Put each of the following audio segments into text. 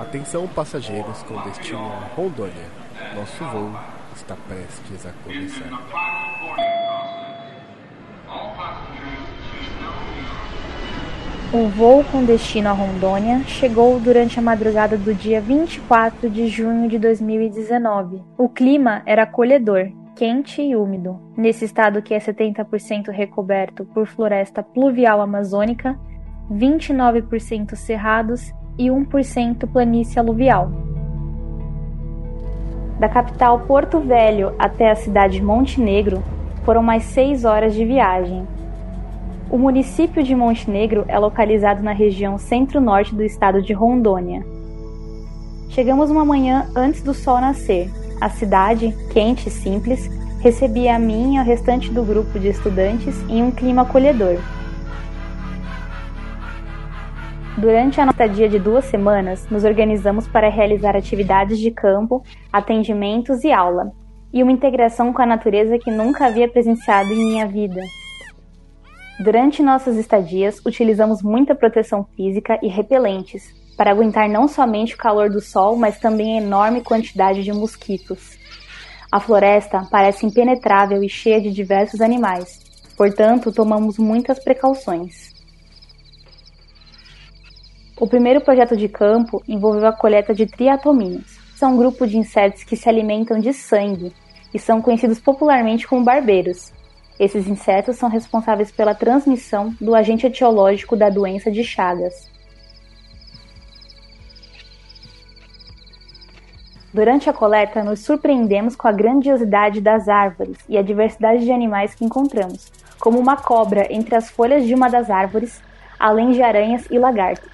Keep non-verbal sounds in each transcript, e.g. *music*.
Atenção passageiros com destino a Rondônia. Nosso voo está prestes a começar. O voo com destino a Rondônia chegou durante a madrugada do dia 24 de junho de 2019. O clima era acolhedor, quente e úmido. Nesse estado que é 70% recoberto por floresta pluvial amazônica, 29% cerrados e 1% planície aluvial. Da capital Porto Velho até a cidade de Montenegro foram mais seis horas de viagem, o município de Montenegro é localizado na região centro-norte do estado de Rondônia. Chegamos uma manhã antes do sol nascer. A cidade, quente e simples, recebia a mim e ao restante do grupo de estudantes em um clima acolhedor. Durante a nossa dia de duas semanas, nos organizamos para realizar atividades de campo, atendimentos e aula, e uma integração com a natureza que nunca havia presenciado em minha vida. Durante nossas estadias, utilizamos muita proteção física e repelentes para aguentar não somente o calor do sol, mas também a enorme quantidade de mosquitos. A floresta parece impenetrável e cheia de diversos animais, portanto, tomamos muitas precauções. O primeiro projeto de campo envolveu a coleta de triatominos. São um grupo de insetos que se alimentam de sangue e são conhecidos popularmente como barbeiros, esses insetos são responsáveis pela transmissão do agente etiológico da doença de Chagas. Durante a coleta, nos surpreendemos com a grandiosidade das árvores e a diversidade de animais que encontramos, como uma cobra entre as folhas de uma das árvores, além de aranhas e lagartas.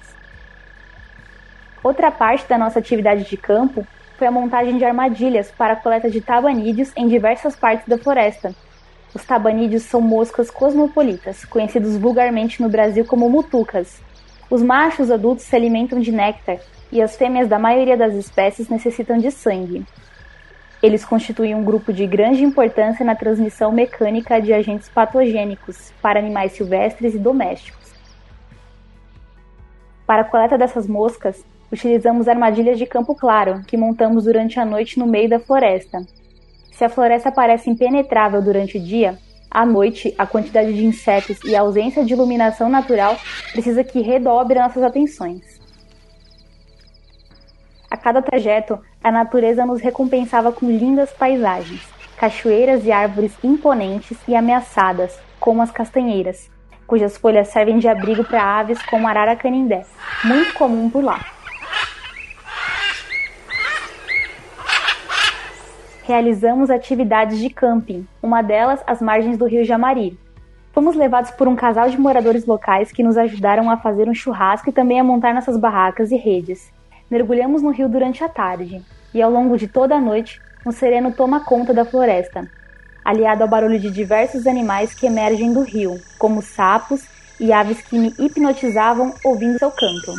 Outra parte da nossa atividade de campo foi a montagem de armadilhas para a coleta de tabanídeos em diversas partes da floresta, os tabanídeos são moscas cosmopolitas, conhecidos vulgarmente no Brasil como mutucas. Os machos adultos se alimentam de néctar e as fêmeas da maioria das espécies necessitam de sangue. Eles constituem um grupo de grande importância na transmissão mecânica de agentes patogênicos para animais silvestres e domésticos. Para a coleta dessas moscas, utilizamos armadilhas de campo claro que montamos durante a noite no meio da floresta, se a floresta parece impenetrável durante o dia, à noite a quantidade de insetos e a ausência de iluminação natural precisa que redobre nossas atenções. A cada trajeto, a natureza nos recompensava com lindas paisagens, cachoeiras e árvores imponentes e ameaçadas, como as castanheiras, cujas folhas servem de abrigo para aves como arara canindé, muito comum por lá. realizamos atividades de camping, uma delas às margens do rio Jamari. Fomos levados por um casal de moradores locais que nos ajudaram a fazer um churrasco e também a montar nossas barracas e redes. Mergulhamos no rio durante a tarde, e ao longo de toda a noite, um sereno toma conta da floresta, aliado ao barulho de diversos animais que emergem do rio, como sapos e aves que me hipnotizavam ouvindo seu canto.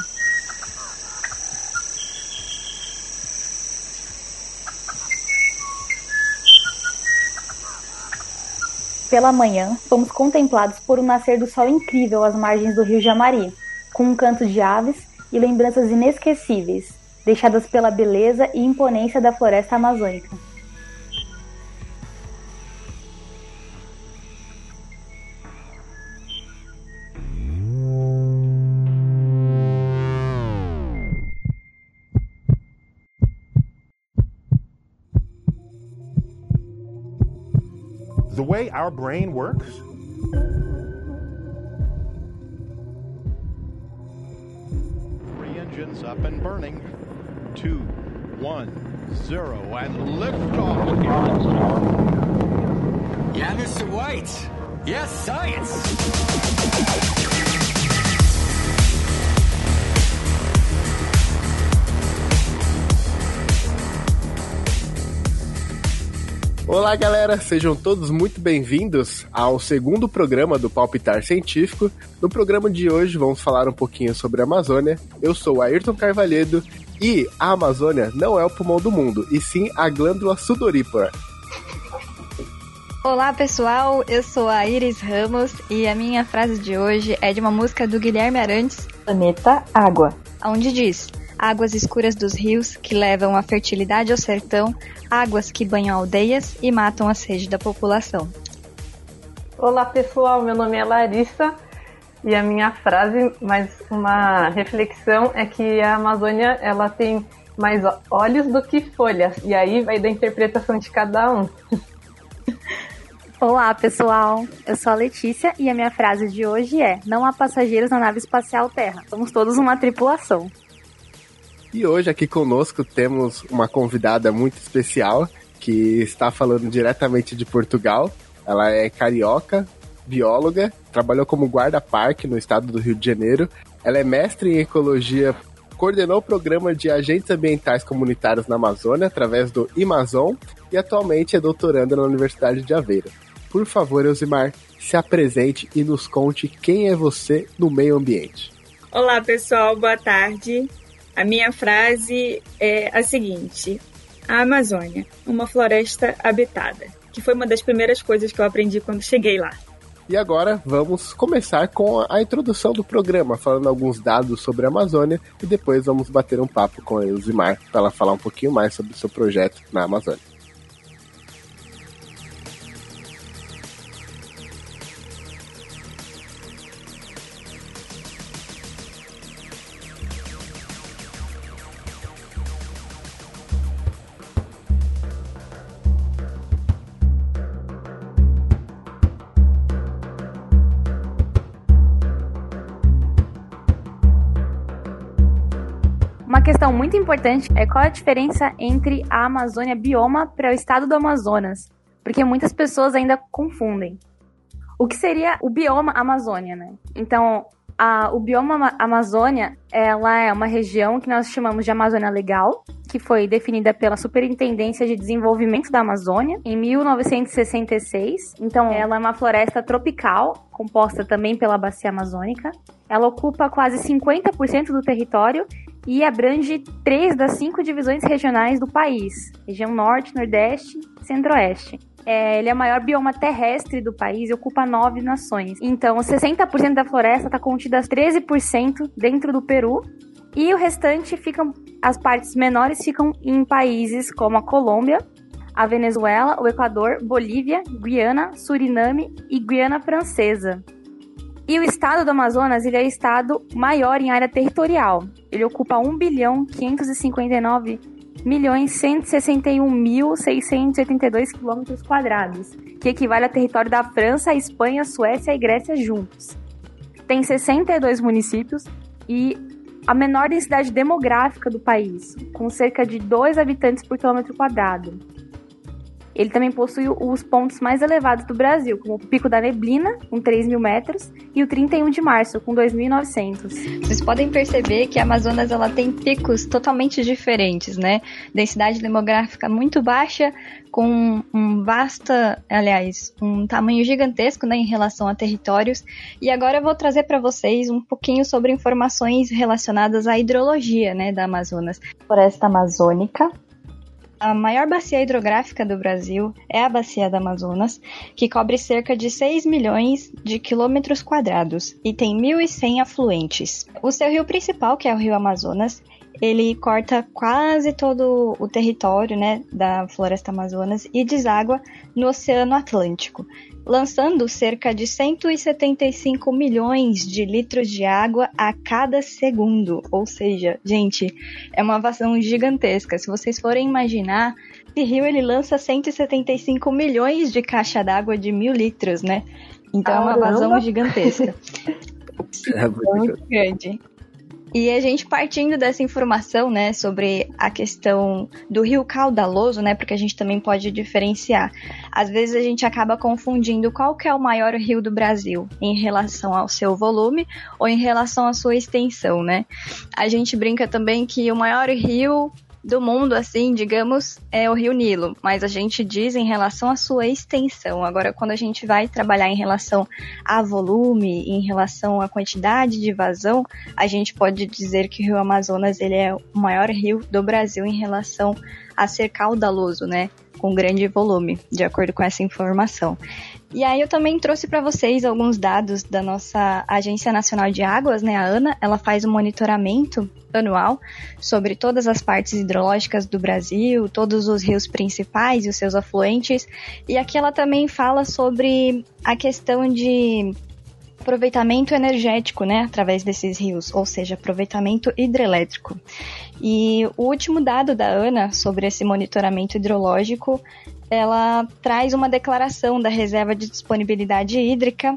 Pela manhã, fomos contemplados por um nascer do sol incrível às margens do rio Jamari, com um canto de aves e lembranças inesquecíveis, deixadas pela beleza e imponência da floresta amazônica. the way our brain works, engines up and burning. Two, one, zero, and liftoff. Yeah, Mr. White. Yes, science. Olá, galera, sejam todos muito bem-vindos ao segundo programa do Palpitar Científico. No programa de hoje vamos falar um pouquinho sobre a Amazônia. Eu sou o Ayrton Carvalhedo e a Amazônia não é o pulmão do mundo, e sim a glândula sudorípara. Olá pessoal, eu sou a Iris Ramos e a minha frase de hoje é de uma música do Guilherme Arantes, Planeta Água. onde diz: Águas escuras dos rios que levam a fertilidade ao sertão, águas que banham aldeias e matam a sede da população. Olá pessoal, meu nome é Larissa e a minha frase, mais uma reflexão é que a Amazônia ela tem mais olhos do que folhas e aí vai da interpretação de cada um. Olá, pessoal. Eu sou a Letícia e a minha frase de hoje é: Não há passageiros na nave espacial Terra. Somos todos uma tripulação. E hoje aqui conosco temos uma convidada muito especial que está falando diretamente de Portugal. Ela é carioca, bióloga, trabalhou como guarda-parque no estado do Rio de Janeiro. Ela é mestre em ecologia, coordenou o programa de agentes ambientais comunitários na Amazônia através do Amazon e atualmente é doutoranda na Universidade de Aveiro. Por favor, Elzimar, se apresente e nos conte quem é você no meio ambiente. Olá, pessoal, boa tarde. A minha frase é a seguinte: A Amazônia, uma floresta habitada, que foi uma das primeiras coisas que eu aprendi quando cheguei lá. E agora vamos começar com a introdução do programa, falando alguns dados sobre a Amazônia e depois vamos bater um papo com a Elzimar para ela falar um pouquinho mais sobre o seu projeto na Amazônia. Questão muito importante é qual a diferença entre a Amazônia bioma para o estado do Amazonas, porque muitas pessoas ainda confundem. O que seria o bioma Amazônia, né? Então, a- o bioma Ama- Amazônia, ela é uma região que nós chamamos de Amazônia Legal, que foi definida pela Superintendência de Desenvolvimento da Amazônia em 1966. Então, ela é uma floresta tropical, composta também pela bacia amazônica. Ela ocupa quase 50% do território e abrange três das cinco divisões regionais do país: região Norte, Nordeste e Centro-Oeste. É, ele é o maior bioma terrestre do país e ocupa nove nações. Então, 60% da floresta está contida 13% dentro do Peru e o restante ficam, as partes menores ficam em países como a Colômbia, a Venezuela, o Equador, Bolívia, Guiana, Suriname e Guiana Francesa. E o estado do Amazonas, ele é o estado maior em área territorial. Ele ocupa 1 bilhão 559 milhões 161 mil 682 quilômetros quadrados, que equivale ao território da França, Espanha, Suécia e Grécia juntos. Tem 62 municípios e a menor densidade demográfica do país, com cerca de 2 habitantes por quilômetro quadrado. Ele também possui os pontos mais elevados do Brasil, como o Pico da Neblina, com 3 mil metros, e o 31 de Março, com 2.900. Vocês podem perceber que a Amazonas ela tem picos totalmente diferentes, né? Densidade demográfica muito baixa, com um vasta, aliás, um tamanho gigantesco, né, em relação a territórios. E agora eu vou trazer para vocês um pouquinho sobre informações relacionadas à hidrologia, né, da Amazonas. Floresta Amazônica, A maior bacia hidrográfica do Brasil é a Bacia da Amazonas, que cobre cerca de 6 milhões de quilômetros quadrados e tem 1.100 afluentes. O seu rio principal, que é o Rio Amazonas, ele corta quase todo o território né, da floresta Amazonas e deságua no Oceano Atlântico, lançando cerca de 175 milhões de litros de água a cada segundo. Ou seja, gente, é uma vazão gigantesca. Se vocês forem imaginar, esse rio ele lança 175 milhões de caixa d'água de mil litros, né? Então é uma Caramba! vazão gigantesca. *laughs* É muito grande. E a gente partindo dessa informação, né, sobre a questão do rio caudaloso, né, porque a gente também pode diferenciar. Às vezes a gente acaba confundindo qual que é o maior rio do Brasil em relação ao seu volume ou em relação à sua extensão, né? A gente brinca também que o maior rio do mundo, assim, digamos, é o Rio Nilo, mas a gente diz em relação à sua extensão. Agora, quando a gente vai trabalhar em relação a volume, em relação à quantidade de vazão, a gente pode dizer que o Rio Amazonas ele é o maior rio do Brasil em relação a ser caudaloso, né? Com grande volume, de acordo com essa informação. E aí eu também trouxe para vocês alguns dados da nossa Agência Nacional de Águas, né, a ANA. Ela faz um monitoramento anual sobre todas as partes hidrológicas do Brasil, todos os rios principais e os seus afluentes. E aqui ela também fala sobre a questão de aproveitamento energético, né, através desses rios, ou seja, aproveitamento hidrelétrico. E o último dado da ANA sobre esse monitoramento hidrológico, ela traz uma declaração da reserva de disponibilidade hídrica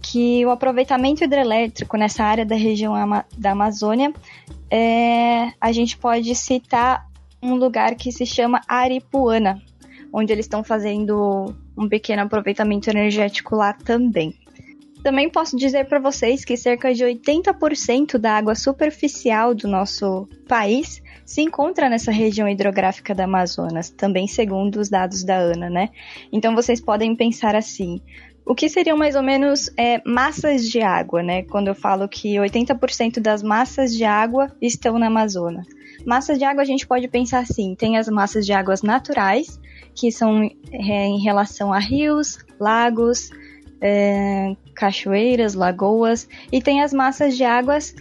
que o aproveitamento hidrelétrico nessa área da região da Amazônia, é, a gente pode citar um lugar que se chama Aripuana, onde eles estão fazendo um pequeno aproveitamento energético lá também. Também posso dizer para vocês que cerca de 80% da água superficial do nosso país se encontra nessa região hidrográfica da Amazonas, também segundo os dados da ANA, né? Então vocês podem pensar assim: o que seriam mais ou menos é, massas de água, né? Quando eu falo que 80% das massas de água estão na Amazonas. Massas de água a gente pode pensar assim: tem as massas de águas naturais, que são é, em relação a rios, lagos, é, cachoeiras, lagoas, e tem as massas de águas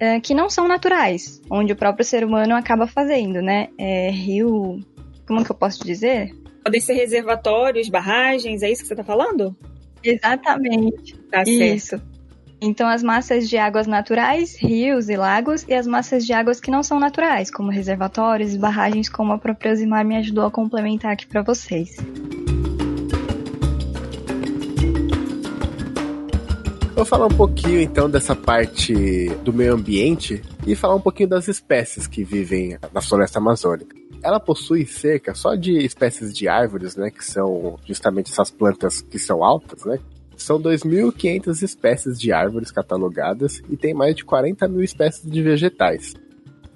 é, que não são naturais, onde o próprio ser humano acaba fazendo, né? É, rio. Como que eu posso dizer? Podem ser reservatórios, barragens, é isso que você está falando? Exatamente. Tá isso. Então, as massas de águas naturais, rios e lagos, e as massas de águas que não são naturais, como reservatórios e barragens, como a própria Zimar me ajudou a complementar aqui para vocês. Vou falar um pouquinho então dessa parte do meio ambiente e falar um pouquinho das espécies que vivem na floresta amazônica. Ela possui cerca só de espécies de árvores, né, que são justamente essas plantas que são altas, né? São 2.500 espécies de árvores catalogadas e tem mais de 40 mil espécies de vegetais.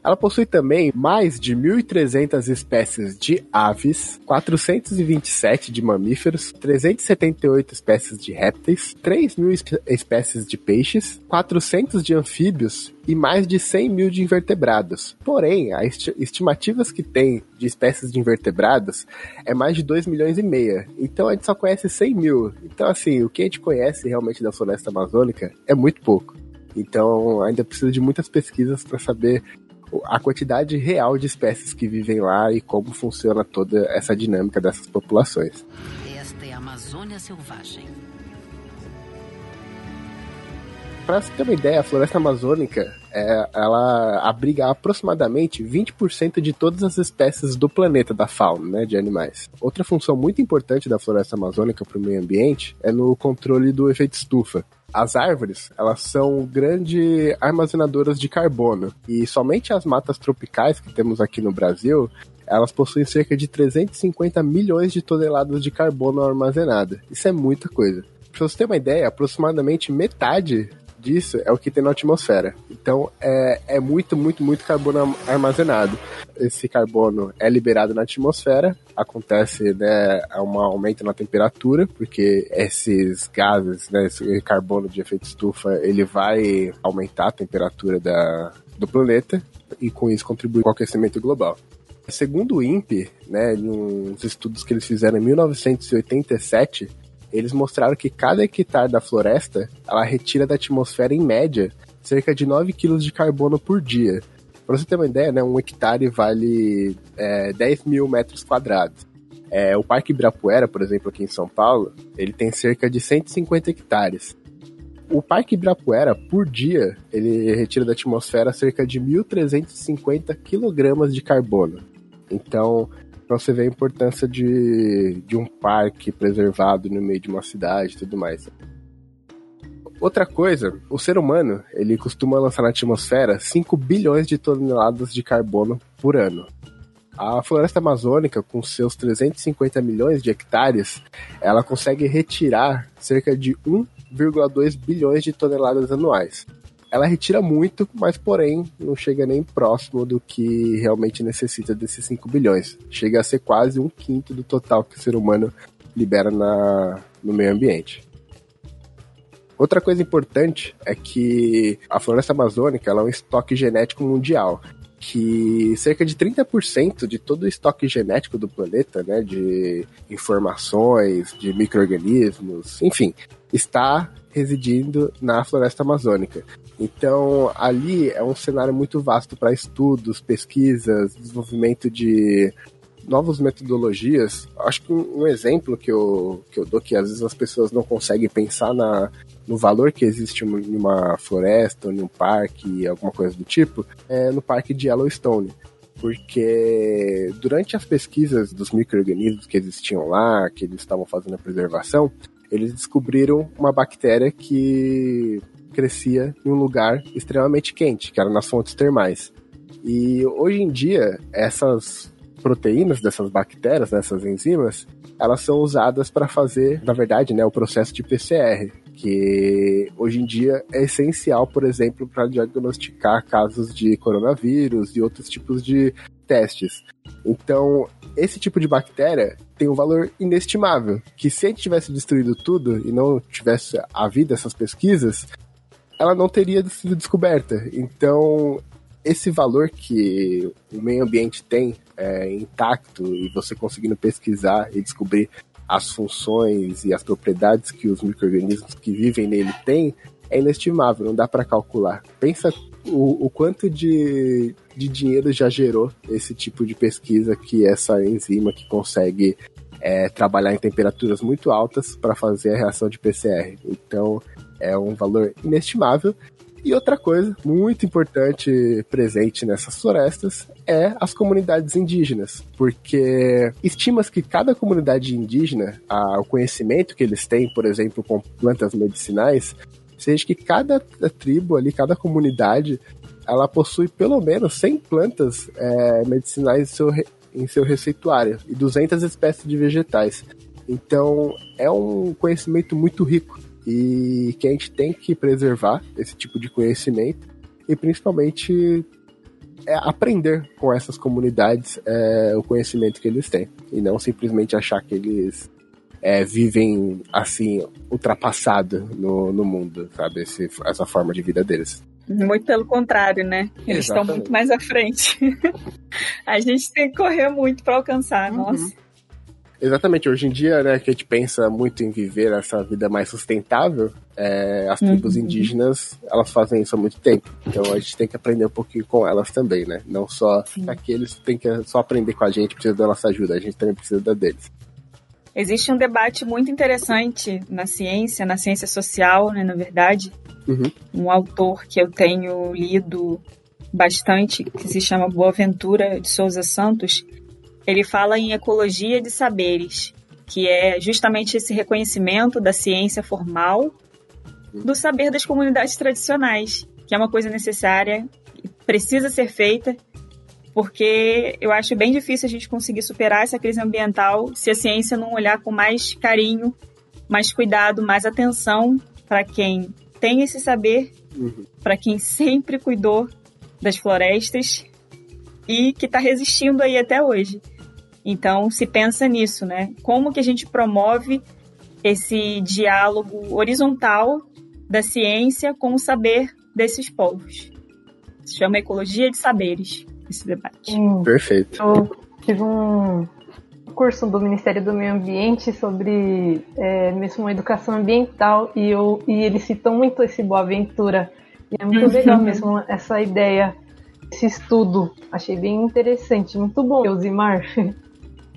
Ela possui também mais de 1.300 espécies de aves, 427 de mamíferos, 378 espécies de répteis, 3.000 espécies de peixes, 400 de anfíbios e mais de 100 mil de invertebrados. Porém, as estimativas que tem de espécies de invertebrados é mais de 2 milhões e meia. Então a gente só conhece 100 mil. Então, assim, o que a gente conhece realmente da floresta amazônica é muito pouco. Então, ainda precisa de muitas pesquisas para saber a quantidade real de espécies que vivem lá e como funciona toda essa dinâmica dessas populações. Esta é a Amazônia selvagem. Para você ter uma ideia, a floresta amazônica é, ela abriga aproximadamente 20% de todas as espécies do planeta da fauna, né, de animais. Outra função muito importante da floresta amazônica para o meio ambiente é no controle do efeito estufa as árvores, elas são grandes armazenadoras de carbono. E somente as matas tropicais que temos aqui no Brasil, elas possuem cerca de 350 milhões de toneladas de carbono armazenada. Isso é muita coisa. Pra você ter uma ideia, aproximadamente metade disso é o que tem na atmosfera. Então é, é muito, muito, muito carbono armazenado. Esse carbono é liberado na atmosfera, acontece né, um aumento na temperatura, porque esses gases, né, esse carbono de efeito estufa, ele vai aumentar a temperatura da, do planeta e com isso contribui para o aquecimento global. Segundo o INPE, né, uns estudos que eles fizeram em 1987, eles mostraram que cada hectare da floresta, ela retira da atmosfera, em média, cerca de 9 kg de carbono por dia. Para você ter uma ideia, né, um hectare vale é, 10 mil metros quadrados. É, o Parque Ibirapuera, por exemplo, aqui em São Paulo, ele tem cerca de 150 hectares. O Parque Ibirapuera, por dia, ele retira da atmosfera cerca de 1.350 quilogramas de carbono. Então, para você ver a importância de, de um parque preservado no meio de uma cidade e tudo mais. Outra coisa, o ser humano, ele costuma lançar na atmosfera 5 bilhões de toneladas de carbono por ano. A floresta amazônica, com seus 350 milhões de hectares, ela consegue retirar cerca de 1,2 bilhões de toneladas anuais ela retira muito, mas porém não chega nem próximo do que realmente necessita desses 5 bilhões. Chega a ser quase um quinto do total que o ser humano libera na, no meio ambiente. Outra coisa importante é que a floresta amazônica é um estoque genético mundial. que cerca de 30% de todo o estoque genético do planeta, né, de informações, de micro-organismos, enfim, está residindo na floresta amazônica. Então, ali é um cenário muito vasto para estudos, pesquisas, desenvolvimento de novas metodologias. Acho que um, exemplo que eu, que eu dou, que às vezes as pessoas não conseguem pensar na, no valor que existe em uma floresta, ou em um parque, alguma coisa do tipo, é no parque de Yellowstone. Porque durante as pesquisas dos micro-organismos que existiam lá, que eles estavam fazendo a preservação, eles descobriram uma bactéria que crescia em um lugar extremamente quente, que era nas fontes termais. E hoje em dia, essas proteínas dessas bactérias, dessas enzimas, elas são usadas para fazer, na verdade, né, o processo de PCR, que hoje em dia é essencial, por exemplo, para diagnosticar casos de coronavírus e outros tipos de testes. Então, esse tipo de bactéria tem um valor inestimável, que se a gente tivesse destruído tudo e não tivesse havido essas pesquisas, ela não teria sido descoberta. Então, esse valor que o meio ambiente tem é, intacto e você conseguindo pesquisar e descobrir as funções e as propriedades que os micro-organismos que vivem nele têm é inestimável, não dá para calcular. Pensa o, o quanto de, de dinheiro já gerou esse tipo de pesquisa que essa enzima que consegue é, trabalhar em temperaturas muito altas para fazer a reação de PCR. Então é um valor inestimável e outra coisa muito importante presente nessas florestas é as comunidades indígenas, porque estima-se que cada comunidade indígena, o conhecimento que eles têm, por exemplo, com plantas medicinais, seja que cada tribo ali, cada comunidade, ela possui pelo menos 100 plantas é, medicinais em seu, em seu receituário e 200 espécies de vegetais. Então, é um conhecimento muito rico e que a gente tem que preservar esse tipo de conhecimento e principalmente é aprender com essas comunidades é, o conhecimento que eles têm e não simplesmente achar que eles é, vivem assim ultrapassado no, no mundo, sabe? Esse, essa forma de vida deles. Muito pelo contrário, né? Eles Exatamente. estão muito mais à frente. *laughs* a gente tem que correr muito para alcançar, uhum. nossa. Exatamente, hoje em dia, né, que a gente pensa muito em viver essa vida mais sustentável, é, as tribos uhum. indígenas, elas fazem isso há muito tempo. Então a gente tem que aprender um pouquinho com elas também, né? Não só Sim. aqueles que tem que só aprender com a gente, precisa da nossa ajuda, a gente também precisa da deles. Existe um debate muito interessante na ciência, na ciência social, né, na verdade. Uhum. Um autor que eu tenho lido bastante, que se chama Boaventura de Souza Santos, ele fala em ecologia de saberes, que é justamente esse reconhecimento da ciência formal do saber das comunidades tradicionais, que é uma coisa necessária, precisa ser feita, porque eu acho bem difícil a gente conseguir superar essa crise ambiental se a ciência não olhar com mais carinho, mais cuidado, mais atenção para quem tem esse saber, uhum. para quem sempre cuidou das florestas e que está resistindo aí até hoje. Então, se pensa nisso, né? Como que a gente promove esse diálogo horizontal da ciência com o saber desses povos? Se chama Ecologia de Saberes, esse debate. Hum, Perfeito. Eu tive um curso do Ministério do Meio Ambiente sobre é, mesmo educação ambiental e, eu, e eles citam muito esse Boaventura. E é muito legal uhum. mesmo essa ideia, esse estudo. Achei bem interessante, muito bom, Eusimar. *laughs*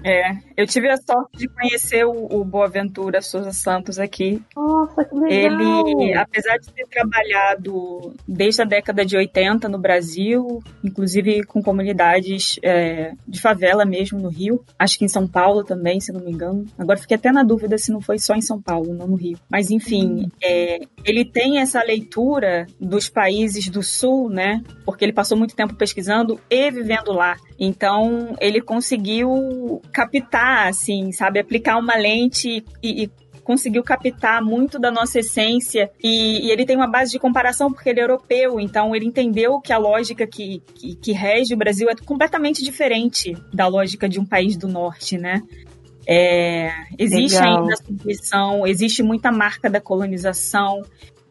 É, eu tive a sorte de conhecer o, o Boaventura Souza Santos aqui. Nossa, que legal! Ele, apesar de ter trabalhado desde a década de 80 no Brasil, inclusive com comunidades é, de favela mesmo no Rio, acho que em São Paulo também, se não me engano. Agora fiquei até na dúvida se não foi só em São Paulo, não no Rio. Mas enfim, é, ele tem essa leitura dos países do Sul, né? Porque ele passou muito tempo pesquisando e vivendo lá. Então, ele conseguiu captar, assim, sabe? Aplicar uma lente e, e conseguiu captar muito da nossa essência e, e, ele tem uma base de comparação porque ele é europeu, então ele entendeu que a lógica que, que, que rege o Brasil é completamente diferente da lógica de um país do norte, né? É, existe Legal. ainda a submissão, existe muita marca da colonização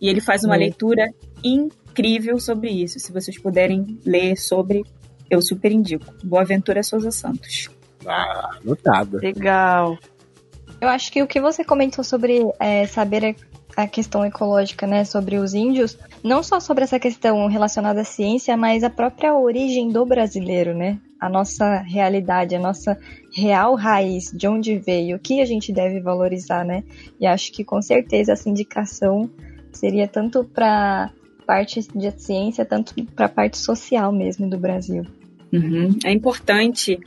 e ele faz uma é. leitura incrível sobre isso. Se vocês puderem ler sobre, Eu super indico. Boa Ventura Souza Santos. Ah, anotado. Legal. Eu acho que o que você comentou sobre é, saber a questão ecológica, né, sobre os índios, não só sobre essa questão relacionada à ciência, mas a própria origem do brasileiro, né? A nossa realidade, a nossa real raiz, de onde veio, o que a gente deve valorizar, né? E acho que com certeza essa indicação seria tanto para parte de ciência, tanto para a parte social mesmo do Brasil. Uhum. É importante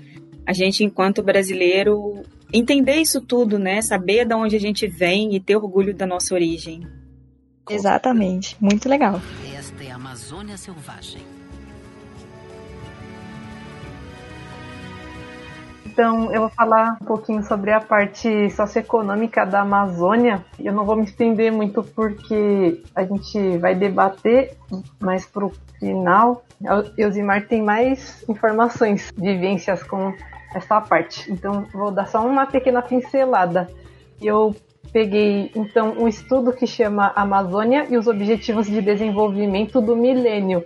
a gente, enquanto brasileiro, entender isso tudo, né? Saber de onde a gente vem e ter orgulho da nossa origem. Exatamente. Muito legal. Esta é a Amazônia Selvagem. Então, eu vou falar um pouquinho sobre a parte socioeconômica da Amazônia. Eu não vou me estender muito porque a gente vai debater, mas pro final, Eusimar tem mais informações, vivências com essa parte. Então, vou dar só uma pequena pincelada. Eu peguei, então, um estudo que chama Amazônia e os Objetivos de Desenvolvimento do Milênio.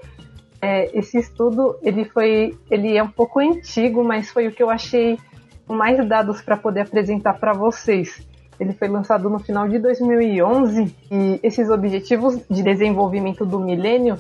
É, esse estudo, ele foi, ele é um pouco antigo, mas foi o que eu achei com mais dados para poder apresentar para vocês. Ele foi lançado no final de 2011 e esses objetivos de desenvolvimento do milênio,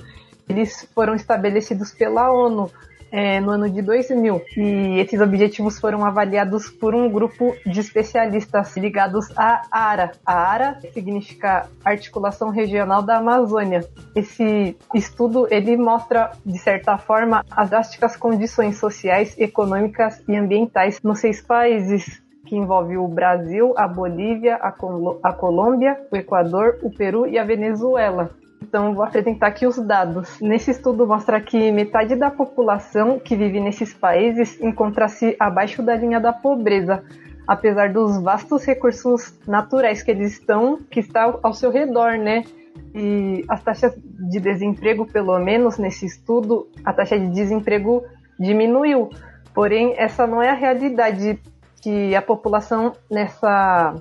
eles foram estabelecidos pela ONU é, no ano de 2000. E esses objetivos foram avaliados por um grupo de especialistas ligados à ARA. A ARA significa Articulação Regional da Amazônia. Esse estudo ele mostra, de certa forma, as drásticas condições sociais, econômicas e ambientais nos seis países que envolve o Brasil, a Bolívia, a, Col a Colômbia, o Equador, o Peru e a Venezuela. Então, vou apresentar aqui os dados. Nesse estudo mostra que metade da população que vive nesses países encontra-se abaixo da linha da pobreza, apesar dos vastos recursos naturais que eles estão, que está ao seu redor, né? E as taxas de desemprego, pelo menos nesse estudo, a taxa de desemprego diminuiu. Porém, essa não é a realidade que a população nessa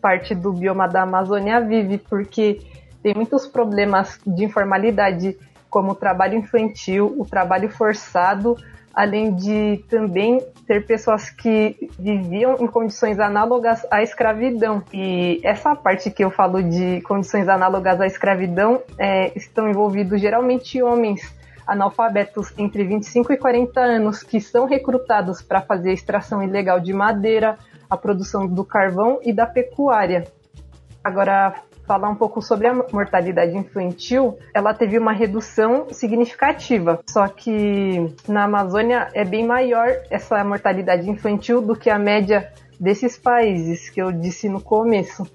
parte do bioma da Amazônia vive, porque tem muitos problemas de informalidade, como o trabalho infantil, o trabalho forçado, além de também ter pessoas que viviam em condições análogas à escravidão. E essa parte que eu falo de condições análogas à escravidão é, estão envolvidos geralmente homens analfabetos entre 25 e 40 anos que são recrutados para fazer extração ilegal de madeira, a produção do carvão e da pecuária. Agora, falar um pouco sobre a mortalidade infantil, ela teve uma redução significativa. Só que na Amazônia é bem maior essa mortalidade infantil do que a média desses países que eu disse no começo.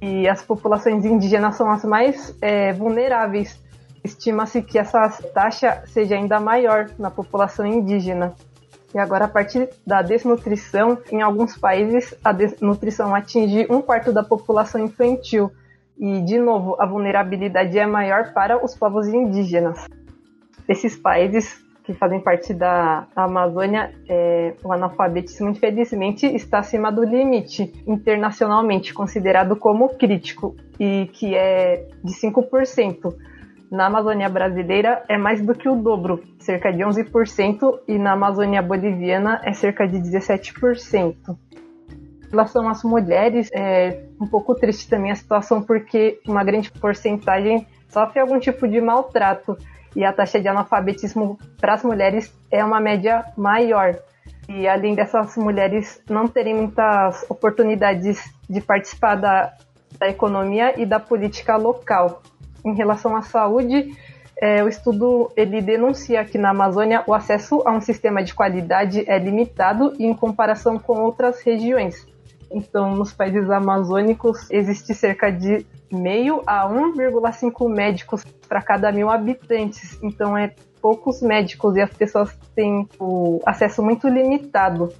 E as populações indígenas são as mais é, vulneráveis. Estima-se que essa taxa seja ainda maior na população indígena. E agora, a partir da desnutrição, em alguns países, a desnutrição atinge um quarto da população infantil. E, de novo, a vulnerabilidade é maior para os povos indígenas. Esses países que fazem parte da Amazônia, é, o analfabetismo, infelizmente, está acima do limite internacionalmente considerado como crítico, e que é de 5%. Na Amazônia brasileira é mais do que o dobro, cerca de 11%, e na Amazônia boliviana é cerca de 17% relação às mulheres, é um pouco triste também a situação, porque uma grande porcentagem sofre algum tipo de maltrato e a taxa de analfabetismo para as mulheres é uma média maior. E além dessas mulheres não terem muitas oportunidades de participar da, da economia e da política local. Em relação à saúde, é, o estudo ele denuncia que na Amazônia o acesso a um sistema de qualidade é limitado em comparação com outras regiões. Então, nos países amazônicos, existe cerca de meio a 1,5 médicos para cada mil habitantes. Então, é poucos médicos e as pessoas têm o acesso muito limitado.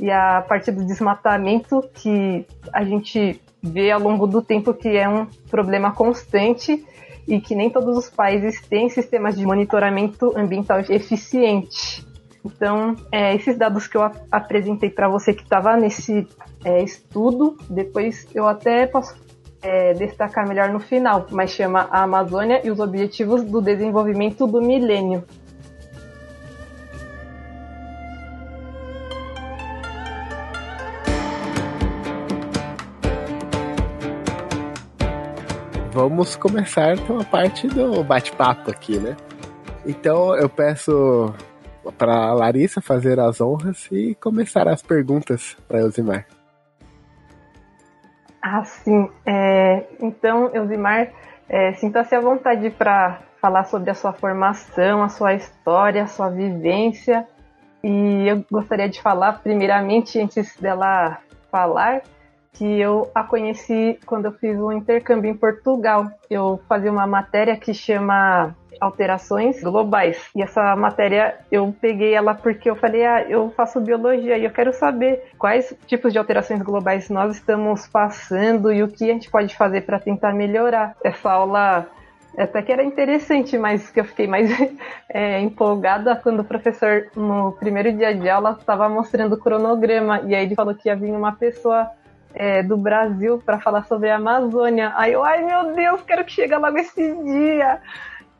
E a partir do desmatamento, que a gente vê ao longo do tempo que é um problema constante e que nem todos os países têm sistemas de monitoramento ambiental eficiente. Então, é, esses dados que eu ap apresentei para você que estava nesse é, estudo, depois eu até posso é, destacar melhor no final, mas chama a Amazônia e os Objetivos do Desenvolvimento do Milênio. Vamos começar com a parte do bate-papo aqui, né? Então eu peço para Larissa fazer as honras e começar as perguntas para Elzimar. Ah, sim. É, então, Elzimar, é, sinta-se à vontade para falar sobre a sua formação, a sua história, a sua vivência. E eu gostaria de falar, primeiramente, antes dela falar, que eu a conheci quando eu fiz um intercâmbio em Portugal. Eu fazia uma matéria que chama alterações globais. E essa matéria eu peguei ela porque eu falei, ah, eu faço biologia e eu quero saber quais tipos de alterações globais nós estamos passando e o que a gente pode fazer para tentar melhorar. Essa aula até que era interessante, mas que eu fiquei mais *laughs* é, empolgada quando o professor, no primeiro dia de aula, estava mostrando o cronograma e aí ele falou que ia vir uma pessoa é, do Brasil para falar sobre a Amazônia. Aí eu, ai meu Deus, quero que chegue logo esse dia.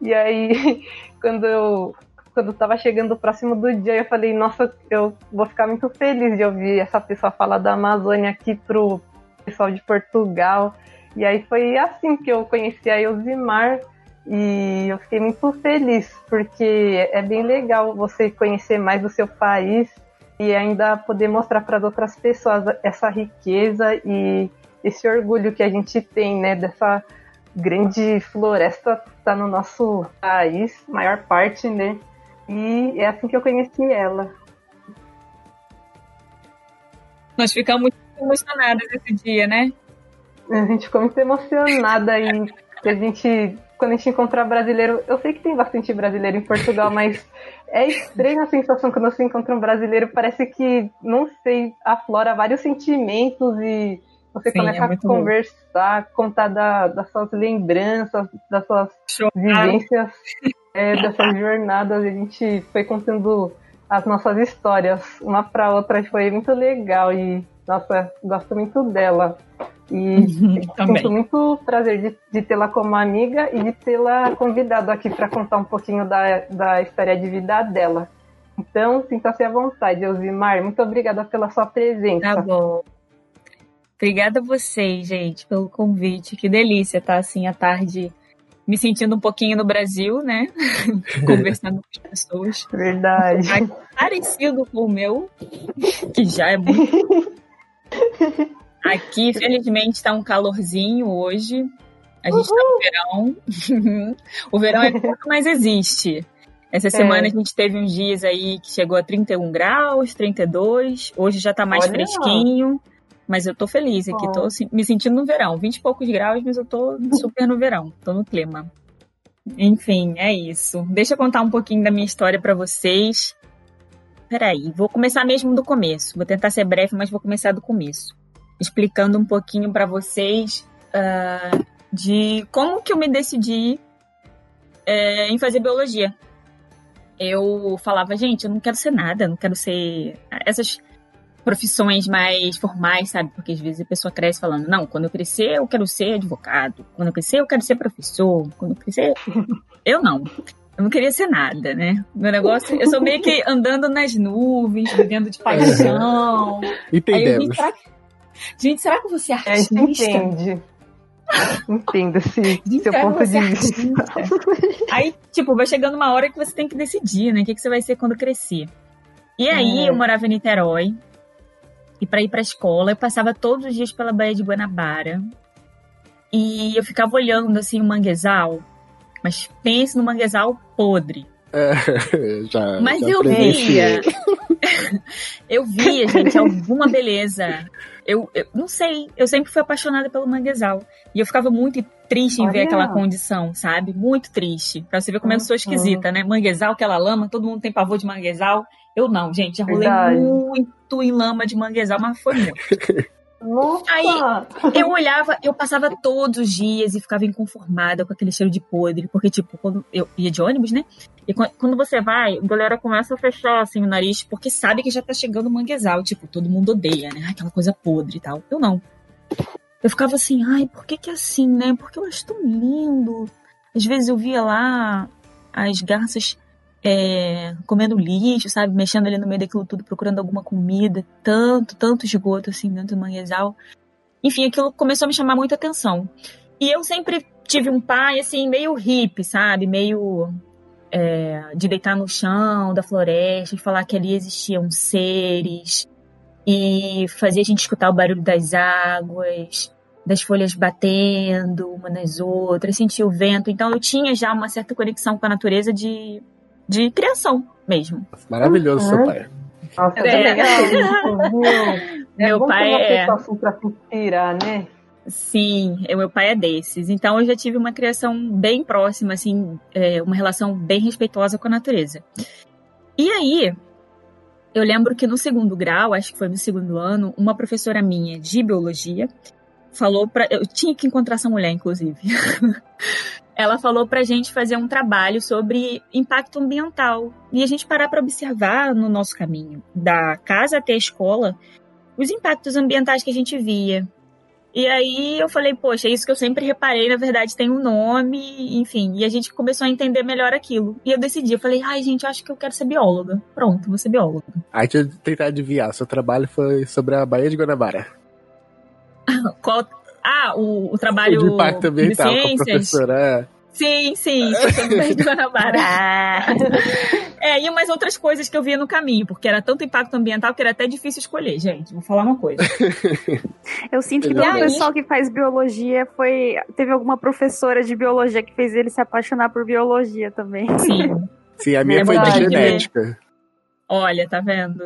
E aí, *laughs* quando eu quando estava chegando próximo do dia, eu falei, nossa, eu vou ficar muito feliz de ouvir essa pessoa falar da Amazônia aqui pro pessoal de Portugal. E aí foi assim que eu conheci a Elzimar e eu fiquei muito feliz, porque é bem legal você conhecer mais do seu país e ainda poder mostrar para as outras pessoas essa riqueza e esse orgulho que a gente tem, né, dessa grande floresta está no nosso país, maior parte, né? E é assim que eu conheci ela. Nós ficamos muito emocionadas esse dia, né? A gente ficou muito emocionada e a gente, quando a gente encontrar brasileiro, eu sei que tem bastante brasileiro em Portugal, mas é estranha a sensação quando você encontra um brasileiro, parece que, não sei, aflora vários sentimentos e você Sim, começa é a conversar, bom. contar da, das suas lembranças, das suas vivências, é, dessas jornadas. A gente foi contando as nossas histórias uma para outra. Foi muito legal e, nossa, gosto muito dela. E sinto muito prazer de, de tê-la como amiga e de tê-la convidado aqui para contar um pouquinho da, da história de vida dela. Então, sinta-se à vontade, Elzimar. Muito obrigada pela sua presença. Tá bom. Obrigada a vocês, gente, pelo convite. Que delícia estar assim à tarde, me sentindo um pouquinho no Brasil, né? *laughs* Conversando com as pessoas. Verdade. Parecido com o meu, que já é muito. *laughs* Aqui, felizmente, está um calorzinho hoje. A gente está no verão. *laughs* o verão é pouco, mas existe. Essa semana é. a gente teve uns dias aí que chegou a 31 graus, 32. Hoje já está mais Olha. fresquinho. Mas eu tô feliz aqui, oh. tô assim, me sentindo no verão. 20 e poucos graus, mas eu tô super no verão, tô no clima. Enfim, é isso. Deixa eu contar um pouquinho da minha história para vocês. Peraí, vou começar mesmo do começo. Vou tentar ser breve, mas vou começar do começo. Explicando um pouquinho para vocês uh, de como que eu me decidi é, em fazer biologia. Eu falava, gente, eu não quero ser nada, não quero ser. Essas profissões mais formais, sabe? Porque às vezes a pessoa cresce falando, não, quando eu crescer eu quero ser advogado, quando eu crescer eu quero ser professor, quando eu crescer. *laughs* eu não. Eu não queria ser nada, né? Meu negócio, eu sou meio que *laughs* andando nas nuvens, vivendo de paixão. *laughs* Entendemos. Aí eu, gente, será que eu vou ser artista? É, entende. Entendo esse seu ponto de vista. Aí, tipo, vai chegando uma hora que você tem que decidir, né? O que, que você vai ser quando crescer. E aí, é. eu morava em Niterói, e para ir para a escola, eu passava todos os dias pela Baía de Guanabara. E eu ficava olhando assim o manguezal, mas pense no manguezal podre. É, *laughs* já, mas já eu via. *laughs* eu via, gente, alguma beleza. Eu, eu, não sei, eu sempre fui apaixonada pelo manguezal. E eu ficava muito triste em Olha. ver aquela condição, sabe? Muito triste. Pra você ver como eu sou esquisita, né? Manguezal, aquela lama, todo mundo tem pavor de manguezal. Eu não, gente, já rolei Verdade. muito em lama de manguezal, mas foi muito. Nossa. Aí eu olhava, eu passava todos os dias e ficava inconformada com aquele cheiro de podre, porque, tipo, quando eu ia de ônibus, né? E quando você vai, a galera começa a fechar assim o nariz, porque sabe que já tá chegando o manguezal. Tipo, todo mundo odeia, né? Aquela coisa podre e tal. Eu não. Eu ficava assim, ai, por que que é assim, né? Porque eu acho tão lindo. Às vezes eu via lá as garças é, comendo lixo, sabe? Mexendo ali no meio daquilo tudo, procurando alguma comida. Tanto, tanto esgoto assim dentro do manguezal. Enfim, aquilo começou a me chamar muita atenção. E eu sempre tive um pai, assim, meio hippie, sabe? Meio é, de deitar no chão da floresta e falar que ali existiam seres e fazia a gente escutar o barulho das águas, das folhas batendo uma nas outras, sentir o vento. Então eu tinha já uma certa conexão com a natureza de, de criação mesmo. Maravilhoso Uhum. seu pai. Nossa, É. é. *laughs* É Meu pai é- assim pra se inspirar, né? Sim, o meu pai é desses. Então eu já tive uma criação bem próxima, assim, é, uma relação bem respeitosa com a natureza. E aí, eu lembro que no segundo grau, acho que foi no segundo ano, uma professora minha de biologia falou pra. Eu tinha que encontrar essa mulher, inclusive. *laughs* Ela falou pra gente fazer um trabalho sobre impacto ambiental e a gente parar para observar no nosso caminho, da casa até a escola, os impactos ambientais que a gente via. E aí eu falei, poxa, é isso que eu sempre reparei, na verdade tem um nome, enfim. E a gente começou a entender melhor aquilo. E eu decidi, eu falei, ai gente, eu acho que eu quero ser bióloga. Pronto, vou ser bióloga. Aí deixa eu tentar adivinhar. Seu trabalho foi sobre a Baía de Guanabara. *laughs* Qual... Ah, o, o trabalho de impacto de ambiental com a ciências. professora. Sim, sim, sobre a de Guanabara. É, e umas outras coisas que eu via no caminho, porque era tanto impacto ambiental que era até difícil escolher, gente. Vou falar uma coisa. *laughs* eu sinto que todo aí? pessoal que faz biologia foi. Teve alguma professora de biologia que fez ele se apaixonar por biologia também. Sim. *laughs* Sim, a minha É foi de genética. Olha, tá vendo?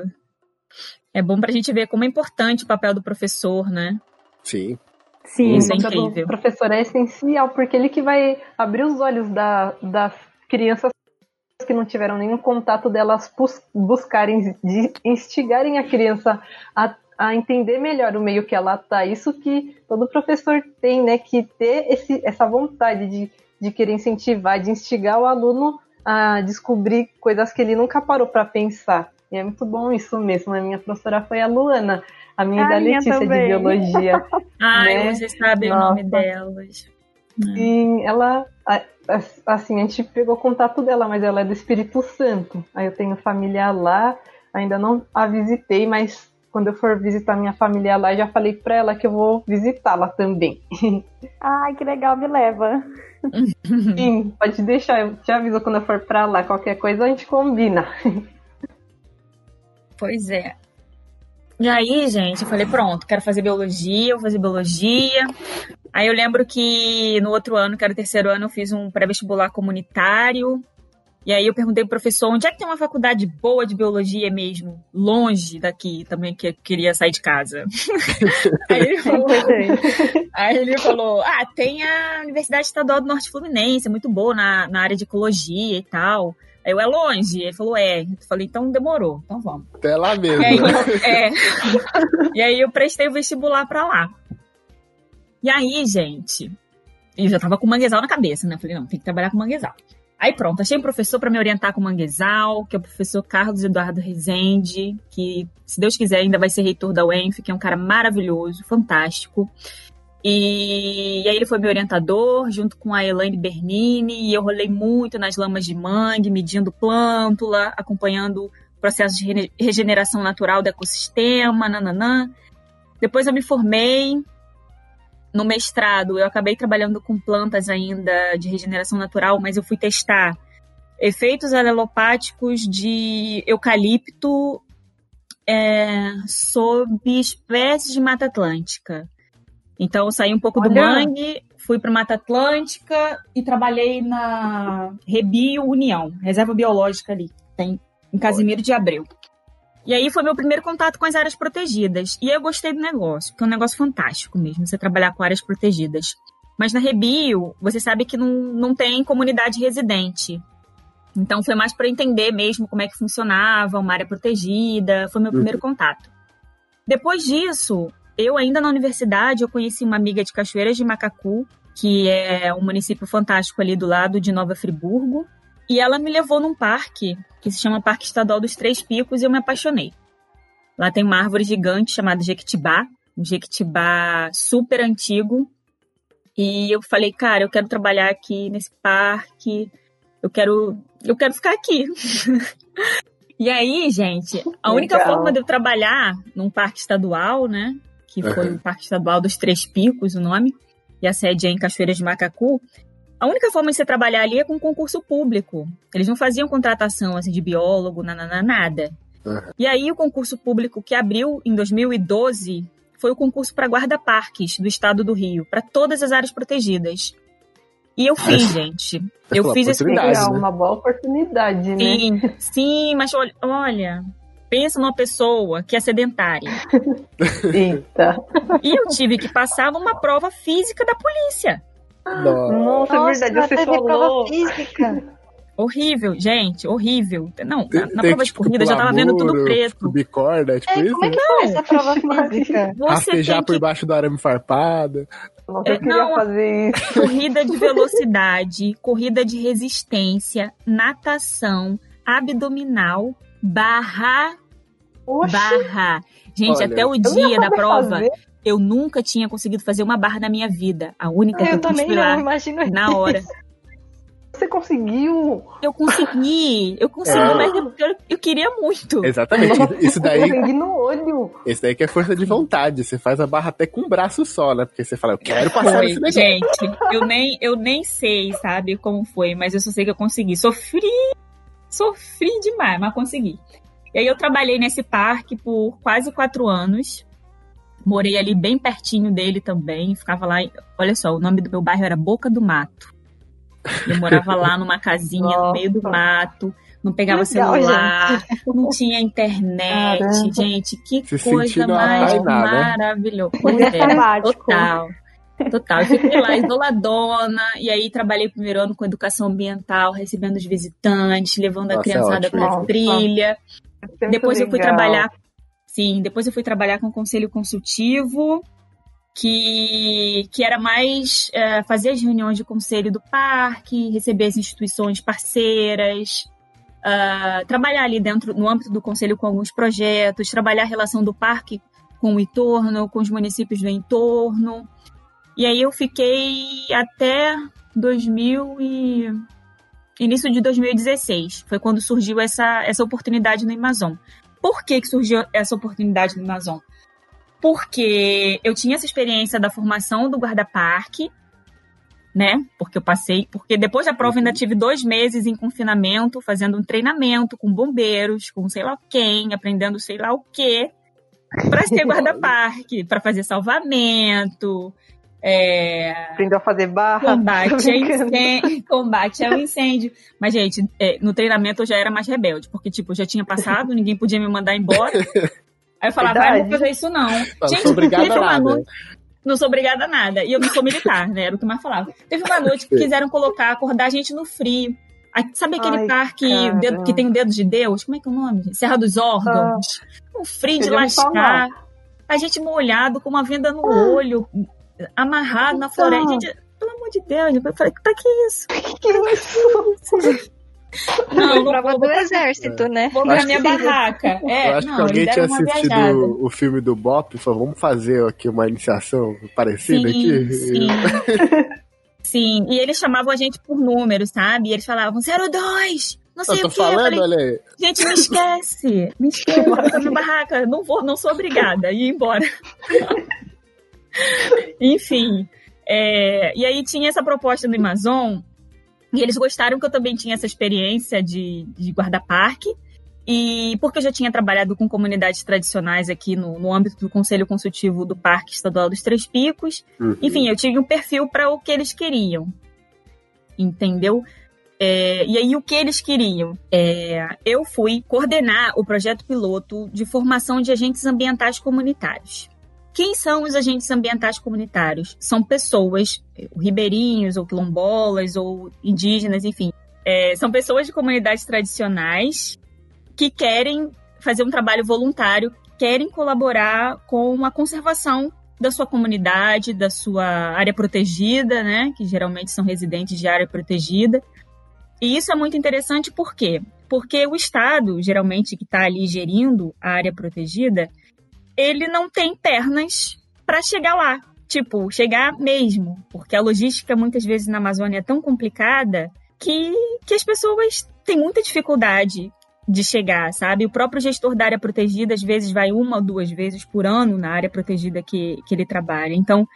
É bom pra gente ver como é importante o papel do professor, né? Sim. Sim. Isso é O papel do incrível. professor é essencial, porque ele que vai abrir os olhos da, das crianças que não tiveram nenhum contato delas bus- buscarem, de instigarem a criança a, a entender melhor o meio que ela tá. Isso que todo professor tem, né? Que ter esse, essa vontade de, de querer incentivar, de instigar o aluno a descobrir coisas que ele nunca parou para pensar. E é muito bom isso mesmo. A minha professora foi a Luana, a minha A da minha Letícia de também. biologia. *laughs* Ai, Né? vocês sabem o Nossa. nome delas. Sim, ela. Assim, a gente pegou contato dela, mas ela é do Espírito Santo. Aí eu tenho família lá, ainda não a visitei, mas quando eu for visitar minha família lá, eu já falei pra ela que eu vou visitá-la também. *laughs* Ai, que legal, me leva. Sim, pode deixar, eu te aviso quando eu for pra lá. Qualquer coisa a gente combina. *laughs* Pois é. E aí, gente, eu falei, pronto, quero fazer biologia, vou fazer biologia. Aí eu lembro que no outro ano, que era o terceiro ano, eu fiz um pré-vestibular comunitário. E aí eu perguntei pro professor onde é que tem uma faculdade boa de biologia mesmo, longe daqui também, que eu queria sair de casa. *laughs* aí, ele falou, aí ele falou: Ah, tem a Universidade Estadual do Norte Fluminense, é muito boa na, na área de ecologia e tal. Eu, é longe? Ele falou, é. Eu falei, então demorou, então vamos. Até lá mesmo. E aí, *laughs* é. e aí eu prestei o vestibular pra lá. E aí, gente, eu já tava com manguezal na cabeça, né? Falei, não, tem que trabalhar com manguezal. Aí pronto, achei um professor para me orientar com manguezal, que é o professor Carlos Eduardo Rezende, que, se Deus quiser, ainda vai ser reitor da UENF, que é um cara maravilhoso, fantástico. E, e aí ele foi meu orientador, junto com a Elaine Bernini, e eu rolei muito nas lamas de mangue, medindo plântula, acompanhando o processo de regeneração natural do ecossistema, nananã. Depois eu me formei no mestrado, eu acabei trabalhando com plantas ainda de regeneração natural, mas eu fui testar efeitos alelopáticos de eucalipto é, sob espécies de Mata Atlântica. Então eu saí um pouco do Olha. mangue, fui para Mata Atlântica e trabalhei na Rebio União, reserva biológica ali, tem em Casimiro de Abreu. E aí foi meu primeiro contato com as áreas protegidas. E eu gostei do negócio, porque é um negócio fantástico mesmo, você trabalhar com áreas protegidas. Mas na Rebio, você sabe que não, não tem comunidade residente. Então foi mais para entender mesmo como é que funcionava uma área protegida, foi meu primeiro contato. Depois disso, eu ainda na universidade, eu conheci uma amiga de Cachoeiras de Macacu, que é um município fantástico ali do lado de Nova Friburgo, e ela me levou num parque que se chama Parque Estadual dos Três Picos e eu me apaixonei. Lá tem uma árvore gigante chamada Jequitibá, um Jequitibá super antigo. E eu falei, cara, eu quero trabalhar aqui nesse parque, eu quero, eu quero ficar aqui. *laughs* e aí, gente, a única Legal. forma de eu trabalhar num parque estadual, né, que foi Uhum. o Parque Estadual dos Três Picos, o nome, e a sede é em Cachoeiras de Macacu, a única forma de você trabalhar ali é com concurso público. Eles não faziam contratação assim, de biólogo, nanana, nada. Uhum. E aí o concurso público que abriu em 2012 foi o concurso para guarda-parques do estado do Rio, para todas as áreas protegidas. E eu fiz, gente. Eu fiz esse oportunidade, É uma boa oportunidade, né? Sim, sim, mas olha, olha, pensa numa pessoa que é sedentária. *laughs* Eita. E eu tive que passar numa prova física da polícia. Nossa. Nossa, é verdade, você teve falou. prova física. Horrível, gente, horrível. Não, na, na tem prova de corrida eu já tava vendo tudo preto. Bicorda, tipo É, isso? como é que foi essa prova física? *laughs* Você Rastejar por que baixo do arame farpado. Nossa, eu É, queria não, fazer isso. *laughs* corrida de velocidade, corrida de resistência, natação, abdominal, barra, Oxi, barra. Gente, Olha, até o eu dia da prova, fazer. eu nunca tinha conseguido fazer uma barra na minha vida. A única que Eu eu fiz também não, lá imagino. na hora. *laughs* Você conseguiu. Eu consegui, eu consegui, É. mas eu, eu- eu queria muito. Exatamente. Isso daí, Sangue no olho. esse daí que é força de vontade. Você faz a barra até com um braço só, né? Porque você fala, eu quero passar Foi, nesse gente, eu nem, eu nem sei, sabe, como foi, mas eu só sei que eu consegui. Sofri, sofri demais, mas consegui. E aí eu trabalhei nesse parque por quase quatro anos. Morei ali bem pertinho dele também. Ficava lá. Olha só, o nome do meu bairro era Boca do Mato. Eu morava lá numa casinha no meio do mato. Não pegava Legal, celular, não tinha internet. Caramba. Gente, que Se coisa a mais né? maravilhosa. É, total. Total. Eu fiquei lá isoladona, e aí trabalhei o primeiro ano com educação ambiental, recebendo os visitantes, levando a Nossa, é criançada ótimo. pra trilha. Isso Depois eu fui legal. trabalhar. Sim, depois eu fui trabalhar com o conselho consultivo, que, que era mais é, fazer as reuniões de conselho do parque, receber as instituições parceiras, ah, trabalhar ali dentro, no âmbito do conselho com alguns projetos, trabalhar a relação do parque com o entorno, com os municípios do entorno. E aí eu fiquei até 2000 e início de 2016. Foi quando surgiu essa, essa oportunidade no Amazon. Por que, que surgiu essa oportunidade no Amazon? Porque eu tinha essa experiência da formação do guarda-parque, né? Porque eu passei. Porque depois da prova ainda tive dois meses em confinamento, fazendo um treinamento com bombeiros, com sei lá quem, aprendendo sei lá o quê, para ser *laughs* guarda-parque, para fazer salvamento. É, Aprendeu a fazer barra. Combate, Tô a brincando. incêndio, *laughs* combate ao incêndio. Mas, gente, é, no treinamento eu já era mais rebelde, porque, tipo, eu já tinha passado, *laughs* ninguém podia me mandar embora. Aí eu falava, ah, não vou fazer isso não. não gente, sou obrigada teve a uma nada. noite. Não sou obrigada a nada. E eu não sou militar, né? Era o que mais falava. Teve uma noite que quiseram colocar, acordar a gente no frio. Aí, Sabe aquele Ai, parque dedo- que tem o dedo de Deus? Como é que é o nome? Serra dos Órgãos. Um frio de lascar. A gente molhado, com uma venda no Ah. olho, amarrado na Então. floresta. Gente, pelo amor de Deus, eu falei, pra que isso? Que isso? Não, não prova do exército, né? vou pra minha que- barraca. É, eu acho não, que alguém tinha assistido o filme do Bop e falou, vamos fazer aqui uma iniciação parecida Sim, aqui. sim. *laughs* sim, e eles chamavam a gente por números, sabe? E eles falavam 02, não sei Eu tô o quê. Eu falando, falei, olha aí. gente, me esquece. Me *laughs* esquece, vou pra minha barraca. Não vou, não sou obrigada a ir embora. *laughs* *laughs* Enfim. é, e aí tinha essa proposta do Amazon, e eles gostaram que eu também tinha essa experiência de, de guarda-parque. E porque eu já tinha trabalhado com comunidades tradicionais aqui no, no âmbito do Conselho Consultivo do Parque Estadual dos Três Picos, Uhum. enfim, eu tive um perfil para o que eles queriam. Entendeu? É, e aí, o que eles queriam? É, eu fui coordenar o projeto piloto de formação de agentes ambientais comunitários. Quem são os agentes ambientais comunitários? São pessoas, eh, ribeirinhos, ou quilombolas, ou indígenas, enfim. É, são pessoas de comunidades tradicionais que querem fazer um trabalho voluntário, querem colaborar com a conservação da sua comunidade, da sua área protegida, né? Que geralmente são residentes de área protegida. E isso é muito interessante por quê? Porque o Estado, geralmente, que está ali gerindo a área protegida, ele não tem pernas para chegar lá. Tipo, chegar mesmo. Porque a logística, muitas vezes, na Amazônia é tão complicada que, que as pessoas têm muita dificuldade de chegar, sabe? O próprio gestor da área protegida, às vezes, vai uma ou duas vezes por ano na área protegida que, que ele trabalha. Então,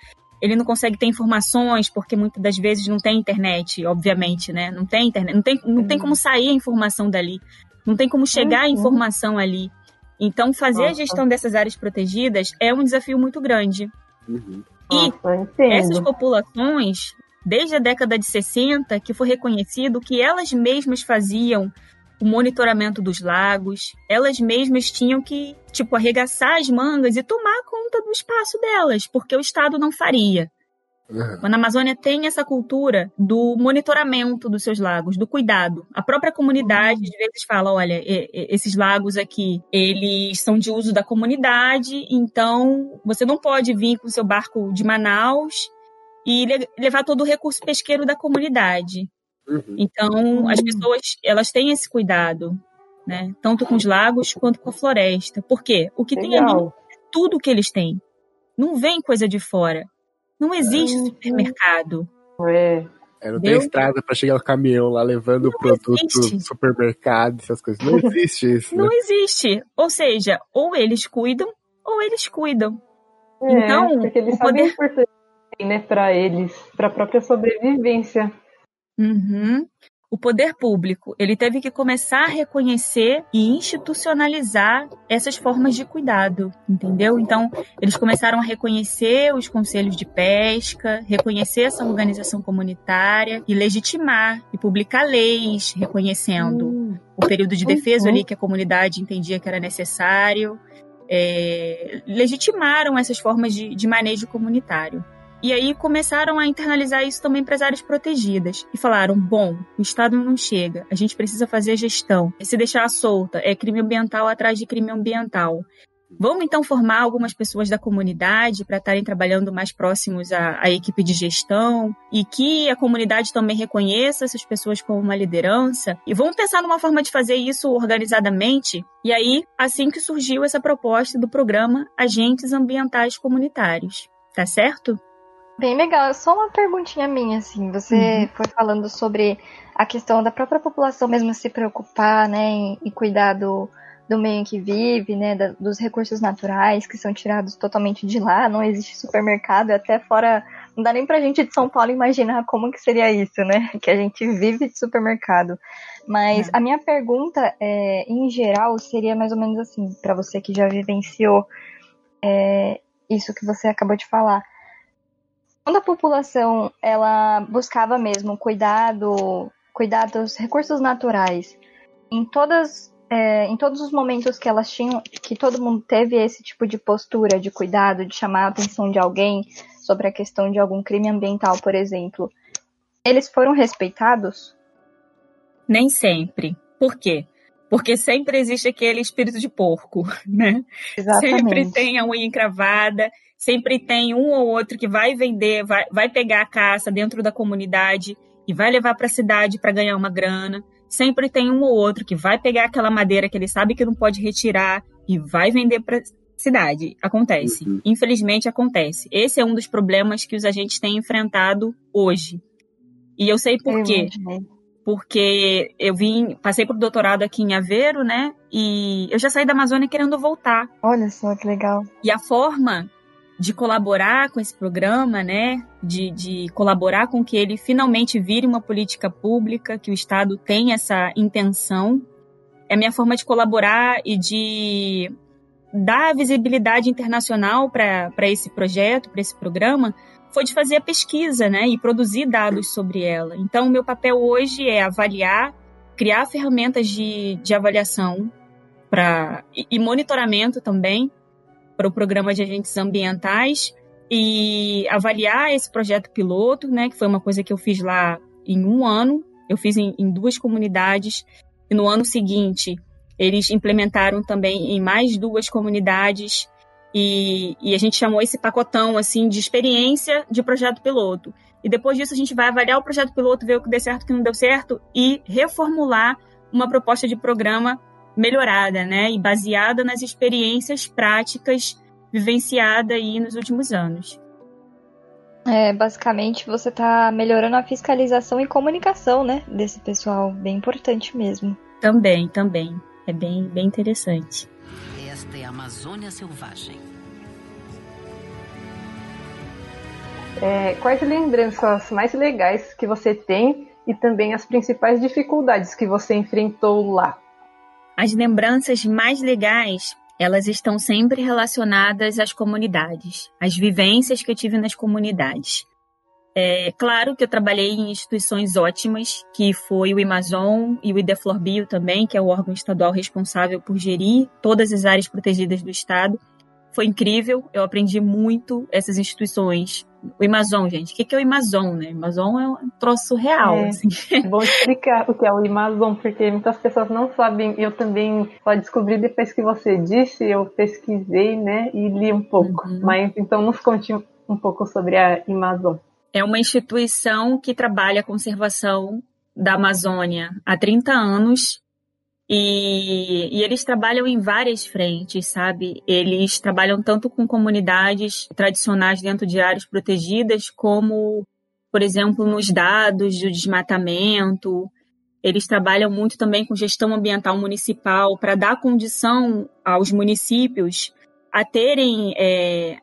ele não consegue ter informações, porque muitas das vezes não tem internet, obviamente, né? Não tem internet, não tem, não tem como sair a informação dali, não tem como chegar a informação ali. Então, fazer a gestão dessas áreas protegidas é um desafio muito grande. Uhum. E Nossa, essas populações, desde a década de 60, que foi reconhecido que elas mesmas faziam o monitoramento dos lagos, elas mesmas tinham que, tipo, arregaçar as mangas e tomar conta do espaço delas, porque o Estado não faria. Uhum. Na Amazônia tem essa cultura do monitoramento dos seus lagos, do cuidado. A própria comunidade às vezes fala, olha, esses lagos aqui, eles são de uso da comunidade, então você não pode vir com seu barco de Manaus e le- levar todo o recurso pesqueiro da comunidade. Uhum. Então, as pessoas, elas têm esse cuidado, né? Tanto com os lagos quanto com a floresta. Por quê? O que tem ali Legal. é tudo que eles têm. Não vem coisa de fora. Não existe supermercado. É. É, não tem estrada pra chegar o caminhão lá levando o produto existe. do supermercado, essas coisas. Não *laughs* existe isso, né? Não existe. Ou seja, ou eles cuidam, ou eles cuidam. É, Então, porque eles o sabem a poder- importância que tem, né, para eles, para a própria sobrevivência. Uhum. O poder público, ele teve que começar a reconhecer e institucionalizar essas formas de cuidado, entendeu? Então, eles começaram a reconhecer os conselhos de pesca, reconhecer essa organização comunitária e legitimar e publicar leis reconhecendo o período de defesa Uhum. ali que a comunidade entendia que era necessário. É, legitimaram essas formas de, de manejo comunitário. E aí começaram a internalizar isso também para as áreas protegidas. E falaram: bom, o Estado não chega, a gente precisa fazer a gestão. Se deixar solta, é crime ambiental atrás de crime ambiental. Vamos então formar algumas pessoas da comunidade para estarem trabalhando mais próximos à, à equipe de gestão e que a comunidade também reconheça essas pessoas como uma liderança. E vamos pensar numa forma de fazer isso organizadamente. E aí, assim que surgiu essa proposta do programa Agentes Ambientais Comunitários. Tá certo? Bem legal. Só uma perguntinha minha, assim. Você Uhum. foi falando sobre a questão da própria população mesmo se preocupar, né, em, em cuidar do, do meio em que vive, né, da- dos recursos naturais que são tirados totalmente de lá. Não existe supermercado, é até fora. Não dá nem pra gente de São Paulo imaginar como que seria isso, né? *laughs* Que a gente vive de supermercado. Mas a minha pergunta, é, em geral, seria mais ou menos assim, pra você que já vivenciou é, isso que você acabou de falar quando a população ela buscava mesmo cuidado, cuidar dos recursos naturais, em todas é, em todos os momentos que elas tinham, que todo mundo teve esse tipo de postura de cuidado, de chamar a atenção de alguém sobre a questão de algum crime ambiental, por exemplo, eles foram respeitados? Nem sempre. Por quê? Porque sempre existe aquele espírito de porco, *laughs* né? Sempre tem a unha encravada, sempre tem um ou outro que vai vender, vai, vai pegar a caça dentro da comunidade e vai levar para a cidade para ganhar uma grana. Sempre tem um ou outro que vai pegar aquela madeira que ele sabe que não pode retirar e vai vender para cidade. Acontece. Uhum. Infelizmente acontece. Esse é um dos problemas que os agentes têm enfrentado hoje. E eu sei por Eu quê porque eu vim, passei por doutorado aqui em Aveiro, né? E eu já saí da Amazônia querendo voltar. Olha só que legal. E a forma de colaborar com esse programa, né? De, de colaborar com que ele finalmente vire uma política pública, que o Estado tenha essa intenção, é a minha forma de colaborar e de dar visibilidade internacional para esse projeto, para esse programa, foi de fazer a pesquisa, né, e produzir dados sobre ela. Então, o meu papel hoje é avaliar, criar ferramentas de, de avaliação para e, e monitoramento também para o programa de agentes ambientais e avaliar esse projeto piloto, né, que foi uma coisa que eu fiz lá em um ano. Eu fiz em, em duas comunidades e no ano seguinte eles implementaram também em mais duas comunidades e, e, a gente chamou esse pacotão assim de experiência de projeto piloto. E depois disso a gente vai avaliar o projeto piloto, ver o que deu certo, o que não deu certo e reformular uma proposta de programa melhorada, né, e baseada nas experiências práticas vivenciadas aí nos últimos anos. É, basicamente você está melhorando a fiscalização e comunicação, né, desse pessoal, bem importante mesmo. Também, também. É bem, bem interessante. Esta é a Amazônia Selvagem. é, quais lembranças mais legais que você tem e também as principais dificuldades que você enfrentou lá? As lembranças mais legais, elas estão sempre relacionadas às comunidades, às vivências que eu tive nas comunidades. É claro que eu trabalhei em instituições ótimas, que foi o Amazon e o Ideflorbio também, que é o órgão estadual responsável por gerir todas as áreas protegidas do estado. Foi incrível, eu aprendi muito essas instituições. O Amazon, gente, o que é o Amazon, né? O Amazon é um troço real, É. assim. *laughs* Vou explicar o que é o Amazon, porque muitas pessoas não sabem. Eu também só descobri depois que você disse, eu pesquisei, né, e li um pouco. Uhum. Mas então nos conte um pouco sobre a Amazon. É uma instituição que trabalha a conservação da Amazônia há 30 anos e, e eles trabalham em várias frentes, sabe? Eles trabalham tanto com comunidades tradicionais dentro de áreas protegidas, como, por exemplo, nos dados do desmatamento. Eles trabalham muito também com gestão ambiental municipal para dar condição aos municípios a terem é,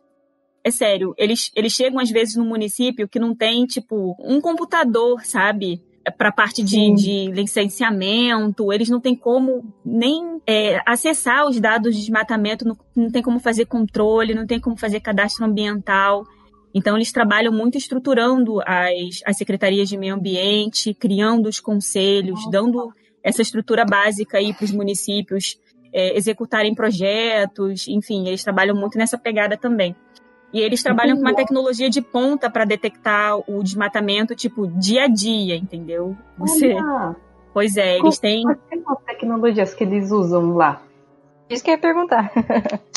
é sério, eles, eles chegam às vezes no município que não tem, tipo, um computador, sabe? Para parte de, de licenciamento, eles não têm como nem é, acessar os dados de desmatamento, não, não tem como fazer controle, não tem como fazer cadastro ambiental. Então, eles trabalham muito estruturando as, as secretarias de meio ambiente, criando os conselhos, dando essa estrutura básica aí para os municípios é, executarem projetos, enfim, eles trabalham muito nessa pegada também. E eles trabalham com uma tecnologia de ponta para detectar o desmatamento, tipo, dia a dia, entendeu? Você, Olha, pois é, eles têm quais são as tecnologias que eles usam lá? Isso que eu ia perguntar. *laughs*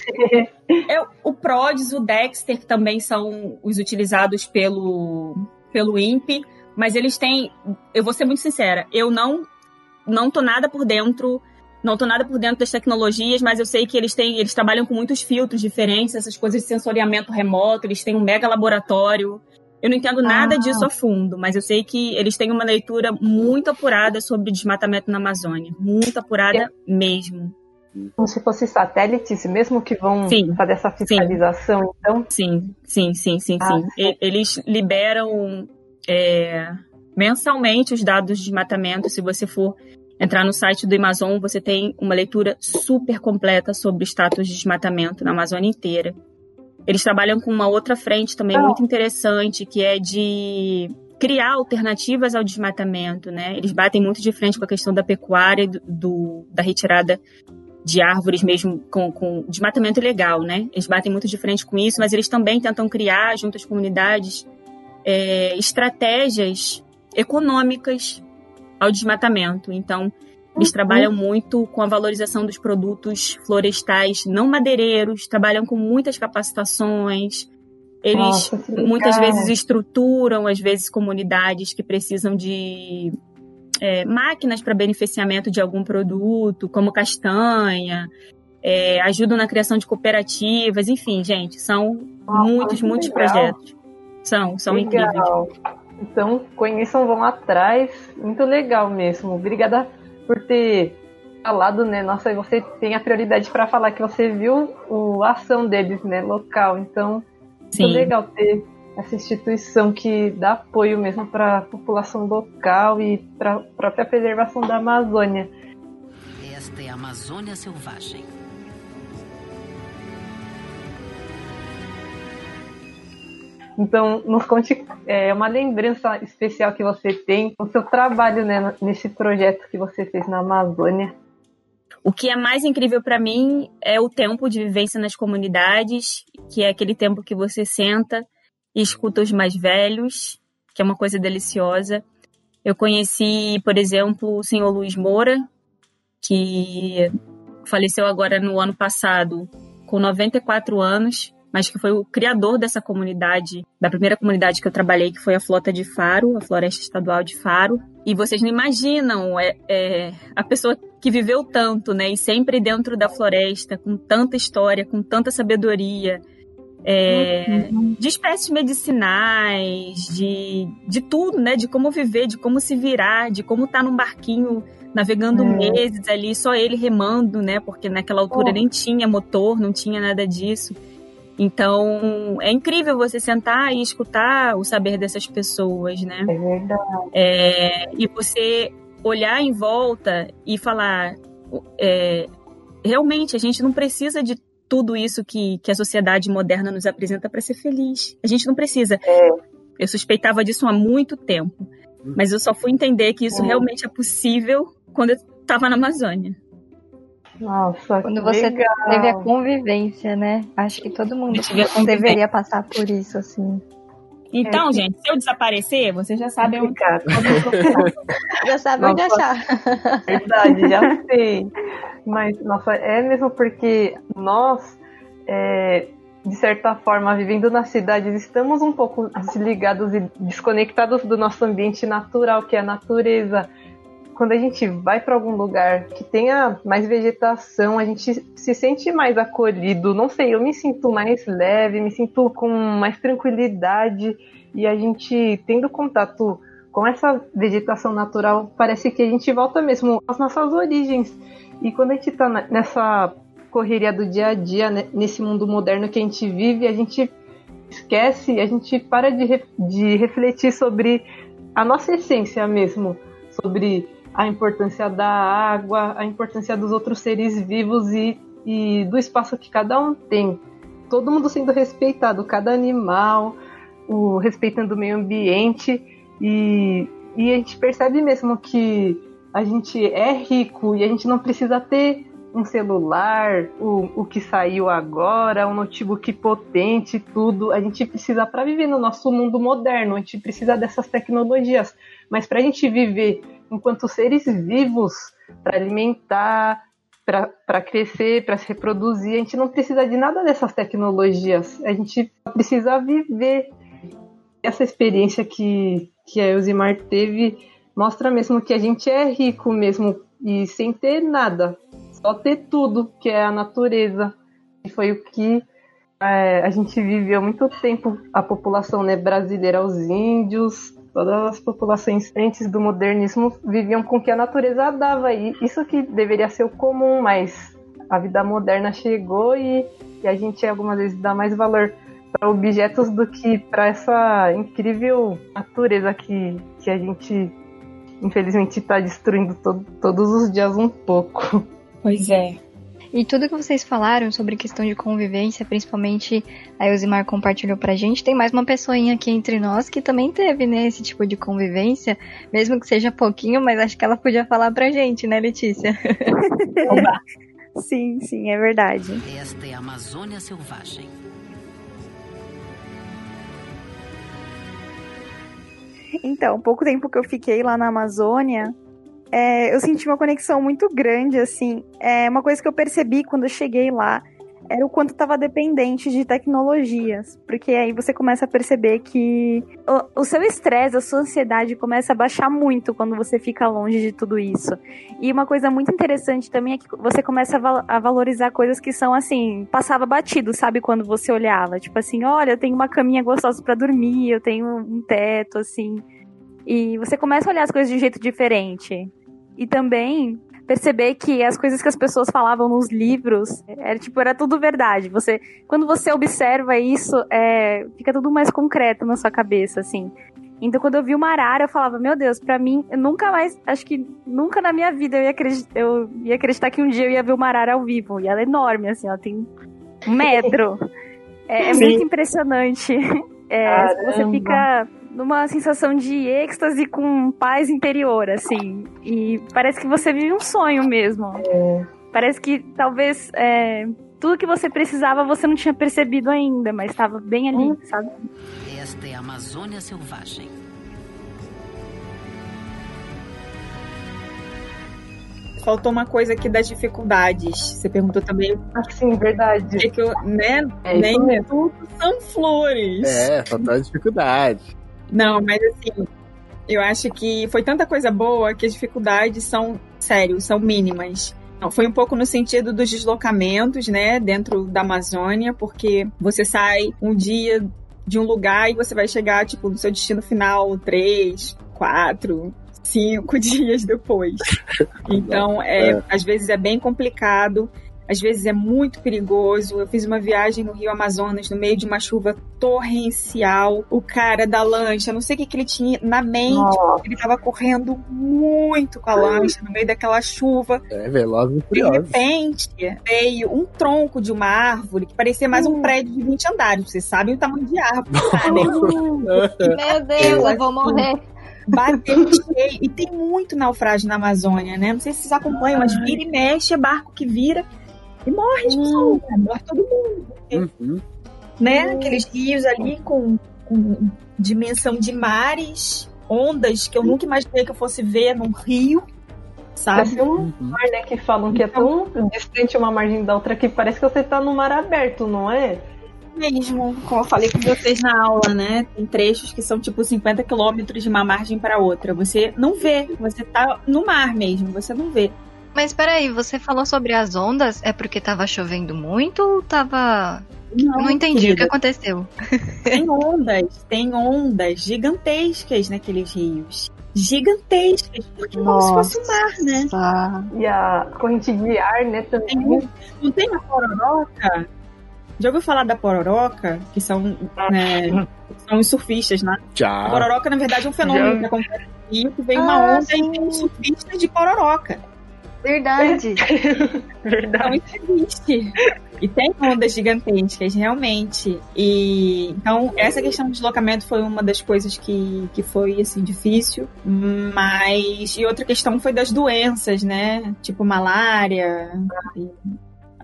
É, o PRODES, o Dexter, que também são os utilizados pelo, pelo INPE, mas eles têm. Eu vou ser muito sincera, eu não, não tô nada por dentro. Não tô nada por dentro das tecnologias, mas eu sei que eles têm, eles trabalham com muitos filtros diferentes, essas coisas de sensoriamento remoto, eles têm um mega laboratório. Eu não entendo nada Ah. disso a fundo, mas eu sei que eles têm uma leitura muito apurada sobre desmatamento na Amazônia. Muito apurada mesmo. Como se fossem satélites, mesmo que vão Sim. fazer essa fiscalização, então. Sim, sim, sim, sim, Ah, sim. sim. E- Eles liberam é, mensalmente os dados de desmatamento. Se você for entrar no site do Amazon, você tem uma leitura super completa sobre o status de desmatamento na Amazônia inteira. Eles trabalham com uma outra frente também muito interessante, que é de criar alternativas ao desmatamento, né? Eles batem muito de frente com a questão da pecuária, do, do- da retirada de árvores mesmo com, com desmatamento ilegal, né? Eles batem muito de frente com isso, mas eles também tentam criar, junto às comunidades, é, estratégias econômicas ao desmatamento. Então, eles trabalham muito com a valorização dos produtos florestais não madeireiros, trabalham com muitas capacitações. Eles Nossa, legal. muitas vezes estruturam, às vezes, comunidades que precisam de é, máquinas para beneficiamento de algum produto, como castanha, é, ajudam na criação de cooperativas, enfim, gente, são Ah, muitos, muitos legal. projetos. São, são incríveis. Então, conheçam, vão atrás. Muito legal mesmo. Obrigada por ter falado, né? Nossa, você tem a prioridade para falar que você viu o- a ação deles, né? Local. Então, Sim. muito legal ter essa instituição que dá apoio mesmo para a população local e para a própria preservação da Amazônia. Esta é a Amazônia Selvagem. Então, nos conte é, uma lembrança especial que você tem no seu trabalho, né? Nesse projeto que você fez na Amazônia. O que é mais incrível para mim é o tempo de vivência nas comunidades, que é aquele tempo que você senta e escuta os mais velhos, que é uma coisa deliciosa. Eu conheci, por exemplo, o senhor Luiz Moura, que faleceu agora no ano passado, com 94 anos, mas que foi o criador dessa comunidade, da primeira comunidade que eu trabalhei, que foi a Flota de Faro, a Floresta Estadual de Faro. E vocês não imaginam é, é, a pessoa que viveu tanto, né? E sempre dentro da floresta, com tanta história, com tanta sabedoria, é, de espécies medicinais, de, de tudo, né? De como viver, de como se virar, de como estar num barquinho navegando É. meses ali, só ele remando, né? Porque naquela altura Oh. nem tinha motor, não tinha nada disso. Então, é incrível você sentar e escutar o saber dessas pessoas, né? É verdade. É, e você olhar em volta e falar: é, realmente, a gente não precisa de tudo isso que, que a sociedade moderna nos apresenta para ser feliz. A gente não precisa. É. Eu suspeitava disso há muito tempo, mas eu só fui entender que isso É. realmente é possível quando eu estava na Amazônia. Nossa, Quando que você legal. teve a convivência, né? Acho que todo mundo deveria passar por isso, assim. Então, gente, se eu desaparecer, você já sabe onde. *laughs* Já sabe onde achar. *laughs* Verdade, já sei. Mas, nossa, é mesmo porque nós, é, de certa forma, vivendo nas cidades, estamos um pouco desligados e desconectados do nosso ambiente natural, que é a natureza. Quando a gente vai para algum lugar que tenha mais vegetação, a gente se sente mais acolhido. Não sei, eu me sinto mais leve, me sinto com mais tranquilidade. E a gente tendo contato com essa vegetação natural, parece que a gente volta mesmo às nossas origens. E quando a gente tá na- nessa correria do dia a dia, né, nesse mundo moderno que a gente vive, a gente esquece, a gente para de, de refletir sobre a nossa essência mesmo, sobre a importância da água, a importância dos outros seres vivos e, e do espaço que cada um tem. Todo mundo sendo respeitado, cada animal, o respeitando o meio ambiente e, e a gente percebe mesmo que a gente é rico e a gente não precisa ter um celular, o, o que saiu agora, um notebook potente, tudo. A gente precisa para viver no nosso mundo moderno, a gente precisa dessas tecnologias. Mas para a gente viver enquanto seres vivos, para alimentar, para crescer, para se reproduzir, a gente não precisa de nada dessas tecnologias. A gente precisa viver essa experiência que, que a Elzimar teve mostra mesmo que a gente é rico mesmo e sem ter nada, só ter tudo, que é a natureza. E foi o que é, a gente viveu muito tempo, a população né, brasileira, os índios, todas as populações antes do modernismo viviam com o que a natureza dava. E isso que deveria ser o comum, mas a vida moderna chegou e, e a gente algumas vezes dá mais valor para objetos do que para essa incrível natureza que, que a gente infelizmente está destruindo to todos os dias um pouco. Pois é. E tudo que vocês falaram sobre questão de convivência, principalmente a Elzimar compartilhou pra gente, tem mais uma pessoinha aqui entre nós que também teve, né, esse tipo de convivência, mesmo que seja pouquinho, mas acho que ela podia falar pra gente, né, Letícia? *laughs* Sim, sim, é verdade. Esta é a Amazônia Selvagem. Então, pouco tempo que eu fiquei lá na Amazônia, é, eu senti uma conexão muito grande, assim. É uma coisa que eu percebi quando eu cheguei lá era o quanto estava dependente de tecnologias, porque aí você começa a perceber que o, o seu estresse, a sua ansiedade começa a baixar muito quando você fica longe de tudo isso. E uma coisa muito interessante também é que você começa a, val a valorizar coisas que são assim, passava batido, sabe, quando você olhava, tipo assim, olha, eu tenho uma caminha gostosa para dormir, eu tenho um teto assim. E você começa a olhar as coisas de um jeito diferente. E também perceber que as coisas que as pessoas falavam nos livros era tipo era tudo verdade. Você, quando você observa isso, é, fica tudo mais concreto na sua cabeça, assim. Então, quando eu vi uma arara, eu falava, meu Deus, pra mim, eu nunca mais, acho que nunca na minha vida eu ia, acreditar, eu ia acreditar que um dia eu ia ver uma arara ao vivo. E ela é enorme, assim, ela tem um metro. *laughs* É, é muito impressionante. *laughs* É, você fica numa sensação de êxtase com paz interior, assim. E parece que você vive um sonho mesmo. Parece que talvez é, tudo que você precisava você não tinha percebido ainda, mas estava bem ali, sabe? Esta é a Amazônia Selvagem. Faltou uma coisa aqui das dificuldades. Você perguntou também Assim, verdade. por que eu, né? É Nem tudo são flores. É, faltou a dificuldade. Não, mas assim, eu acho que foi tanta coisa boa que as dificuldades são, sério, são mínimas. Não, foi um pouco no sentido dos deslocamentos, né, dentro da Amazônia, porque você sai um dia de um lugar e você vai chegar, tipo, no seu destino final três, quatro, cinco *laughs* dias depois. *laughs* Então, é, às vezes é bem complicado. Às vezes é muito perigoso. Eu fiz uma viagem no Rio Amazonas no meio de uma chuva torrencial. O cara da lancha, não sei o que, que ele tinha na mente, ele tava correndo muito com a lancha no meio daquela chuva. É, Velozes e De Furiosos. repente, veio um tronco de uma árvore que parecia mais um prédio de 20 andares. Vocês sabem o tamanho de árvore, tá, né? Meu Deus, eu vou morrer. Bateu cheio. E tem muito naufrágio na Amazônia, né? Não sei se vocês acompanham, mas vira e mexe, é barco que vira e morre as pessoas, né? morre todo mundo. Uhum. Né? Aqueles rios ali com, com dimensão de mares, ondas que eu nunca imaginei que eu fosse ver num rio, sabe? Parece um mar, né? Que falam que é tão distante uma margem da outra que parece que você tá no mar aberto, não é? mesmo, como eu falei com vocês na aula, né? Tem trechos que são tipo 50 quilômetros de uma margem para outra. Você não vê, você tá no mar mesmo, você não vê. Mas peraí, você falou sobre as ondas, é porque tava chovendo muito ou tava. Não, entendi o que querida. aconteceu. Tem ondas, tem ondas gigantescas naqueles rios. Gigantescas, porque é como se fosse o mar, né? E a corrente de ar, né, também. Tem, não tem a pororoca? Já ouviu falar da pororoca? Que são, né, são os surfistas, né? A Já. pororoca, na verdade, é um fenômeno Já. que acontece no Rio, que vem uma Ah, onda sim. e tem surfistas de pororoca. Verdade. Então *laughs* Verdade. isso existe. E tem ondas gigantescas, realmente. E então essa questão do deslocamento foi uma das coisas que, que foi assim difícil. Mas e outra questão foi das doenças, né? Tipo malária e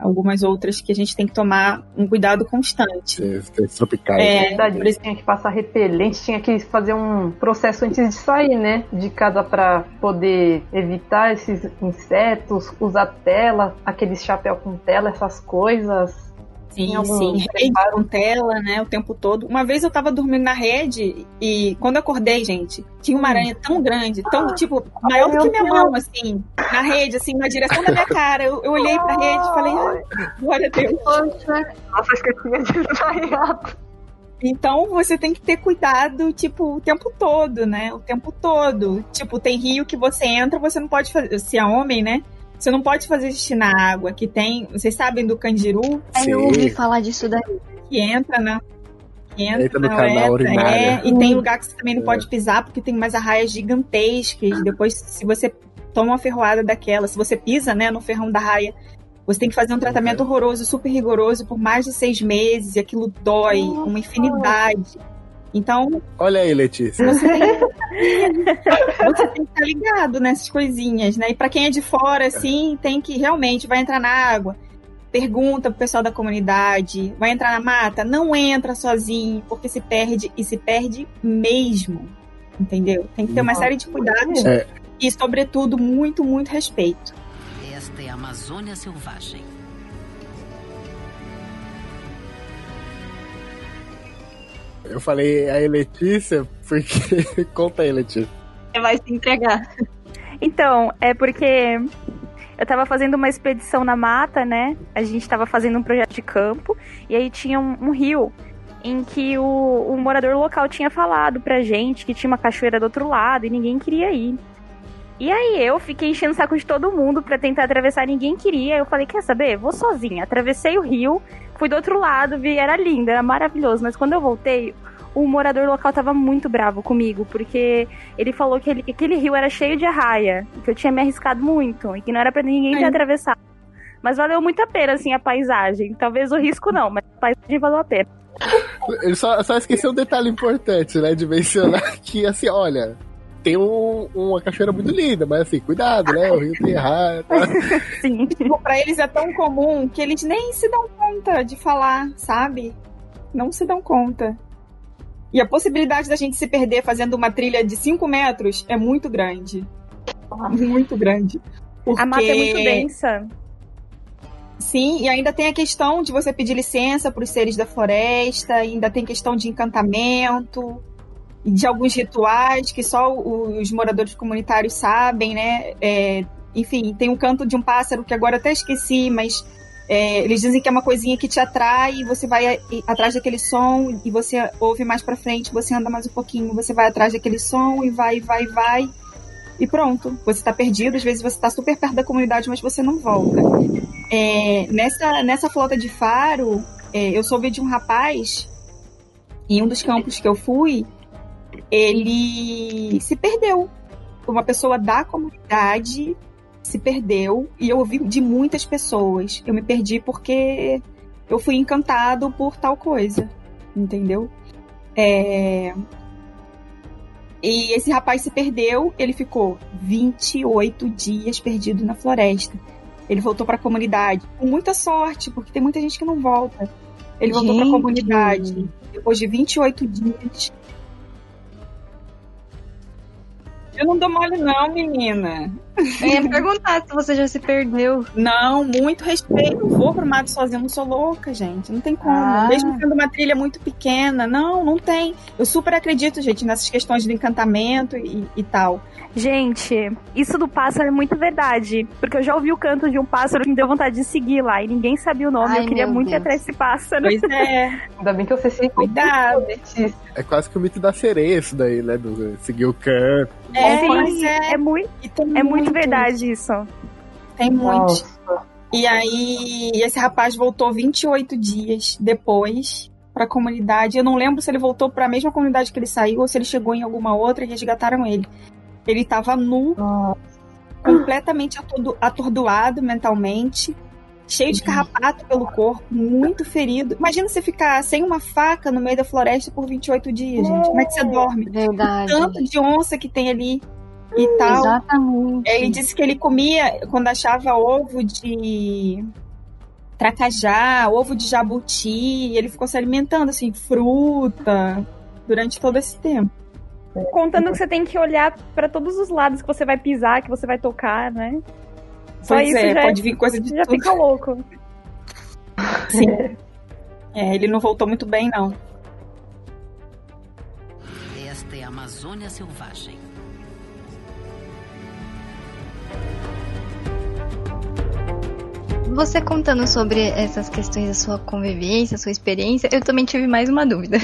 algumas outras que a gente tem que tomar um cuidado constante. Esses tropicais. É, Verdade, por isso- tinha que passar repelente, tinha que fazer um processo antes de sair, né? De casa pra poder evitar esses insetos, usar tela, aqueles chapéu com tela, essas coisas. Sim, algum sim. Rede com tela, né? O tempo todo. Uma vez eu tava dormindo na rede e quando eu acordei, gente, tinha uma aranha tão grande, tão, tipo, maior do que minha mão, assim, na rede, assim, na direção da minha cara. Eu, eu olhei pra rede e falei, ai, glória a Deus. Nossa, tinha desmaiado. Então você tem que ter cuidado, tipo, o tempo todo, né? O tempo todo. Tipo, tem rio que você entra, você não pode fazer. Se é homem, né? Você não pode fazer xixi na água. Que tem. Vocês sabem do candiru? Aí eu Sim. ouvi falar disso daí. que entra na. Que entra, Entra no na canal urinário. é, e tem lugar que você também não pode pisar, porque tem umas arraias gigantescas. Depois, se você toma uma ferroada daquela, se você pisa, né, no ferrão da raia, você tem que fazer um tratamento horroroso, super rigoroso, por mais de seis meses, e aquilo dói, uma infinidade. Então, Olha aí, Letícia. você tem, você tem que estar ligado nessas coisinhas, né? E pra quem é de fora, assim, tem que realmente vai entrar na água. Pergunta pro pessoal da comunidade, vai entrar na mata? Não entra sozinho, porque se perde e se perde mesmo. Entendeu? Tem que ter uma série de cuidados É. e, sobretudo, muito, muito respeito. Esta é a Amazônia Selvagem. Eu falei aí, Letícia, porque. *laughs* Conta aí, Letícia. Você vai se entregar. Então, é porque eu tava fazendo uma expedição na mata, né? A gente tava fazendo um projeto de campo e aí tinha um, um rio em que o, o morador local tinha falado pra gente que tinha uma cachoeira do outro lado e ninguém queria ir. E aí eu fiquei enchendo o saco de todo mundo pra tentar atravessar, ninguém queria. Eu falei, quer saber? Vou sozinha. Atravessei o rio, fui do outro lado, vi, era lindo, era maravilhoso. Mas quando eu voltei, o morador local tava muito bravo comigo, porque ele falou que, ele- que aquele rio era cheio de arraia, e que eu tinha me arriscado muito, e que não era pra ninguém ter Ai. atravessado. Mas valeu muito a pena, assim, a paisagem. Talvez o risco não, mas a paisagem valeu a pena. Ele só, só esqueceu um detalhe importante, né? De mencionar *laughs* que, assim, olha. Tem um- uma cachoeira muito linda, mas assim, cuidado, né? O rio tem raia. Tá? *laughs* Sim. Tipo, pra eles é tão comum que eles nem se dão conta de falar, sabe? Não se dão conta. E a possibilidade da gente se perder fazendo uma trilha de 5 metros é muito grande. Muito grande. A mata é muito Porque- densa. Sim, e ainda tem a questão de você pedir licença para os seres da floresta, ainda tem questão de encantamento, de alguns rituais que só os moradores comunitários sabem, né? É, enfim, tem um canto de um pássaro que agora até esqueci, mas é, eles dizem que é uma coisinha que te atrai, e você vai e- atrás daquele som e você ouve mais pra frente, você anda mais um pouquinho, você vai atrás daquele som e vai, vai, vai. e pronto. Você tá perdido, às vezes você tá super perto da comunidade, mas você não volta. É, nessa, nessa flota de faro, é, eu soube de um rapaz, em um dos campos que eu fui, ele se perdeu. Uma pessoa da comunidade se perdeu e eu ouvi de muitas pessoas. Eu me perdi porque eu fui encantado por tal coisa, entendeu? É... E esse rapaz se perdeu, ele ficou 28 dias perdido na floresta. Ele voltou para a comunidade com muita sorte, porque tem muita gente que não volta. Ele voltou para a comunidade depois de 28 dias. Eu não dou mole não, menina. Eu ia perguntar se você já se perdeu. Não, muito respeito. Não vou pro mato sozinha, não sou louca, gente. Não tem como. Ah. Mesmo sendo uma trilha muito pequena. Não, não tem. Eu super acredito, gente, nessas questões do encantamento e, e tal. Gente, isso do pássaro é muito verdade. Porque eu já ouvi o canto de um pássaro que me deu vontade de seguir lá. E ninguém sabia o nome. Ai, eu queria muito ir atrás desse pássaro. Pois é. *laughs* Ainda bem que você se Cuidado. É quase que o mito da sereia isso daí, né? Do seguir o canto. É, Sim, pois é. é muito, é muito muito. verdade isso. Tem muito. Nossa. E aí, esse rapaz voltou 28 dias depois pra comunidade. Eu não lembro se ele voltou pra mesma comunidade que ele saiu ou se ele chegou em alguma outra e resgataram ele. Ele tava nu, completamente atordo- atordoado mentalmente, cheio de carrapato pelo corpo, muito ferido. Imagina você ficar sem uma faca no meio da floresta por 28 dias, gente. Como é que você dorme? Verdade. Tanto de onça que tem ali e tal. Exatamente. Ele disse que ele comia quando achava ovo de tracajá, ovo de jabuti, ele ficou se alimentando assim, fruta, durante todo esse tempo. Contando que você tem que olhar pra todos os lados que você vai pisar, que você vai tocar, né? Só pois isso é, já, pode vir coisa de já tudo. fica louco. *laughs* Sim. É, ele não voltou muito bem, não. Esta é a Amazônia Selvagem. Você contando sobre essas questões da sua convivência, sua experiência, eu também tive mais uma dúvida.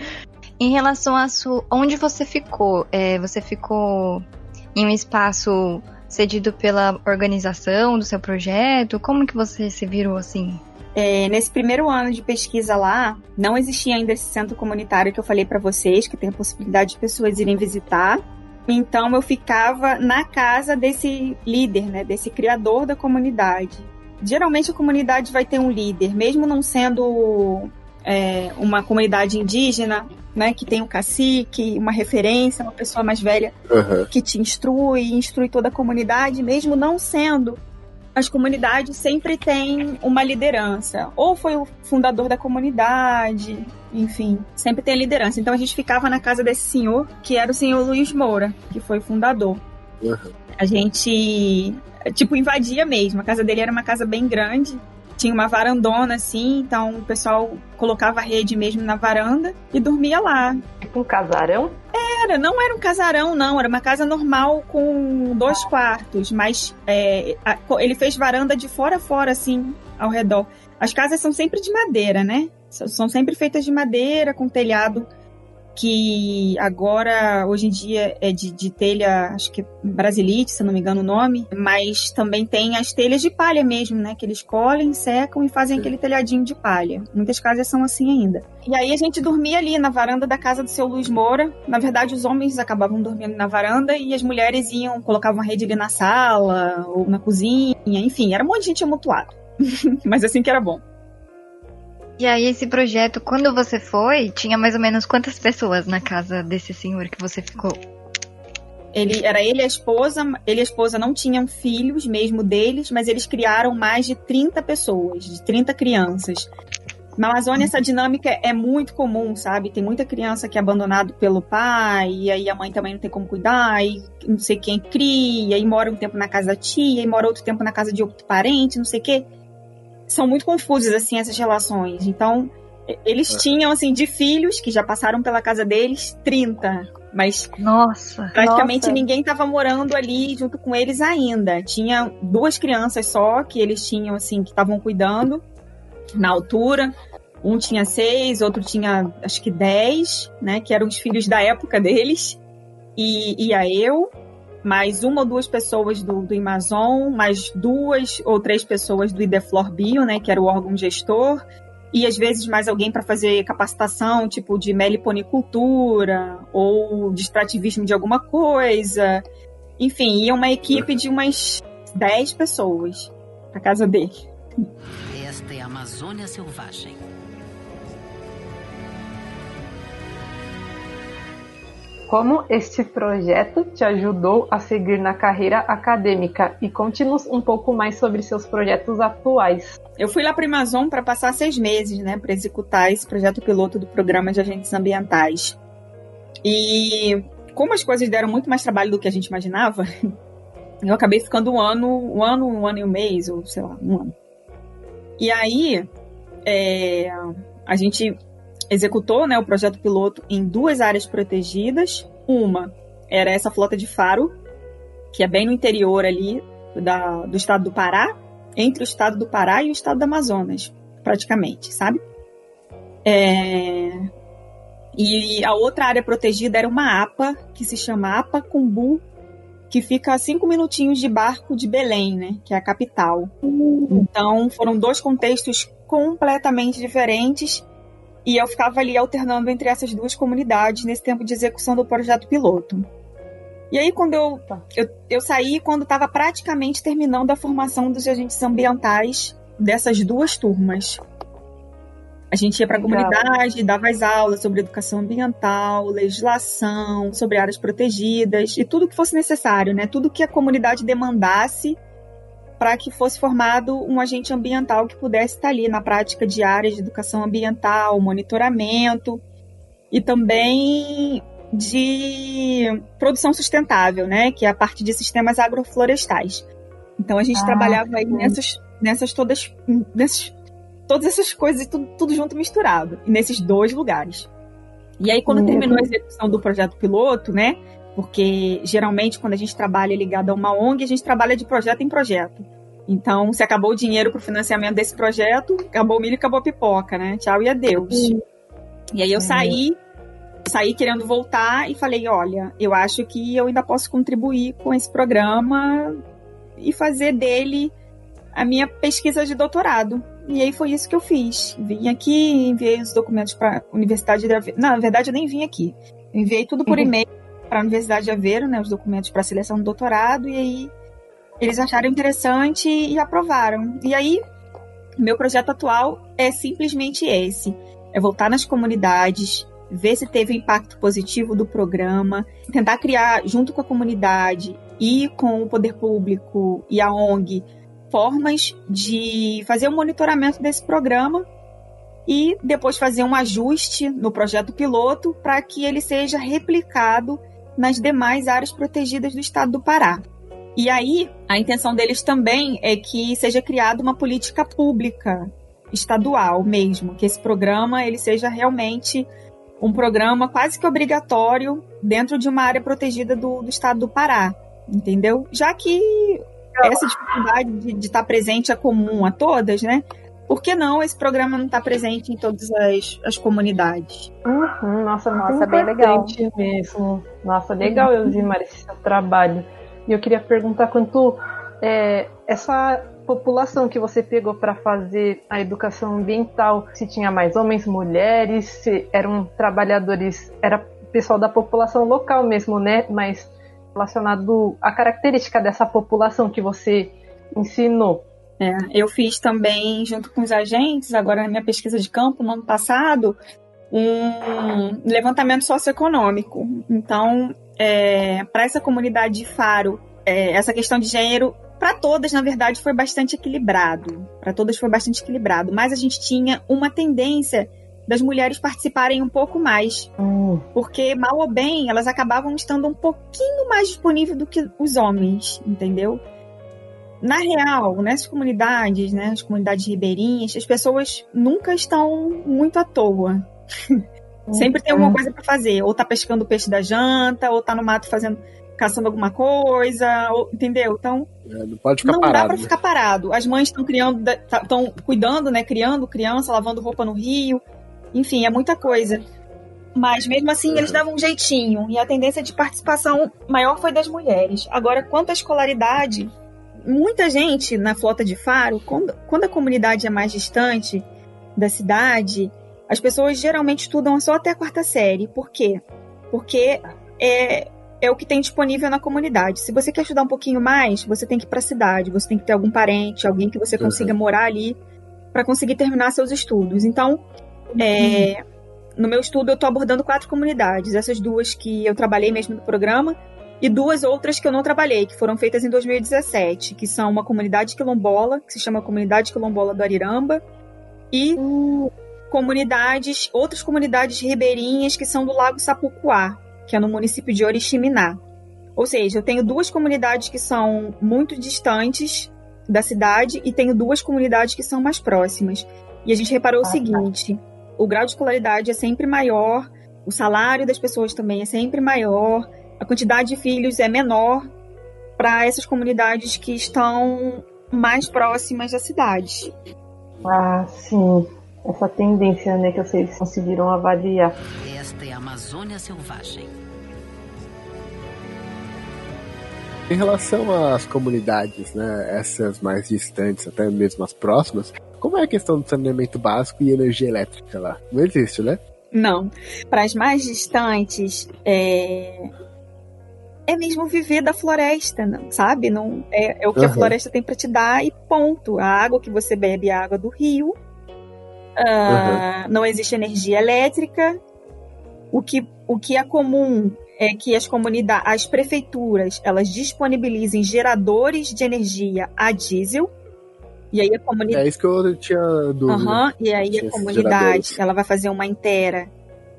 *laughs* em relação a sua, onde você ficou, é, você ficou em um espaço cedido pela organização do seu projeto? Como que você se virou assim? É, nesse primeiro ano de pesquisa lá, não existia ainda esse centro comunitário que eu falei pra vocês, que tem a possibilidade de pessoas irem visitar. Então eu ficava na casa desse líder, né, desse criador da comunidade. Geralmente a comunidade vai ter um líder, mesmo não sendo é, uma comunidade indígena, né, que tem um cacique, uma referência, uma pessoa mais velha Aham. que te instrui, instrui toda a comunidade, mesmo não sendo, as comunidades sempre têm uma liderança. Ou foi o fundador da comunidade, enfim, sempre tem a liderança. Então a gente ficava na casa desse senhor, que era o senhor Luiz Moura, que foi o fundador. Uhum. A gente, tipo, invadia mesmo. A casa dele era uma casa bem grande. Tinha uma varandona assim, então o pessoal colocava a rede mesmo na varanda e dormia lá. Um casarão? Era, não era um casarão, não. Era uma casa normal com dois quartos, mas é, a- ele fez varanda de fora a fora, assim, ao redor. As casas são sempre de madeira, né? São sempre feitas de madeira, com telhado que agora, hoje em dia, é de, de telha, acho que brasilite, se não me engano o nome, mas também tem as telhas de palha mesmo, né? Que eles colhem, secam e fazem aquele telhadinho de palha. Muitas casas são assim ainda. E aí a gente dormia ali na varanda da casa do seu Luiz Moura. Na verdade, os homens acabavam dormindo na varanda e as mulheres iam, colocavam a rede ali na sala ou na cozinha, enfim, era um monte de gente amontoada. *laughs* mas assim que era bom. E aí, esse projeto, quando você foi, tinha mais ou menos quantas pessoas na casa desse senhor que você ficou? Ele era ele e a esposa, ele e a esposa não tinham filhos mesmo deles, mas eles criaram mais de 30 pessoas, de 30 crianças. Na Amazônia essa dinâmica é muito comum, sabe? Tem muita criança que é abandonado pelo pai, e aí a mãe também não tem como cuidar, e não sei quem cria, e mora um tempo na casa da tia, e mora outro tempo na casa de outro parente, não sei o quê. São muito confusas assim essas relações. Então, e- eles tinham assim de filhos que já passaram pela casa deles 30, mas Nossa. praticamente Nossa. ninguém estava morando ali junto com eles ainda. Tinha duas crianças só que eles tinham, assim, que estavam cuidando na altura. Um tinha seis, outro tinha acho que dez, né? Que eram os filhos da época deles. E ia eu. Mais uma ou duas pessoas do, do Amazon, mais duas ou três pessoas do Ideflor Bio, né, que era o órgão gestor, e às vezes mais alguém para fazer capacitação, tipo de meliponicultura ou de extrativismo de alguma coisa. Enfim, ia uma equipe de umas 10 pessoas pra casa dele. Esta é a Amazônia Selvagem. Como este projeto te ajudou a seguir na carreira acadêmica? E conte-nos um pouco mais sobre seus projetos atuais. Eu fui lá para Amazon para passar seis meses, né, para executar esse projeto piloto do programa de agentes ambientais. E como as coisas deram muito mais trabalho do que a gente imaginava, *laughs* eu acabei ficando um ano, um ano, um ano e um mês, ou sei lá, um ano. E aí, é, a gente executou né, o projeto piloto em duas áreas protegidas. Uma era essa flota de faro, que é bem no interior ali da, do estado do Pará, entre o estado do Pará e o estado do Amazonas, praticamente, sabe? É... E a outra área protegida era uma APA, que se chama APA Cumbu, que fica a cinco minutinhos de barco de Belém, né? Que é a capital. Então, foram dois contextos completamente diferentes e eu ficava ali alternando entre essas duas comunidades nesse tempo de execução do projeto piloto. E aí, quando eu, eu, eu saí, quando estava praticamente terminando a formação dos agentes ambientais dessas duas turmas. A gente ia para a comunidade, dava as aulas sobre educação ambiental, legislação, sobre áreas protegidas e tudo que fosse necessário, né? Tudo que a comunidade demandasse para que fosse formado um agente ambiental que pudesse estar ali na prática de áreas de educação ambiental, monitoramento e também de produção sustentável, né, que é a parte de sistemas agroflorestais. Então a gente ah, trabalhava aí nessas, nessas todas, nessas, todas essas coisas tudo, tudo junto misturado, nesses dois lugares. E aí quando uhum. terminou a execução do projeto piloto, né, porque geralmente quando a gente trabalha ligado a uma ONG, a gente trabalha de projeto em projeto. Então, se acabou o dinheiro para o financiamento desse projeto, acabou o milho, acabou a pipoca, né? Tchau e adeus. Sim. E aí eu saí, saí querendo voltar e falei, olha, eu acho que eu ainda posso contribuir com esse programa e fazer dele a minha pesquisa de doutorado. E aí foi isso que eu fiz. Vim aqui, enviei os documentos para a Universidade de. Não, na verdade eu nem vim aqui. enviei tudo por uhum. e-mail para a Universidade de Aveiro, né, os documentos para seleção do doutorado, e aí eles acharam interessante e aprovaram. E aí, meu projeto atual é simplesmente esse: é voltar nas comunidades, ver se teve impacto positivo do programa, tentar criar, junto com a comunidade e com o poder público e a ONG, formas de fazer o um monitoramento desse programa e depois fazer um ajuste no projeto piloto para que ele seja replicado nas demais áreas protegidas do estado do Pará. E aí, a intenção deles também é que seja criada uma política pública estadual mesmo, que esse programa ele seja realmente um programa quase que obrigatório dentro de uma área protegida do, do estado do Pará, entendeu? Já que essa dificuldade de, de estar presente é comum a todas, né? Por que não esse programa não está presente em todas as, as comunidades? Uhum, nossa, nossa, bem legal mesmo. Nossa, legal eu vi esse seu trabalho. E eu queria perguntar quanto é, essa população que você pegou para fazer a educação ambiental, se tinha mais homens, mulheres, se eram trabalhadores, era pessoal da população local mesmo, né? Mas relacionado à característica dessa população que você ensinou. É, eu fiz também, junto com os agentes, agora na minha pesquisa de campo, no ano passado, um levantamento socioeconômico. Então, é, para essa comunidade de Faro, é, essa questão de gênero, para todas, na verdade, foi bastante equilibrado. Para todas foi bastante equilibrado. Mas a gente tinha uma tendência das mulheres participarem um pouco mais. Hum. Porque, mal ou bem, elas acabavam estando um pouquinho mais disponíveis do que os homens, entendeu? Na real, nessas comunidades, né, as comunidades ribeirinhas, as pessoas nunca estão muito à toa. Sempre tem alguma uhum. coisa para fazer. Ou tá pescando o peixe da janta, ou tá no mato fazendo caçando alguma coisa, ou, entendeu? Então, é, não pode ficar não parado. dá para ficar parado. As mães estão criando, estão cuidando, né, criando criança, lavando roupa no rio. Enfim, é muita coisa. Mas mesmo assim eles davam um jeitinho e a tendência de participação maior foi das mulheres. Agora, quanto à escolaridade, muita gente na flota de faro, quando, quando a comunidade é mais distante da cidade, as pessoas geralmente estudam só até a quarta série. Por quê? Porque é, é o que tem disponível na comunidade. Se você quer estudar um pouquinho mais, você tem que ir para a cidade, você tem que ter algum parente, alguém que você consiga morar ali para conseguir terminar seus estudos. Então, é, no meu estudo eu estou abordando quatro comunidades, essas duas que eu trabalhei mesmo no programa e duas outras que eu não trabalhei, que foram feitas em 2017, que são uma comunidade quilombola, que se chama Comunidade Quilombola do Ariramba, e comunidades, outras comunidades ribeirinhas que são do Lago Sapucuá, que é no município de Oriximiná. Ou seja, eu tenho duas comunidades que são muito distantes da cidade e tenho duas comunidades que são mais próximas. E a gente reparou o seguinte: o grau de escolaridade é sempre maior, o salário das pessoas também é sempre maior, a quantidade de filhos é menor para essas comunidades que estão mais próximas da cidade. Ah, sim. Essa tendência, né, que vocês conseguiram avaliar. Esta é a Amazônia Selvagem. Em relação às comunidades, né, essas mais distantes, até mesmo as próximas, como é a questão do saneamento básico e energia elétrica lá? Não existe, né? Não. Para as mais distantes, é... é mesmo viver da floresta, não, sabe? Não é, é o que a Aham. floresta tem para te dar e ponto. A água que você bebe é a água do rio. Ah, Não existe energia elétrica. O que, o que é comum é que as comunidades, as prefeituras, elas disponibilizem geradores de energia a diesel. E aí a comunidade É isso que eu tinha dúvida. Aham, e aí a comunidade, geradores. ela vai fazer uma inteira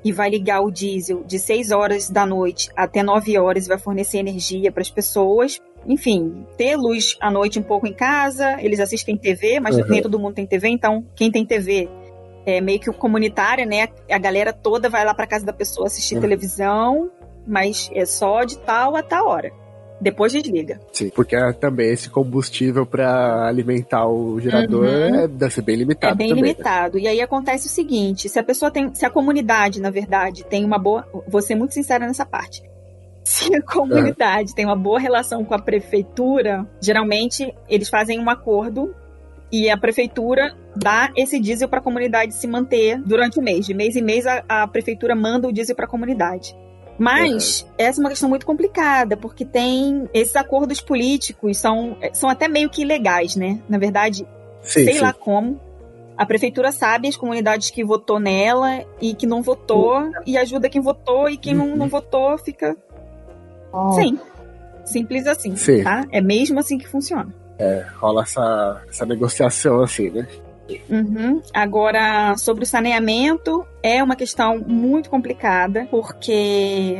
e vai ligar o diesel de 6 horas da noite até 9 horas e vai fornecer energia para as pessoas. Enfim, ter luz à noite um pouco em casa, eles assistem TV, mas Uhum. nem todo mundo tem TV, então quem tem TV é meio que o comunitária, né? A galera toda vai lá para casa da pessoa assistir Uhum. televisão, mas é só de tal a tal hora. Depois desliga. Sim, porque é também esse combustível para alimentar o gerador Uhum. é, deve ser bem limitado É bem também. né? limitado. E aí acontece o seguinte: se a pessoa tem. Se a comunidade, na verdade, tem uma boa. Vou ser muito sincera nessa parte. *laughs* Se a comunidade tem uma boa relação com a prefeitura, geralmente eles fazem um acordo e a prefeitura dá esse diesel para a comunidade se manter durante o mês. De mês em mês, a, a prefeitura manda o diesel para a comunidade. Mas essa é uma questão muito complicada, porque tem esses acordos políticos, são, são até meio que ilegais, né? Na verdade, Sim, sei sim. lá como. A prefeitura sabe as comunidades que votou nela e que não votou, e ajuda quem votou, e quem Uhum. não, não votou fica sem. Simples assim, Sim. tá? É mesmo assim que funciona. Rola essa, essa negociação assim, né? Uhum. Agora, sobre o saneamento, é uma questão muito complicada, porque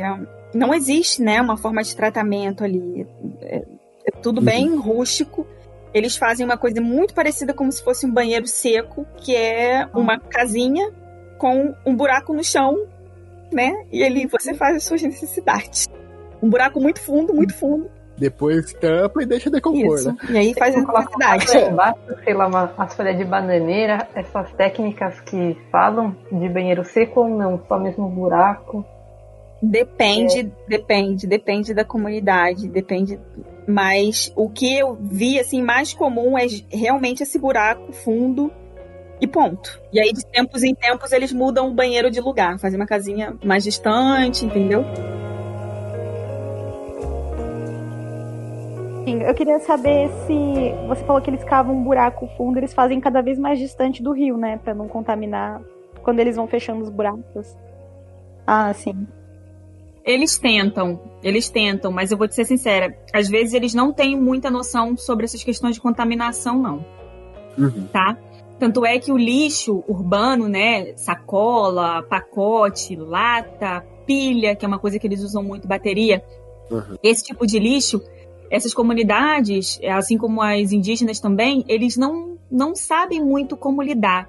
não existe, né, uma forma de tratamento ali. É, é tudo Uhum. bem rústico. Eles fazem uma coisa muito parecida como se fosse um banheiro seco, que é uma casinha com um buraco no chão, né? E ali você faz as suas necessidades. Um buraco muito fundo, muito fundo. Depois tampa e deixa decompor, Isso. né? E aí faz necessidades. folha embaixo, sei lá, uma, as folhas de bananeira, essas técnicas que falam de banheiro seco ou não, só mesmo buraco. Depende, depende, depende da comunidade, depende. Mas o que eu vi assim mais comum é realmente esse buraco fundo e ponto. E aí de tempos em tempos eles mudam o banheiro de lugar, fazem uma casinha mais distante, entendeu? Sim, eu queria saber se você falou que eles cavam um buraco fundo, eles fazem cada vez mais distante do rio, né, Pra não contaminar quando eles vão fechando os buracos. Ah, sim. Eles tentam, eles tentam, mas eu vou te ser sincera, às vezes eles não têm muita noção sobre essas questões de contaminação, não. Uhum. tá? Tanto é que o lixo urbano, né, sacola, pacote, lata, pilha, que é uma coisa que eles usam muito, bateria, Uhum. esse tipo de lixo, essas comunidades, assim como as indígenas também, eles não, não sabem muito como lidar.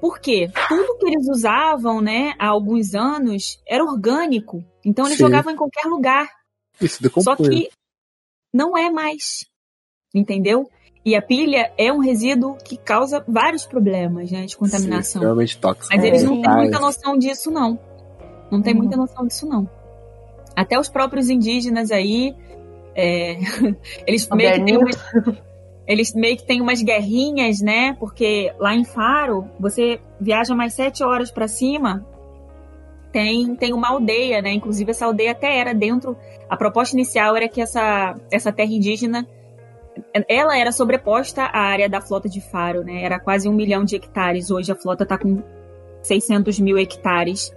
Por quê? Tudo que eles usavam, né, há alguns anos, era orgânico. Então eles Sim. jogavam em qualquer lugar. Isso Só decompõe. que não é mais. Entendeu? E a pilha é um resíduo que causa vários problemas, né, de Sim, contaminação. extremamente tóxico. Mas eles não têm muita noção disso, não. Não tem muita noção disso, não. Até os próprios indígenas aí, é, *laughs* eles meio que têm umas, eles meio que têm umas guerrinhas, né? Porque lá em Faro, você viaja mais sete horas para cima, tem, tem uma aldeia, né? Inclusive essa aldeia até era dentro. A proposta inicial era que essa, essa terra indígena ela era sobreposta à área da flota de Faro, né? Era quase um milhão de hectares. Hoje a flota está com 600 mil hectares.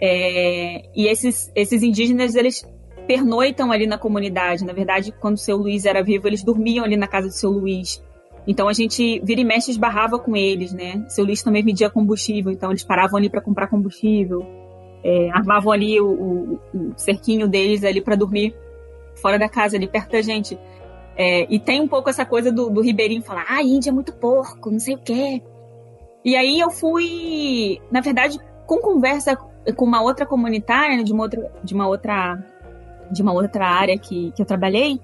É, e esses, esses indígenas, eles pernoitam ali na comunidade. Na verdade, quando o seu Luiz era vivo, eles dormiam ali na casa do seu Luiz. Então a gente vira e mexe esbarrava com eles, né? Seu Luiz também vendia combustível, então eles paravam ali para comprar combustível é, armavam ali o, o, o, cerquinho deles ali para dormir fora da casa, ali perto da gente. É, e tem um pouco essa coisa do, do Ribeirinho falar, ah, Índia é muito porco, não sei o quê. E aí eu fui, na verdade, com conversa com uma outra comunitária, né, de uma outra, de uma outra, de uma outra área que, que eu trabalhei,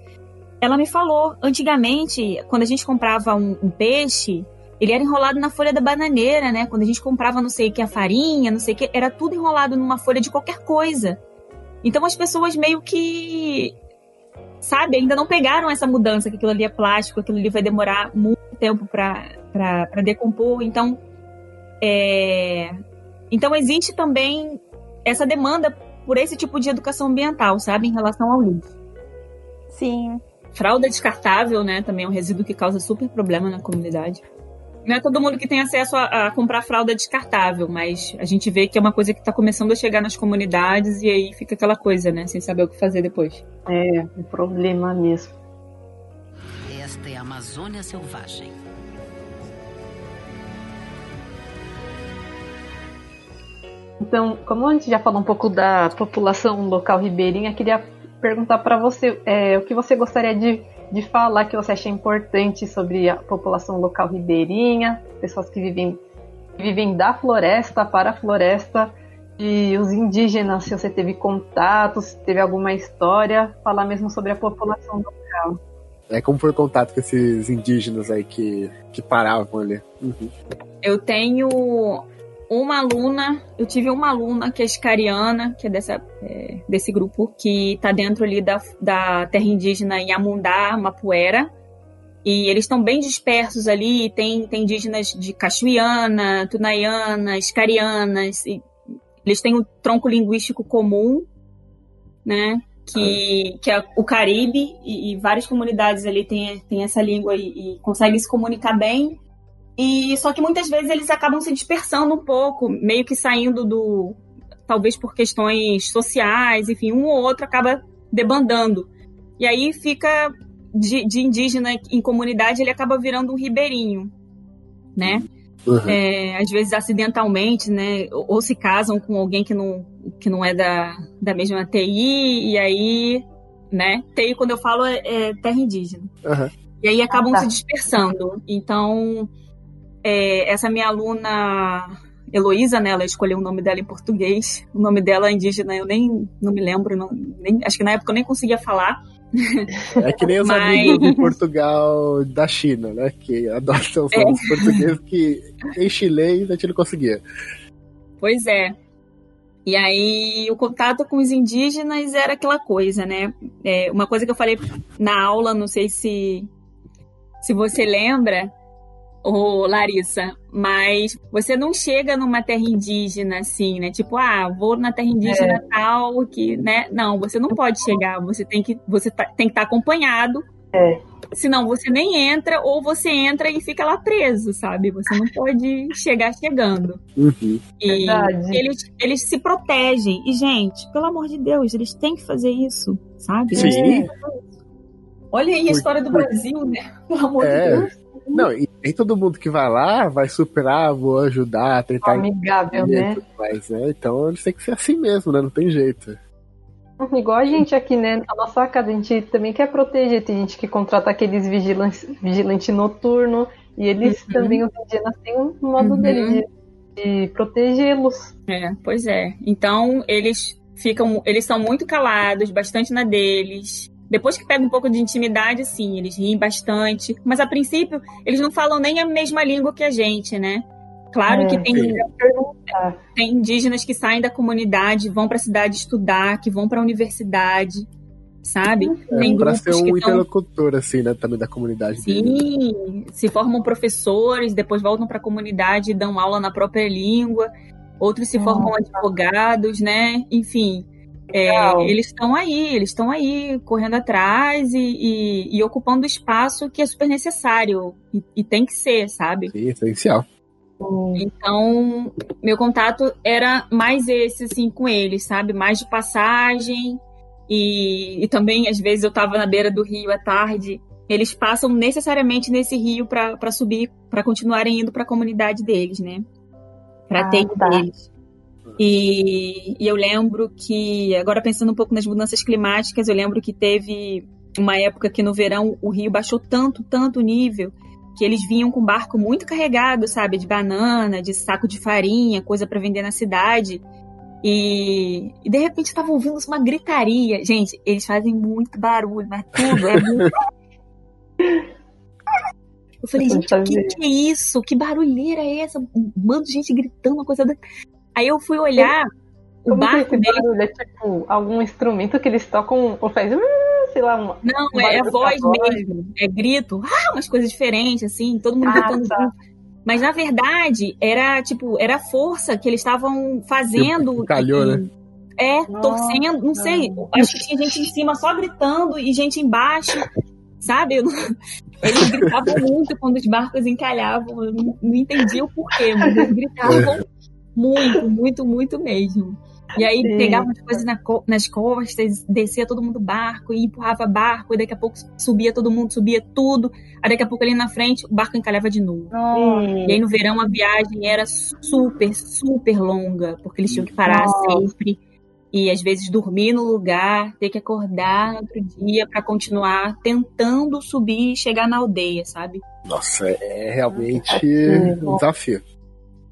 ela me falou, antigamente, quando a gente comprava um, um peixe, ele era enrolado na folha da bananeira, né? Quando a gente comprava não sei o que, a farinha, não sei o que, era tudo enrolado numa folha de qualquer coisa. Então as pessoas meio que, sabe, ainda não pegaram essa mudança, que aquilo ali é plástico, aquilo ali vai demorar muito tempo para decompor. Então, é... então existe também essa demanda por esse tipo de educação ambiental, sabe, em relação ao lixo. Sim. Fralda descartável, né, também é um resíduo que causa super problema na comunidade. Não é todo mundo que tem acesso a, a, comprar fralda descartável, mas a gente vê que é uma coisa que está começando a chegar nas comunidades e aí fica aquela coisa, né? Sem saber o que fazer depois. É, um problema mesmo. Esta é a Amazônia Selvagem. Então, como a gente já falou um pouco da população local ribeirinha, queria perguntar para você é, o que você gostaria de de falar que você acha importante sobre a população local ribeirinha, pessoas que vivem, vivem da floresta para a floresta, e os indígenas, se você teve contatos, se teve alguma história, falar mesmo sobre a população local. É como foi o contato com esses indígenas aí que, que paravam ali. Uhum. Eu tenho uma aluna, eu tive uma aluna que é escariana, que é, dessa, é, desse grupo, que está dentro ali da, da terra indígena Yamundá, Mapuera, e eles estão bem dispersos ali, tem, tem indígenas de Cachuiana, Tunaiana, Escarianas, eles têm um tronco linguístico comum, né, que, que é o Caribe, e, e várias comunidades ali têm, têm essa língua e, e conseguem se comunicar bem, e só que muitas vezes eles acabam se dispersando um pouco, meio que saindo do. Talvez por questões sociais, enfim, um ou outro acaba debandando. E aí fica de, de indígena em comunidade, ele acaba virando um ribeirinho, né? Uhum. É, às vezes acidentalmente, né? Ou, ou, se casam com alguém que não, que não é da, da mesma TI, e aí, né? TI, quando eu falo, é, é terra indígena. Uhum. E aí acabam ah, tá. se dispersando. Então, é, essa minha aluna Heloísa, né? Ela escolheu o nome dela em português. O nome dela é indígena, eu nem não me lembro, não, nem, acho que na época eu nem conseguia falar. É que nem os Mas... amigos de Portugal da China, né? Que adotam é. os portugueses que em chilês a gente não conseguia. Pois é. E aí o contato com os indígenas era aquela coisa, né? É, uma coisa que eu falei na aula, não sei se, se você lembra, ô Larissa, mas você não chega numa terra indígena assim, né? Tipo, ah, vou na terra indígena é. tal, que, né? Não, você não pode chegar, você tem que você tá, tem que estar tá acompanhado. É. Senão você nem entra ou você entra e fica lá preso, sabe? Você não pode chegar chegando. Uhum. E eles, eles se protegem. E, gente, pelo amor de Deus, eles têm que fazer isso, sabe? Sim. Olha aí a história do Brasil, né? Pelo amor é. de Deus. Não, e nem todo mundo que vai lá vai superar, vou ajudar, tentar. Amigável, né? Mas, né? Então eles têm que ser assim mesmo, né? Não tem jeito. Uhum, igual a gente aqui, né? A nossa casa, a gente também quer proteger. Tem gente que contrata aqueles vigilantes, vigilante noturno. E eles uhum. também, os indígenas, têm um modo uhum. deles de, de protegê-los. É, pois é. Então, eles ficam. Eles são muito calados, bastante na deles. Depois que pega um pouco de intimidade, sim, eles riem bastante. Mas a princípio, eles não falam nem a mesma língua que a gente, né? Claro É, que tem, sim. tem indígenas que saem da comunidade, vão para a cidade estudar, que vão para a universidade, sabe? tem É, pra grupos ser um interlocutor, assim, né, também da comunidade dele. Sim, se formam professores, depois voltam para a comunidade e dão aula na própria língua. Outros se formam advogados, né? Enfim, é, eles estão aí, eles estão aí correndo atrás e, e- e ocupando o espaço que é super necessário e, e tem que ser, sabe? Sim, essencial. Então, meu contato era mais esse, assim, com eles, sabe? Mais de passagem. E, e também, às vezes, eu tava na beira do rio à tarde. Eles passam necessariamente nesse rio para subir, para continuarem indo para a comunidade deles, né? Para Ah, ter tá. deles. E, e eu lembro que, agora pensando um pouco nas mudanças climáticas, eu lembro que teve uma época que no verão o rio baixou tanto, tanto o nível, que eles vinham com barco muito carregado, sabe? De banana, de saco de farinha, coisa para vender na cidade. E, e de repente estavam ouvindo uma gritaria. Gente, eles fazem muito barulho, mas tudo é muito. *laughs* Eu falei, gente, o que, que é isso? Que barulheira é essa? Um bando de gente gritando, uma coisa. Da... Aí eu fui olhar o Como que barco esse dele. barulho é tipo algum instrumento que eles tocam ou faz, hum, sei lá, uma. Não, um é, é voz mesmo. É grito. *laughs* Ah, umas coisas diferentes, assim, todo mundo Ah, gritando tá. junto. Mas na verdade, era tipo, era força que eles estavam fazendo. Calhou, e- né? É, Nossa. torcendo, não sei. Acho que tinha gente em cima só gritando e gente embaixo, sabe? Não- *laughs* Eles gritavam muito quando os barcos encalhavam. Eu não, não entendi o porquê, mas eles gritavam muito, muito, muito mesmo. E aí Sim. pegavam as coisas na nas costas, descia todo mundo do barco e empurrava barco, e daqui a pouco subia todo mundo, subia tudo. Aí daqui a pouco ali na frente o barco encalhava de novo. E aí no verão a viagem era super, super longa, porque eles tinham que parar Nossa. sempre. E às vezes dormir no lugar, ter que acordar no outro dia para continuar tentando subir e chegar na aldeia, sabe? Nossa, é realmente Sim. um desafio.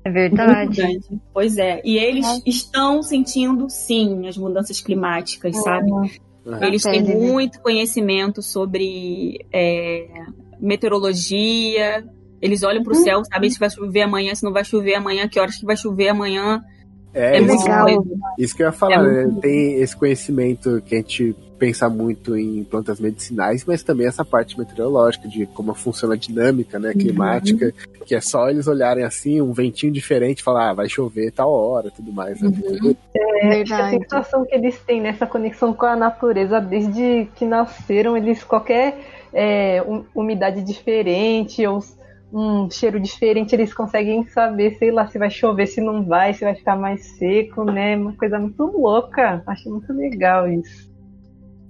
É verdade. Pois é. E eles estão sentindo, sim, as mudanças climáticas, sabe? É. Eles têm muito conhecimento sobre é, meteorologia. Eles olham para o céu, sabem se vai chover amanhã, se não vai chover amanhã, que horas que vai chover amanhã. É, É, isso, muito legal. isso que eu ia falar, É né? Tem esse conhecimento que a gente pensa muito em plantas medicinais, mas também essa parte meteorológica, de como funciona a dinâmica, né, climática, que é só eles olharem assim, um ventinho diferente, falar, ah, vai chover tal hora, tudo mais. Né? Uhum. É, a Verdade. sensação que eles têm nessa conexão com a natureza desde que nasceram, eles qualquer é, um- umidade diferente ou um cheiro diferente, eles conseguem saber, sei lá, se vai chover, se não vai, se vai ficar mais seco, né? Uma coisa muito louca. Acho muito legal isso.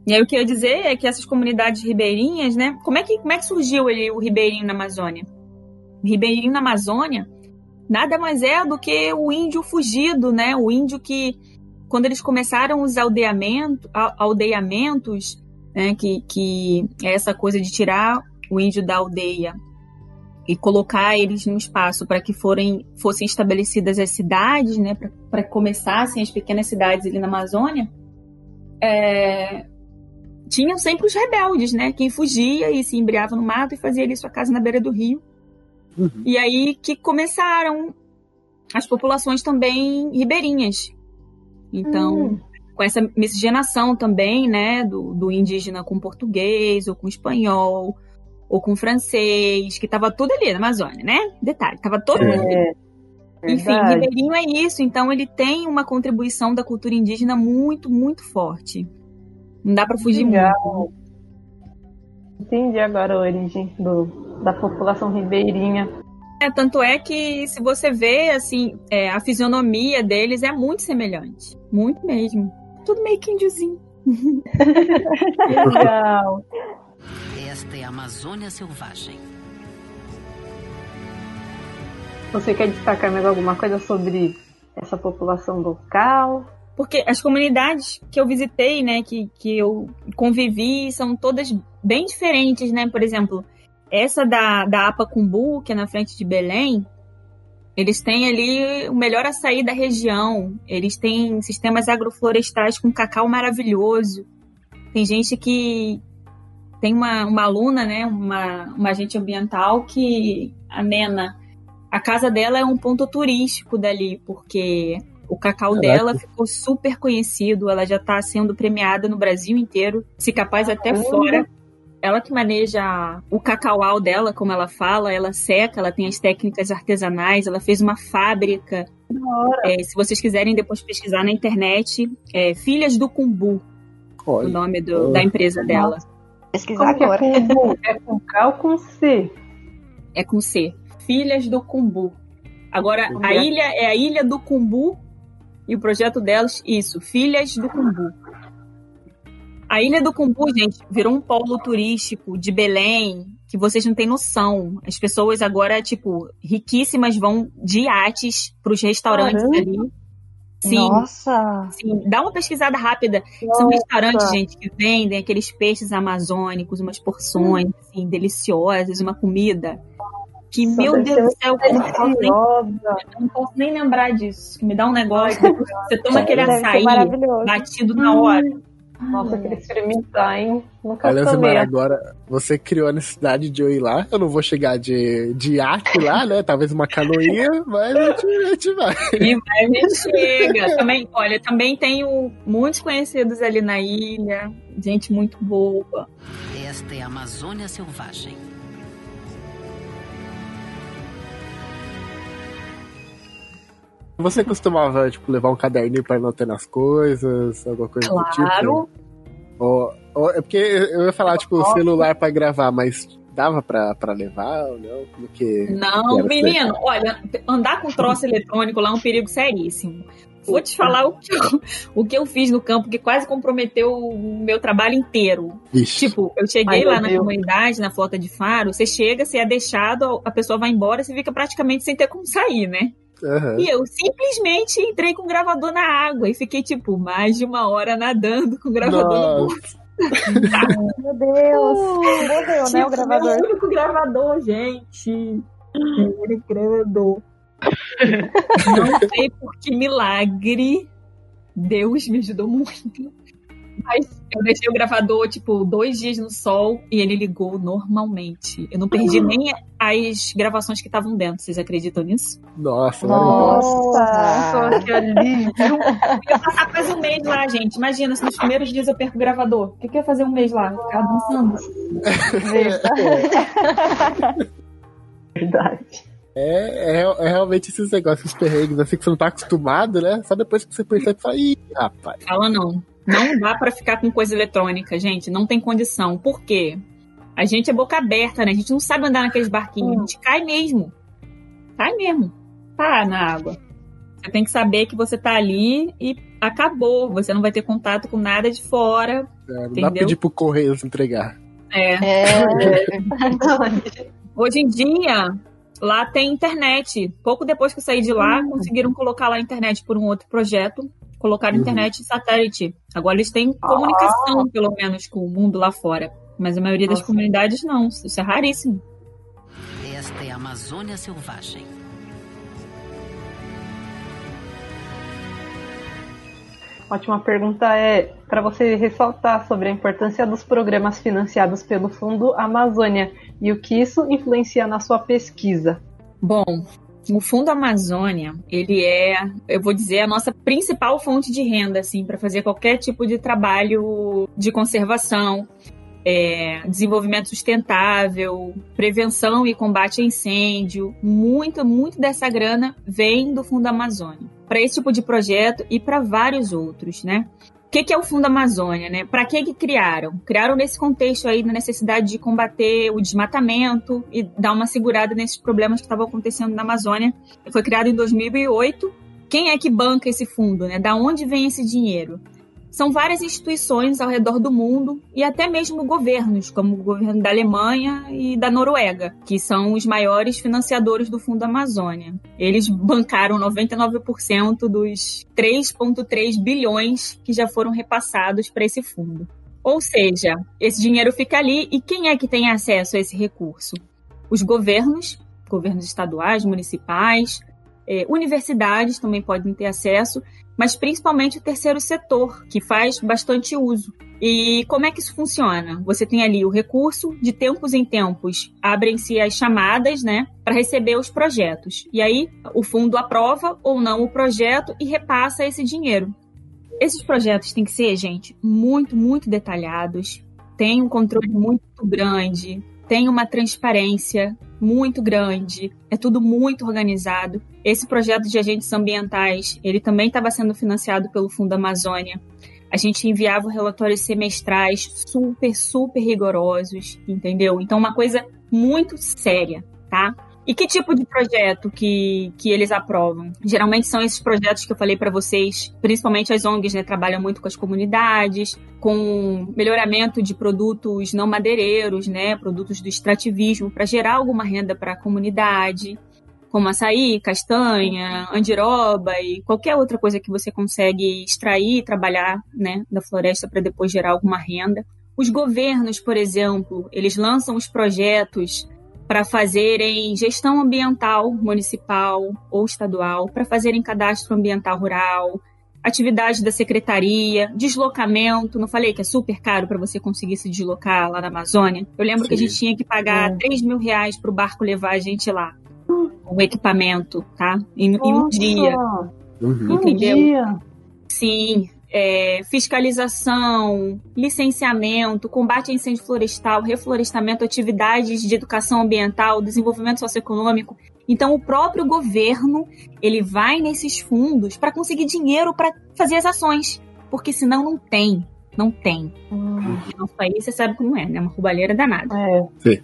E aí o que eu ia dizer é que essas comunidades ribeirinhas, né? Como é que, como é que surgiu ele, o ribeirinho na Amazônia? O ribeirinho na Amazônia nada mais é do que o índio fugido, né? O índio que, quando eles começaram os aldeamento, aldeamentos, né? Que, que é essa coisa de tirar o índio da aldeia e colocar eles num espaço para que forem, fossem estabelecidas as cidades, né? Para que começassem as pequenas cidades ali na Amazônia. É, tinham sempre os rebeldes, né? Quem fugia e se embriava no mato e fazia ali sua casa na beira do rio. Uhum. E aí que começaram as populações também ribeirinhas. Então, com essa miscigenação também, né, do, do indígena com português, ou com espanhol, ou com francês, que tava tudo ali na Amazônia, né? Detalhe, tava todo mundo ali. Enfim, Verdade. ribeirinho é isso, então ele tem uma contribuição da cultura indígena muito, muito forte. Não dá pra fugir Legal. muito. Entendi agora a origem do, da população ribeirinha. É, tanto é que se você vê, assim, é, a fisionomia deles é muito semelhante. Muito mesmo. Tudo meio que índiozinho. *laughs* Legal. Esta é a Amazônia Selvagem. Você quer destacar mais alguma coisa sobre essa população local? Porque as comunidades que eu visitei, né, que, que eu convivi, são todas bem diferentes, né? Por exemplo, essa da, da Apacumbu, que é na frente de Belém, eles têm ali o melhor açaí da região. Eles têm sistemas agroflorestais com cacau maravilhoso. Tem gente que. Tem uma, uma aluna, né? Uma, uma agente ambiental que, a Nena, A casa dela é um ponto turístico dali, porque o cacau Caraca. dela ficou super conhecido, ela já está sendo premiada no Brasil inteiro, se capaz até fora. Ela que maneja o cacaual dela, como ela fala, ela seca, ela tem as técnicas artesanais, ela fez uma fábrica. É, se vocês quiserem depois pesquisar na internet, é Filhas do Cumbu, o nome do- da empresa dela. Pesquisar Como é agora. com *laughs* É com K ou com C? É com C. Filhas do Cumbu. Agora, a ilha é a Ilha do Cumbu e o projeto delas, isso, Filhas do Cumbu. A Ilha do Cumbu, gente, virou um polo turístico de Belém que vocês não têm noção. As pessoas agora, tipo, riquíssimas vão de iates para os restaurantes Caramba. ali. Sim, Nossa! sim. Dá uma pesquisada rápida. São restaurantes, gente, que vendem aqueles peixes amazônicos, umas porções, assim, deliciosas, uma comida. Que, Nossa, meu Deus do céu, eu não posso nem, eu não posso nem lembrar disso. Que me dá um negócio. *laughs* Você toma aquele açaí batido na hora. Nossa, eu queria experimentar, hein? Nunca Olha. Zimara, agora você criou a necessidade de eu ir lá. Eu não vou chegar de, de iate lá, né? Talvez uma canoinha, mas a gente, a gente vai. E vai, a gente chega. Também, olha, também tenho muitos conhecidos ali na ilha. Gente muito boa. Esta é a Amazônia Selvagem. Você costumava, tipo, levar um caderninho pra anotar nas coisas, alguma coisa do tipo? Claro. Ou, ou- é porque eu ia falar, tipo, celular pra gravar, mas dava pra, pra levar ou não? Como que. Não, Quero menino, olha, andar com troço eletrônico lá é um perigo seríssimo. Vou te falar o que, eu, *laughs* o que eu fiz no campo, que quase comprometeu o meu trabalho inteiro. Vixe. Tipo, eu cheguei Ai, lá na Deus. comunidade, na flota de faro, você chega, você é deixado, a pessoa vai embora, você fica praticamente sem ter como sair, né? Aham. E eu simplesmente entrei com o gravador na água e fiquei, tipo, mais de uma hora nadando com o gravador no Nossa. bolso. *laughs* Meu Deus. Morreu, né, o Tipo, gravador. Meu único gravador, gente. Meu único gravador. *laughs* Não sei por que milagre Deus me ajudou muito. Mas eu deixei o gravador, tipo, dois dias no sol e ele ligou normalmente. Eu não perdi nem as gravações que estavam dentro. Vocês acreditam nisso? Nossa. Nossa. Nossa, que alívio. Eu ia passar quase um mês lá, gente. Imagina, se nos primeiros dias eu perco o gravador. O que, que eu ia fazer um mês lá? Ficar dançando. *laughs* Verdade. É, é, é realmente esses negócios, os perrengues, assim, que você não tá acostumado, né? Só depois que você percebe, fala, ih, rapaz. Fala não. Não dá pra ficar com coisa eletrônica, gente. Não tem condição. Por quê? A gente é boca aberta, né? A gente não sabe andar naqueles barquinhos. A gente cai mesmo. Cai mesmo. Tá na água. Você tem que saber que você tá ali e acabou. Você não vai ter contato com nada de fora. É, não dá pra pedir pro Correios entregar. É. É, *laughs* Hoje em dia, lá tem internet. Pouco depois que eu saí de lá, Hum. conseguiram colocar lá a internet por um outro projeto. Colocaram Uhum. internet satélite. Agora eles têm comunicação, pelo menos, com o mundo lá fora. Mas a maioria das Nossa. comunidades não. Isso é raríssimo. Esta é a Amazônia Selvagem. Ótima pergunta é para você ressaltar sobre a importância dos programas financiados pelo Fundo Amazônia e o que isso influencia na sua pesquisa. Bom, o Fundo Amazônia, ele é, eu vou dizer, a nossa principal fonte de renda, assim, para fazer qualquer tipo de trabalho de conservação, é, desenvolvimento sustentável, prevenção e combate a incêndio. Muito, muito dessa grana vem do Fundo Amazônia para esse tipo de projeto e para vários outros, né? Que, que é o Fundo Amazônia, né? Para que que criaram? Criaram nesse contexto aí da necessidade de combater o desmatamento e dar uma segurada nesses problemas que estavam acontecendo na Amazônia. Foi criado em 2008. Quem é que banca esse fundo, né? Da onde vem esse dinheiro? São várias instituições ao redor do mundo e até mesmo governos, como o governo da Alemanha e da Noruega, que são os maiores financiadores do Fundo Amazônia. Eles bancaram 99% dos 3,3 bilhões que já foram repassados para esse fundo. Ou seja, esse dinheiro fica ali e quem é que tem acesso a esse recurso? Os governos, governos estaduais, municipais, eh, universidades também podem ter acesso mas principalmente o terceiro setor, que faz bastante uso. E como é que isso funciona? Você tem ali o recurso, de tempos em tempos abrem-se as chamadas, né, para receber os projetos. E aí o fundo aprova ou não o projeto e repassa esse dinheiro. Esses projetos têm que ser, gente, muito, muito detalhados, tem um controle muito grande, tem uma transparência muito grande, é tudo muito organizado. Esse projeto de agentes ambientais, ele também estava sendo financiado pelo Fundo Amazônia. A gente enviava relatórios semestrais super, super rigorosos, entendeu? Então, uma coisa muito séria, tá? E que tipo de projeto que, que eles aprovam? Geralmente são esses projetos que eu falei para vocês, principalmente as ONGs, né? Trabalham muito com as comunidades, com melhoramento de produtos não madeireiros, né? Produtos do extrativismo, para gerar alguma renda para a comunidade, como açaí, castanha, andiroba e qualquer outra coisa que você consegue extrair e trabalhar, né? Da floresta para depois gerar alguma renda. Os governos, por exemplo, eles lançam os projetos para fazerem gestão ambiental municipal ou estadual, para fazerem cadastro ambiental rural, atividades da secretaria, deslocamento. Não falei que é super caro para você conseguir se deslocar lá na Amazônia? Eu lembro Sim. que a gente tinha que pagar é. 3 mil reais para o barco levar a gente lá. O equipamento, tá? Em, em um dia. Uhum. Entendeu? Um dia. Sim é, fiscalização, licenciamento, combate a incêndio florestal, reflorestamento, atividades de educação ambiental, desenvolvimento socioeconômico. Então, o próprio governo ele vai nesses fundos para conseguir dinheiro para fazer as ações, porque senão não tem, não tem. Hum. No nosso país, você sabe como é, né? Uma roubalheira danada. É. Sim.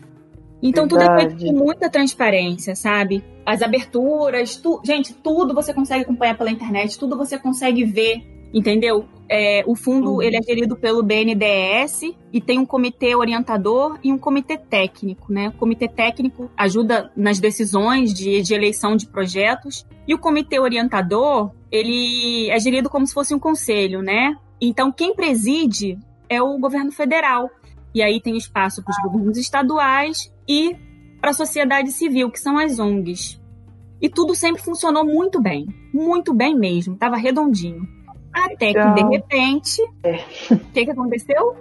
Então Verdade. tudo é feito com muita transparência, sabe? As aberturas, tu... gente, tudo você consegue acompanhar pela internet, tudo você consegue ver entendeu? É, o fundo uhum. ele é gerido pelo BNDES e tem um comitê orientador e um comitê técnico, né? O comitê técnico ajuda nas decisões de, de eleição de projetos e o comitê orientador ele é gerido como se fosse um conselho, né? Então quem preside é o governo federal e aí tem espaço para os governos estaduais e para a sociedade civil, que são as ONGs. E tudo sempre funcionou muito bem, muito bem mesmo, estava redondinho. Até que, de repente, é. o que, que aconteceu?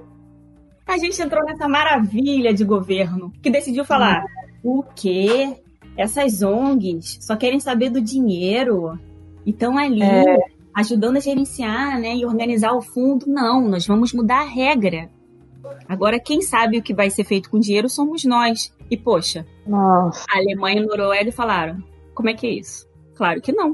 A gente entrou nessa maravilha de governo que decidiu falar: o quê? Essas ONGs só querem saber do dinheiro e estão ali é. ajudando a gerenciar né, e organizar o fundo. Não, nós vamos mudar a regra. Agora, quem sabe o que vai ser feito com dinheiro somos nós. E, poxa, Nossa. a Alemanha e a Noruega falaram: como é que é isso? Claro que não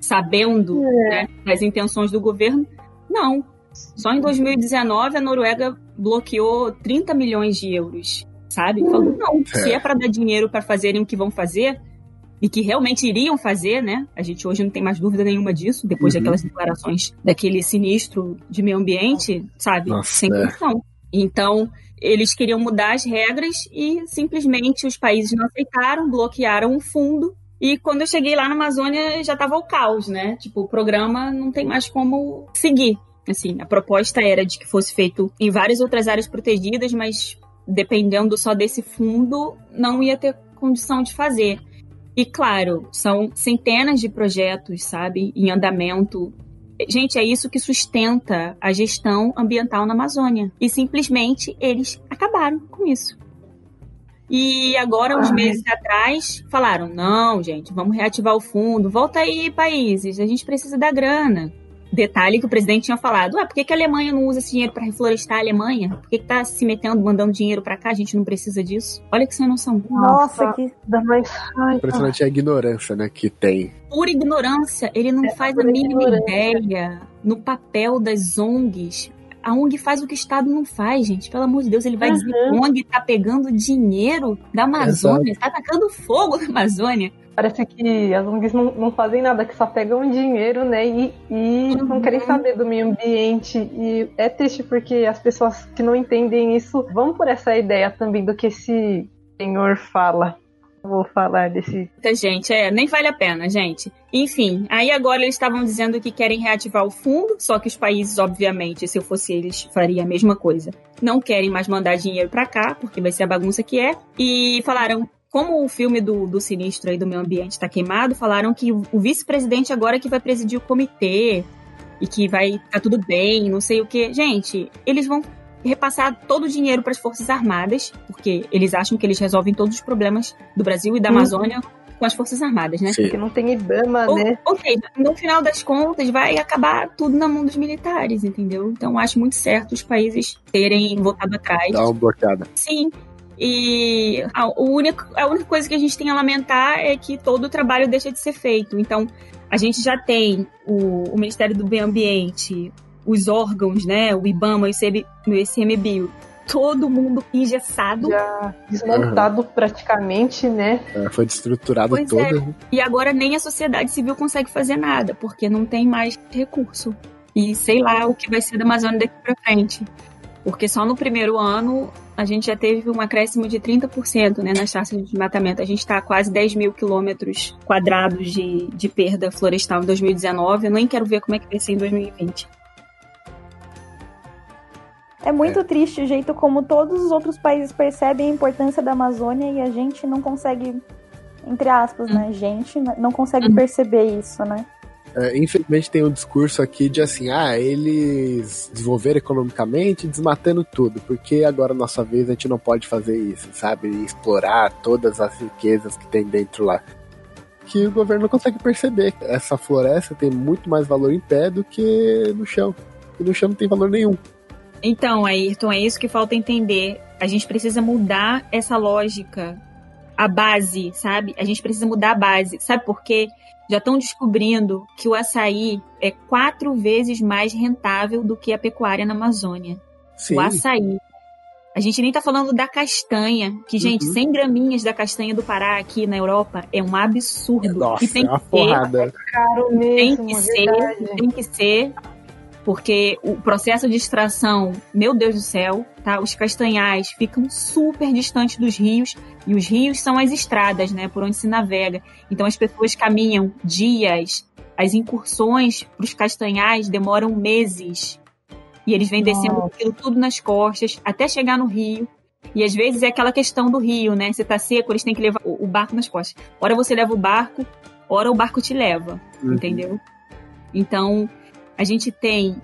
sabendo é. né, das intenções do governo. Não. Só em 2019 a Noruega bloqueou 30 milhões de euros, sabe? Falou, não, é. se é para dar dinheiro para fazerem o que vão fazer, e que realmente iriam fazer, né? A gente hoje não tem mais dúvida nenhuma disso, depois uhum. daquelas declarações daquele sinistro de meio ambiente, sabe? Nossa, Sem é. condição. Então, eles queriam mudar as regras e simplesmente os países não aceitaram, bloquearam o fundo e quando eu cheguei lá na Amazônia já tava o caos, né? Tipo, o programa não tem mais como seguir. Assim, a proposta era de que fosse feito em várias outras áreas protegidas, mas dependendo só desse fundo, não ia ter condição de fazer. E claro, são centenas de projetos, sabe, em andamento. Gente, é isso que sustenta a gestão ambiental na Amazônia. E simplesmente eles acabaram com isso. E agora, uns meses atrás, falaram: não, gente, vamos reativar o fundo, volta aí, países, a gente precisa da grana. Detalhe que o presidente tinha falado: ah, por que, que a Alemanha não usa esse dinheiro para reflorestar a Alemanha? Por que, que tá se metendo, mandando dinheiro para cá? A gente não precisa disso. Olha que sem noção. Nossa, que dá mais. Impressionante a ignorância, né, que tem. Pura ignorância. Ele não é faz a mínima ideia no papel das ONGs a ONG faz o que o Estado não faz, gente. Pelo amor de Deus, ele vai uhum. dizer que a ONG tá pegando dinheiro da Amazônia, está atacando fogo na Amazônia. Parece que as ONGs não, não fazem nada, que só pegam dinheiro, né? E, e uhum. não querem saber do meio ambiente. E é triste porque as pessoas que não entendem isso vão por essa ideia também do que esse senhor fala vou falar desse. Muita gente, é, nem vale a pena, gente. Enfim, aí agora eles estavam dizendo que querem reativar o fundo, só que os países, obviamente, se eu fosse eles, faria a mesma coisa. Não querem mais mandar dinheiro para cá, porque vai ser a bagunça que é. E falaram. Como o filme do, do Sinistro aí do meio ambiente está queimado, falaram que o, vice-presidente agora é que vai presidir o comitê. e que vai tá tudo bem, não sei o que. Gente, eles vão repassar todo o dinheiro para as Forças Armadas, porque eles acham que eles resolvem todos os problemas do Brasil e da Uhum. Amazônia com as Forças Armadas, né? Sim. Porque não tem Ibama, Ou, né? ou seja, no final das contas, vai acabar tudo na mão dos militares, entendeu? Então, acho muito certo os países terem voltado atrás. Dá uma bloqueada. Sim. E a, o único, a única coisa que a gente tem a lamentar é que todo o trabalho deixa de ser feito. Então, a gente já tem o, o Ministério do Meio Ambiente, os órgãos, né? O IBAMA e o ICMBio, todo mundo engessado. Já desmontado praticamente, né? É, foi destruturado Pois todo. é. E agora nem a sociedade civil consegue fazer nada, porque não tem mais recurso. E sei lá o que vai ser da Amazônia daqui pra frente. Porque só no primeiro ano a gente já teve um acréscimo de 30% né, nas taxas de desmatamento. A gente está a quase 10 mil quilômetros quadrados de, de perda florestal em 2019. Eu nem quero ver como é que vai ser em 2020. É muito triste o jeito como todos os outros países percebem a importância da Amazônia e a gente não consegue, entre aspas, né? Gente não consegue perceber isso, né? É, infelizmente tem um discurso aqui de assim, ah, eles desenvolveram economicamente desmatando tudo, porque agora nossa vez a gente não pode fazer isso, sabe? Explorar todas as riquezas que tem dentro lá. Que o governo não consegue perceber. Essa floresta tem muito mais valor em pé do que no chão. E no chão não tem valor nenhum. Então, Ayrton, é isso que falta entender. A gente precisa mudar essa lógica, a base, sabe? A gente precisa mudar a base. Sabe por quê? Já estão descobrindo que o açaí é quatro vezes mais rentável do que a pecuária na Amazônia. Sim. O açaí. A gente nem tá falando da castanha, que, gente, Uhum. 100 graminhas da castanha do Pará aqui na Europa é um absurdo. Nossa, e tem é uma que ser porrada. Caro tem mesmo, que ser, tem que ser, porque o processo de extração, meu Deus do céu, tá? Os castanhais ficam super distantes dos rios e os rios são as estradas, né, por onde se navega. Então as pessoas caminham dias, as incursões para os castanhais demoram meses. E eles vêm descendo Nossa. aquilo tudo nas costas até chegar no rio. E às vezes é aquela questão do rio, né? Você tá seco, eles têm que levar o o barco nas costas. Ora você leva o barco, ora o barco te leva Uhum. entendeu? Então, a gente tem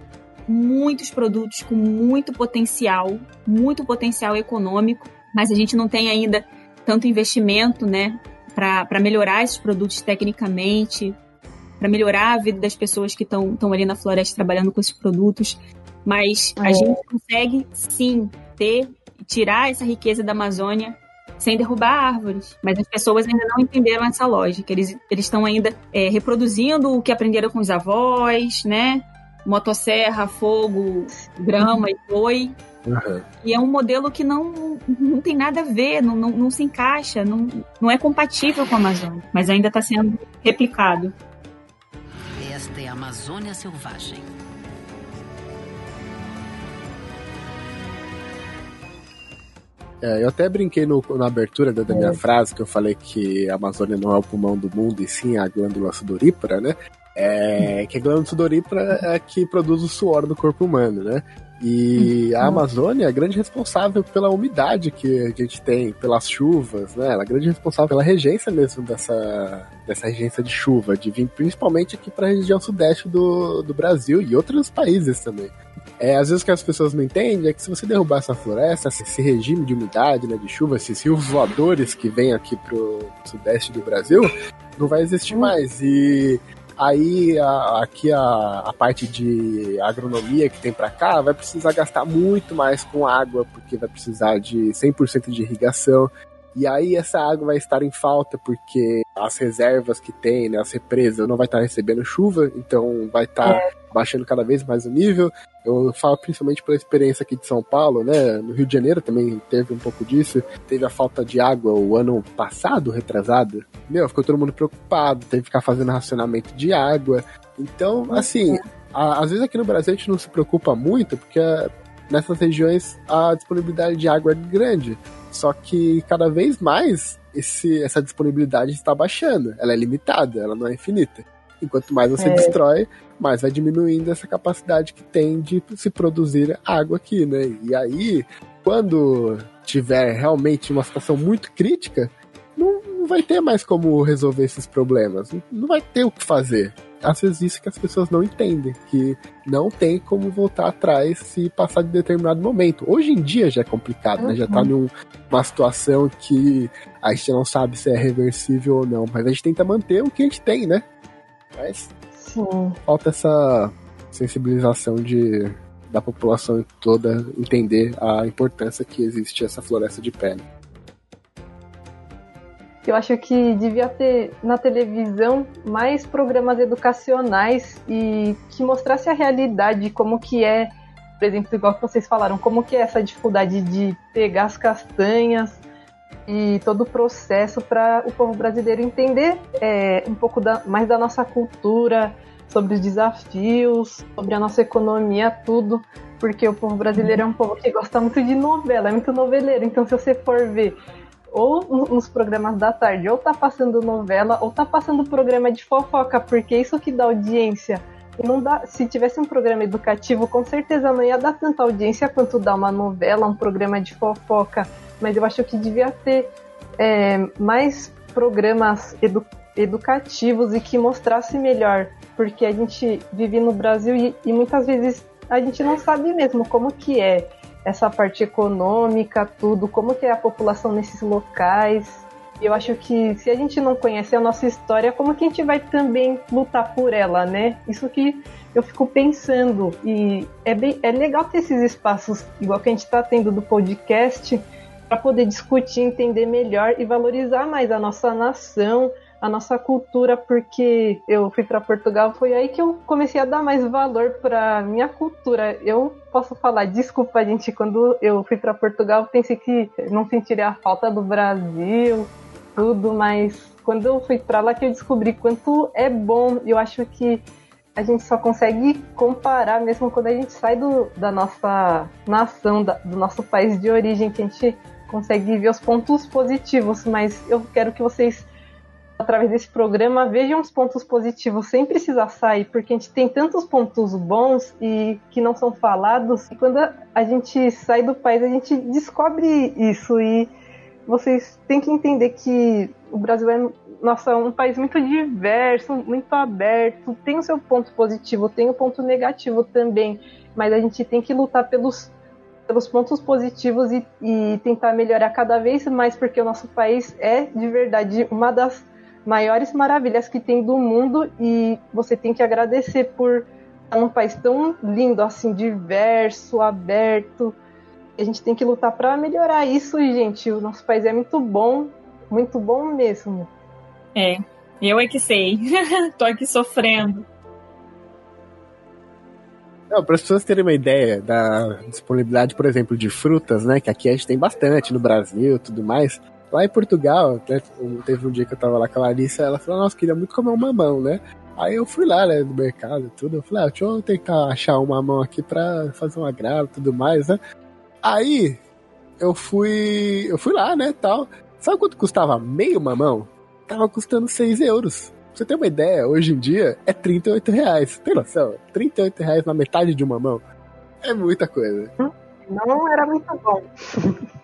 muitos produtos com muito potencial, muito potencial econômico, mas a gente não tem ainda tanto investimento, né, para melhorar esses produtos tecnicamente, para melhorar a vida das pessoas que estão ali na floresta trabalhando com esses produtos. Mas a É. gente consegue sim ter, tirar essa riqueza da Amazônia sem derrubar árvores. Mas as pessoas ainda não entenderam essa lógica. Eles eles estão ainda é, reproduzindo o que aprenderam com os avós, né? Motosserra, fogo, grama e boi. Uhum. E é um modelo que não, não tem nada a ver, não, não, não se encaixa, não, não é compatível com a Amazônia. Mas ainda está sendo replicado. Esta é a Amazônia Selvagem. É, eu até brinquei no- na abertura da, da É. minha frase que eu falei que a Amazônia não é o pulmão do mundo e sim a glândula sudorípara, né? É, que a glândula sudorípara é a que produz o suor do corpo humano, né? E a Amazônia é a grande responsável pela umidade que a gente tem, pelas chuvas, né? Ela é a grande responsável pela regência mesmo dessa, dessa regência de chuva, de vir principalmente aqui para a região sudeste do, do Brasil e outros países também. É, às vezes que as pessoas não entendem é que se você derrubar essa floresta, esse regime de umidade, né, de chuva, esses rios voadores que vêm aqui pro sudeste do Brasil, não vai existir mais. E aí a- aqui a, a parte de agronomia que tem pra cá vai precisar gastar muito mais com água, porque vai precisar de 100% de irrigação. E aí essa água vai estar em falta porque as reservas que tem, né, as represas, não vai estar recebendo chuva, então vai estar baixando cada vez mais o nível. Eu falo principalmente pela experiência aqui de São Paulo, né? No Rio de Janeiro também teve um pouco disso. Teve a falta de água o ano passado, retrasado. Meu, ficou todo mundo preocupado, teve que ficar fazendo racionamento de água. Então, assim, a- às vezes aqui no Brasil a gente não se preocupa muito, porque ah, nessas regiões a disponibilidade de água é grande. Só que cada vez mais esse, essa disponibilidade está baixando. Ela é limitada, ela não é infinita. Enquanto mais você É. destrói, mais vai diminuindo essa capacidade que tem de se produzir água aqui, né? E aí, quando tiver realmente uma situação muito crítica, não, não vai ter mais como resolver esses problemas. Não- Não vai ter o que fazer. Às vezes isso que as pessoas não entendem, que não tem como voltar atrás se passar de determinado momento. Hoje em dia já é complicado, uhum. né? Já tá uhum. numa situação que a gente não sabe se é reversível ou não, mas a gente tenta manter o que a gente tem, né? Mas Sim. falta essa sensibilização de da população toda entender a importância que existe essa floresta de pele. Eu acho que devia ter na televisão mais programas educacionais e que mostrasse a realidade, como que é, por exemplo, igual que vocês falaram, como que é essa dificuldade de pegar as castanhas e todo o processo para o povo brasileiro entender é, um pouco da, mais da nossa cultura, sobre os desafios, sobre a nossa economia, tudo, porque o povo brasileiro é um povo que gosta muito de novela, é muito noveleiro. Então, se você for ver ou nos programas da tarde, ou tá passando novela, ou tá passando programa de fofoca, porque isso que dá audiência. Não dá, se tivesse um programa educativo, com certeza não ia dar tanta audiência quanto dá uma novela, um programa de fofoca. Mas eu acho que devia ter é, mais programas edu educativos e que mostrasse melhor, porque a gente vive no Brasil e, e muitas vezes a gente não sabe mesmo como que é essa parte econômica, tudo, como que é a população nesses locais. Eu acho que se a gente não conhece a nossa história, como que a gente vai também lutar por ela, né? Isso que eu fico pensando. E é, bem, é legal ter esses espaços, igual que a gente está tendo do podcast, para poder discutir, entender melhor e valorizar mais a nossa nação, a nossa cultura, porque eu fui para Portugal, foi aí que eu comecei a dar mais valor para minha cultura. Eu posso falar, desculpa, gente, quando eu fui para Portugal, pensei que não sentiria a falta do Brasil, tudo, mas quando eu fui para lá que eu descobri quanto é bom. Eu acho que a gente só consegue comparar mesmo quando a gente sai do, da nossa nação, da, do nosso país de origem, que a gente consegue ver os pontos positivos, mas eu quero que vocês através desse programa, vejam os pontos positivos sem precisar sair, porque a gente tem tantos pontos bons e que não são falados. E quando a gente sai do país, a gente descobre isso. E vocês têm que entender que o Brasil é nossa, um país muito diverso, muito aberto, tem o seu ponto positivo, tem o ponto negativo também, mas a gente tem que lutar pelos, pelos pontos positivos e, e tentar melhorar cada vez mais, porque o nosso país é de verdade uma das maiores maravilhas que tem do mundo e você tem que agradecer por estar num país tão lindo, assim, diverso, aberto. A gente tem que lutar para melhorar isso, gente. O nosso país é muito bom, muito bom mesmo. É, eu é que sei. *laughs* Tô aqui sofrendo. para as pessoas terem uma ideia da disponibilidade, por exemplo, de frutas, né? Que aqui a gente tem bastante no Brasil tudo mais. Lá em Portugal, né, teve um dia que eu tava lá com a Larissa, ela falou, nossa, queria muito comer um mamão, né? Aí eu fui lá, né, no mercado tudo, eu falei, ah, deixa eu tentar achar um mamão aqui pra fazer um agrado e tudo mais, né? Aí, eu fui, eu fui lá, né, tal. Sabe quanto custava meio mamão? Tava custando 6 euros. Pra você ter uma ideia, hoje em dia é 38 reais. Tem noção? 38 reais na metade de um mamão. É muita coisa. Não era muito bom. *laughs*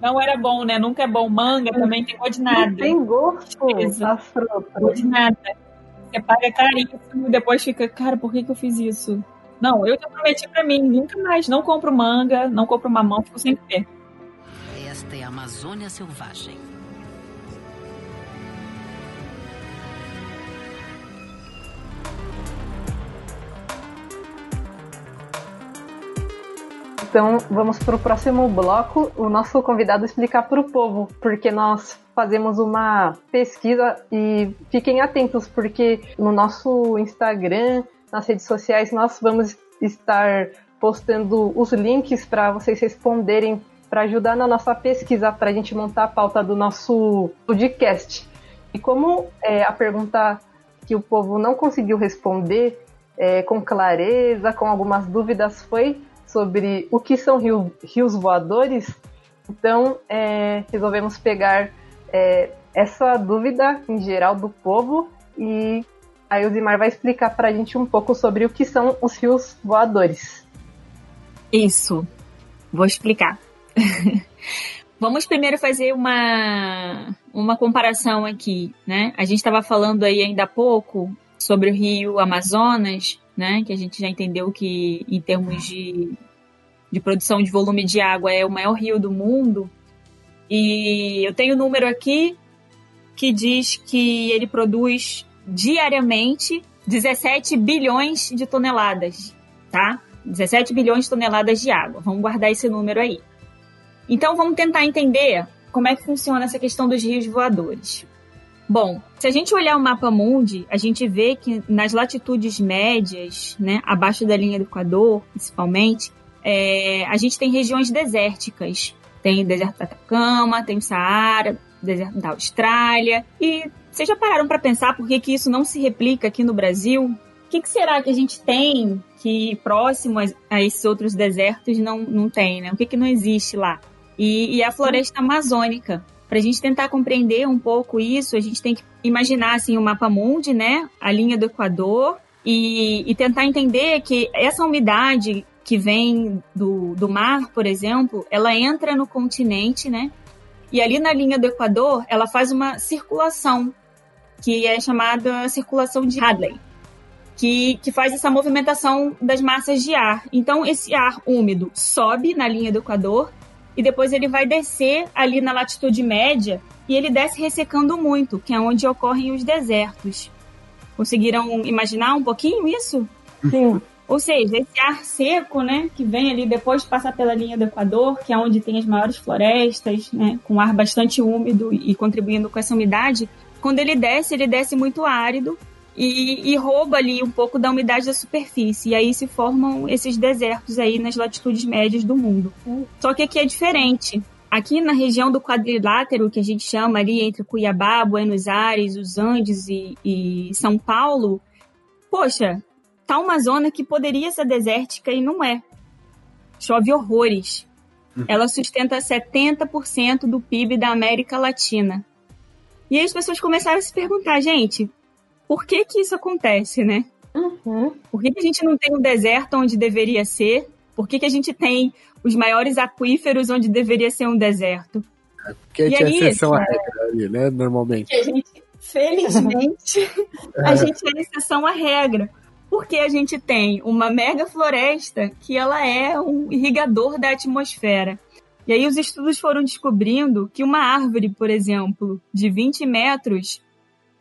Não era bom, né? Nunca é bom. Manga também tem gosto de nada. Não tem gosto. Gosto de nada. Você paga caríssimo e depois fica, cara, por que, que eu fiz isso? Não, eu já prometi pra mim, nunca mais. Não compro manga, não compro mamão, fico sem ter. Esta é a Amazônia Selvagem. Então, vamos para o próximo bloco. O nosso convidado explicar para o povo, porque nós fazemos uma pesquisa e fiquem atentos, porque no nosso Instagram, nas redes sociais, nós vamos estar postando os links para vocês responderem, para ajudar na nossa pesquisa, para a gente montar a pauta do nosso podcast. E como é, a pergunta que o povo não conseguiu responder é, com clareza, com algumas dúvidas, foi sobre o que são rio, rios voadores, então é, resolvemos pegar é, essa dúvida em geral do povo e a Elzimar vai explicar para a gente um pouco sobre o que são os rios voadores. Isso, vou explicar. *laughs* Vamos primeiro fazer uma, uma comparação aqui, né? A gente estava falando aí ainda há pouco sobre o rio Amazonas, né, que a gente já entendeu que em termos de, de produção de volume de água é o maior rio do mundo. E eu tenho um número aqui que diz que ele produz diariamente 17 bilhões de toneladas, tá? 17 bilhões de toneladas de água. Vamos guardar esse número aí. Então vamos tentar entender como é que funciona essa questão dos rios voadores. Bom, se a gente olhar o mapa mundi, a gente vê que nas latitudes médias, né, abaixo da linha do Equador, principalmente, é, a gente tem regiões desérticas. Tem o deserto da Atacama, tem o Saara, o deserto da Austrália. E vocês já pararam para pensar por que, que isso não se replica aqui no Brasil? O que, que será que a gente tem que próximo a, a esses outros desertos não, não tem, né? O que, que não existe lá? E, e a floresta amazônica. Para a gente tentar compreender um pouco isso, a gente tem que imaginar assim, o mapa mundi, né? A linha do Equador, e, e, tentar entender que essa umidade que vem do, do mar, por exemplo, ela entra no continente, né? E ali na linha do Equador, ela faz uma circulação, que é chamada circulação de Hadley, que, que faz essa movimentação das massas de ar. Então, esse ar úmido sobe na linha do Equador e depois ele vai descer ali na latitude média e ele desce ressecando muito, que é onde ocorrem os desertos. Conseguiram imaginar um pouquinho isso? Sim. Ou seja, esse ar seco, né, que vem ali depois de passar pela linha do Equador, que é onde tem as maiores florestas, né, com ar bastante úmido e contribuindo com essa umidade, quando ele desce, ele desce muito árido e, e, rouba ali um pouco da umidade da superfície. E aí se formam esses desertos aí nas latitudes médias do mundo. Só que aqui é diferente. Aqui na região do quadrilátero, que a gente chama ali entre Cuiabá, Buenos Aires, os Andes e, e São Paulo, poxa, tá uma zona que poderia ser desértica e não é. Chove horrores. Ela sustenta 70% do PIB da América Latina. E aí as pessoas começaram a se perguntar, gente, por que que isso acontece, né? Uhum. Por que, que a gente não tem um deserto onde deveria ser? Por que, que a gente tem os maiores aquíferos onde deveria ser um deserto? Porque E tinha aí, exceção à regra ali, né? Normalmente. A gente, felizmente, *laughs* a gente é exceção à regra. Porque a gente tem uma mega floresta que ela é um irrigador da atmosfera. E aí os estudos foram descobrindo que uma árvore, por exemplo, de 20 metros,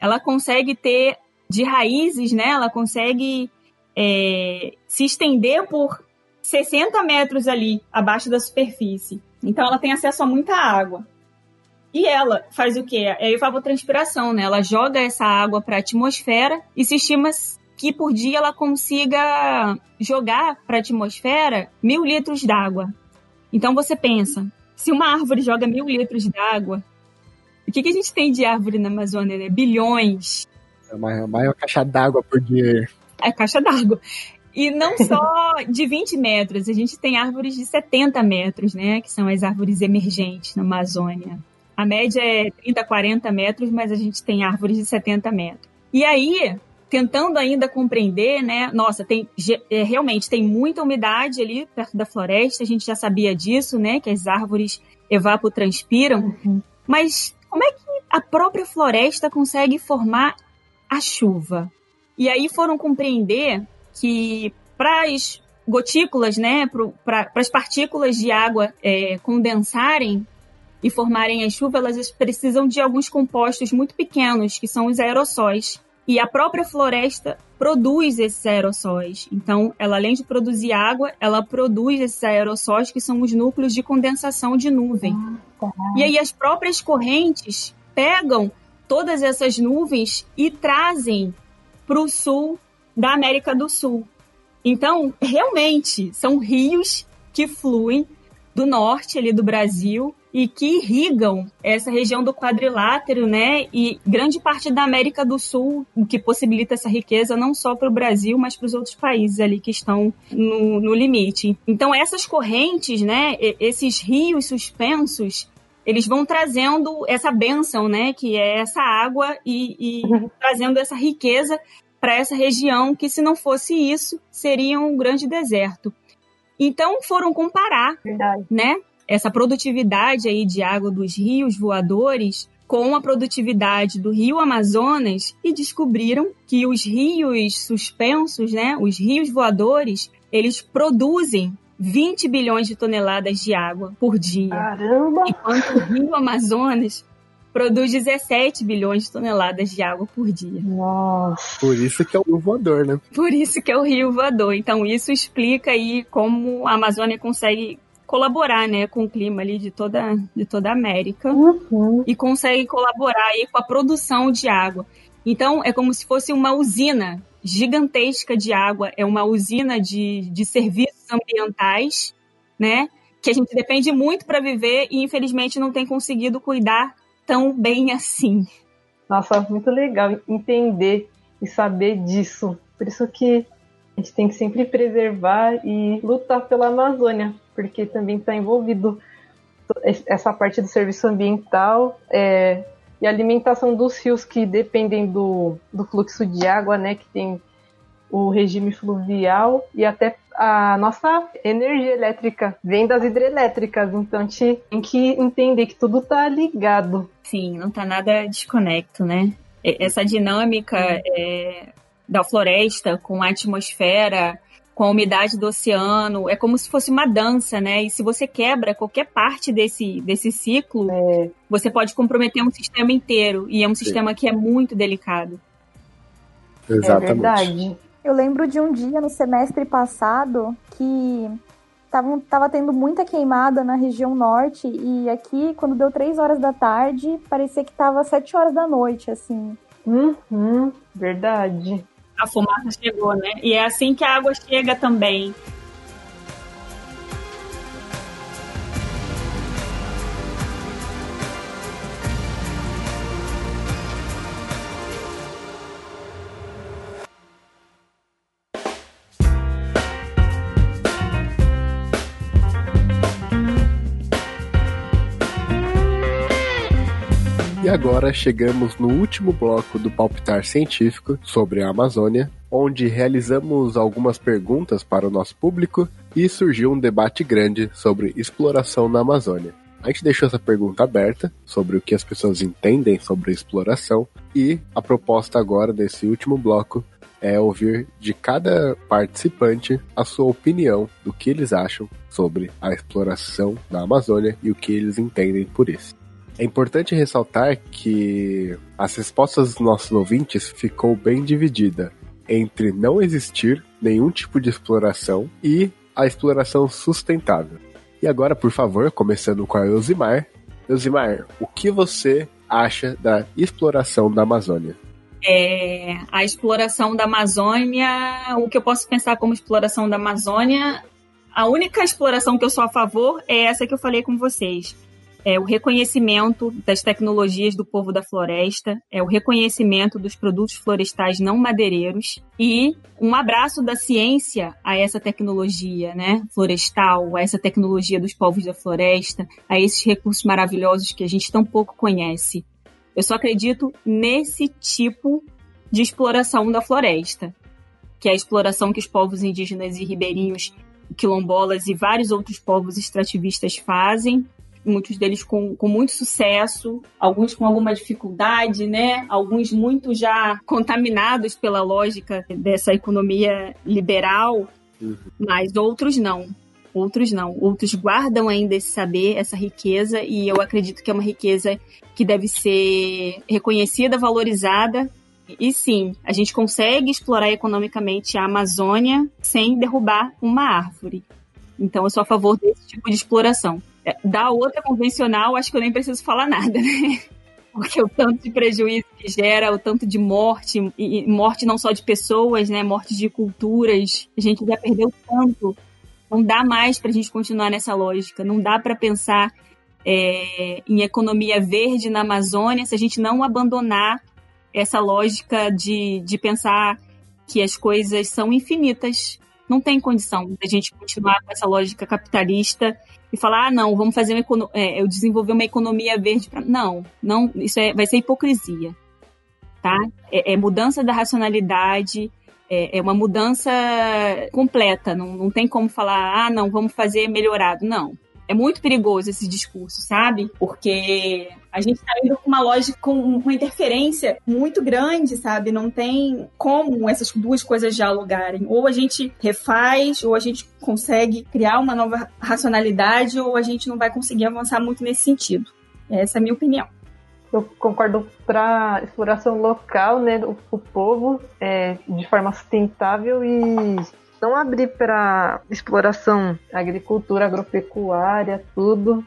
ela consegue ter de raízes, né? Ela consegue é, se estender por 60 metros ali abaixo da superfície. Então ela tem acesso a muita água. E ela faz o quê? É a evapotranspiração, né? Ela joga essa água para a atmosfera e se estima que por dia ela consiga jogar para a atmosfera mil litros d'água. Então você pensa, se uma árvore joga mil litros d'água, o que, que a gente tem de árvore na Amazônia? Né? Bilhões. É uma, uma caixa d'água por dia. É caixa d'água. E não *laughs* só de 20 metros, a gente tem árvores de 70 metros, né? Que são as árvores emergentes na Amazônia. A média é 30, 40 metros, mas a gente tem árvores de 70 metros. E aí, tentando ainda compreender, né? Nossa, tem é, realmente tem muita umidade ali perto da floresta, a gente já sabia disso, né? Que as árvores evapotranspiram. Uhum. Mas como é que a própria floresta consegue formar a chuva? E aí foram compreender que para as gotículas, né, para as partículas de água é, condensarem e formarem a chuva, elas precisam de alguns compostos muito pequenos, que são os aerossóis. E a própria floresta produz esses aerossóis. Então, ela além de produzir água, ela produz esses aerossóis que são os núcleos de condensação de nuvem. E aí as próprias correntes pegam todas essas nuvens e trazem para o sul da América do Sul. Então, realmente, são rios que fluem do norte ali do Brasil e que irrigam essa região do quadrilátero, né? E grande parte da América do Sul, o que possibilita essa riqueza não só para o Brasil, mas para os outros países ali que estão no, no limite. Então, essas correntes, né? Esses rios suspensos, eles vão trazendo essa benção, né? Que é essa água e, e uhum. trazendo essa riqueza para essa região que, se não fosse isso, seria um grande deserto. Então foram comparar, Verdade. né, essa produtividade aí de água dos rios voadores com a produtividade do rio Amazonas e descobriram que os rios suspensos, né, os rios voadores, eles produzem 20 bilhões de toneladas de água por dia. Caramba! Enquanto o rio Amazonas produz 17 bilhões de toneladas de água por dia. Nossa. Por isso que é o rio voador, né? Por isso que é o rio voador. Então isso explica aí como a Amazônia consegue colaborar, né, com o clima ali de toda, de toda a América Uhum. e consegue colaborar aí com a produção de água. Então é como se fosse uma usina gigantesca de água, é uma usina de, de serviços ambientais, né, que a gente depende muito para viver e infelizmente não tem conseguido cuidar tão bem assim. Nossa, muito legal entender e saber disso. Por isso que a gente tem que sempre preservar e lutar pela Amazônia, porque também está envolvido essa parte do serviço ambiental é, e a alimentação dos rios que dependem do, do fluxo de água, né? Que tem o regime fluvial e até a nossa energia elétrica vem das hidrelétricas, então a gente tem que entender que tudo tá ligado. Sim, não tá nada desconecto, né? Essa dinâmica é, da floresta com a atmosfera, com a umidade do oceano, é como se fosse uma dança, né? E se você quebra qualquer parte desse, desse ciclo, É, você pode comprometer um sistema inteiro. E é um sistema que é muito delicado. é Exatamente. verdade. Eu lembro de um dia no semestre passado que tavam, tava tendo muita queimada na região norte e aqui, quando deu três horas da tarde, parecia que tava sete horas da noite, assim. Uhum, verdade. A fumaça chegou, né? E é assim que a água chega também. Agora chegamos no último bloco do Palpitar Científico sobre a Amazônia, onde realizamos algumas perguntas para o nosso público e surgiu um debate grande sobre exploração na Amazônia. A gente deixou essa pergunta aberta sobre o que as pessoas entendem sobre exploração e a proposta agora desse último bloco é ouvir de cada participante a sua opinião do que eles acham sobre a exploração da Amazônia e o que eles entendem por isso. É importante ressaltar que as respostas dos nossos ouvintes ficou bem dividida entre não existir nenhum tipo de exploração e a exploração sustentável. E agora, por favor, começando com a Elzimar. Elzimar, o que você acha da exploração da Amazônia? É, a exploração da Amazônia, o que eu posso pensar como exploração da Amazônia, a única exploração que eu sou a favor é essa que eu falei com vocês. É o reconhecimento das tecnologias do povo da floresta, é o reconhecimento dos produtos florestais não madeireiros e um abraço da ciência a essa tecnologia, né, florestal, a essa tecnologia dos povos da floresta, a esses recursos maravilhosos que a gente tão pouco conhece. Eu só acredito nesse tipo de exploração da floresta, que é a exploração que os povos indígenas e ribeirinhos, quilombolas e vários outros povos extrativistas fazem, muitos deles com, com muito sucesso, alguns com alguma dificuldade, né? Alguns muito já contaminados pela lógica dessa economia liberal, mas outros não. Outros não. Outros guardam ainda esse saber, essa riqueza, e eu acredito que é uma riqueza que deve ser reconhecida, valorizada. E sim, a gente consegue explorar economicamente a Amazônia sem derrubar uma árvore. Então eu sou a favor desse tipo de exploração. É, Da outra convencional, acho que eu nem preciso falar nada, né? *laughs* Porque o tanto de prejuízo que gera, o tanto de morte, e morte não só de pessoas, né? Morte de culturas. A gente já perdeu tanto. Não dá mais para a gente continuar nessa lógica. Não dá para pensar é, em economia verde na Amazônia se a gente não abandonar essa lógica de, de pensar que as coisas são infinitas. Não tem condição da gente continuar com essa lógica capitalista e falar, ah, não, vamos fazer uma é, desenvolver uma economia verde. Pra... Não, não, isso é, vai ser hipocrisia, tá? É, é mudança da racionalidade, é, é uma mudança completa. Não, não tem como falar, ah, não, vamos fazer melhorado. Não, é muito perigoso esse discurso, sabe? Porque a gente está indo com uma lógica, com uma interferência muito grande, sabe? Não tem como essas duas coisas dialogarem. Ou a gente refaz, ou a gente consegue criar uma nova racionalidade, ou a gente não vai conseguir avançar muito nesse sentido. Essa é a minha opinião. Eu concordo para exploração local, né, o, o povo é, de forma sustentável e não abrir para exploração, agricultura, agropecuária, tudo,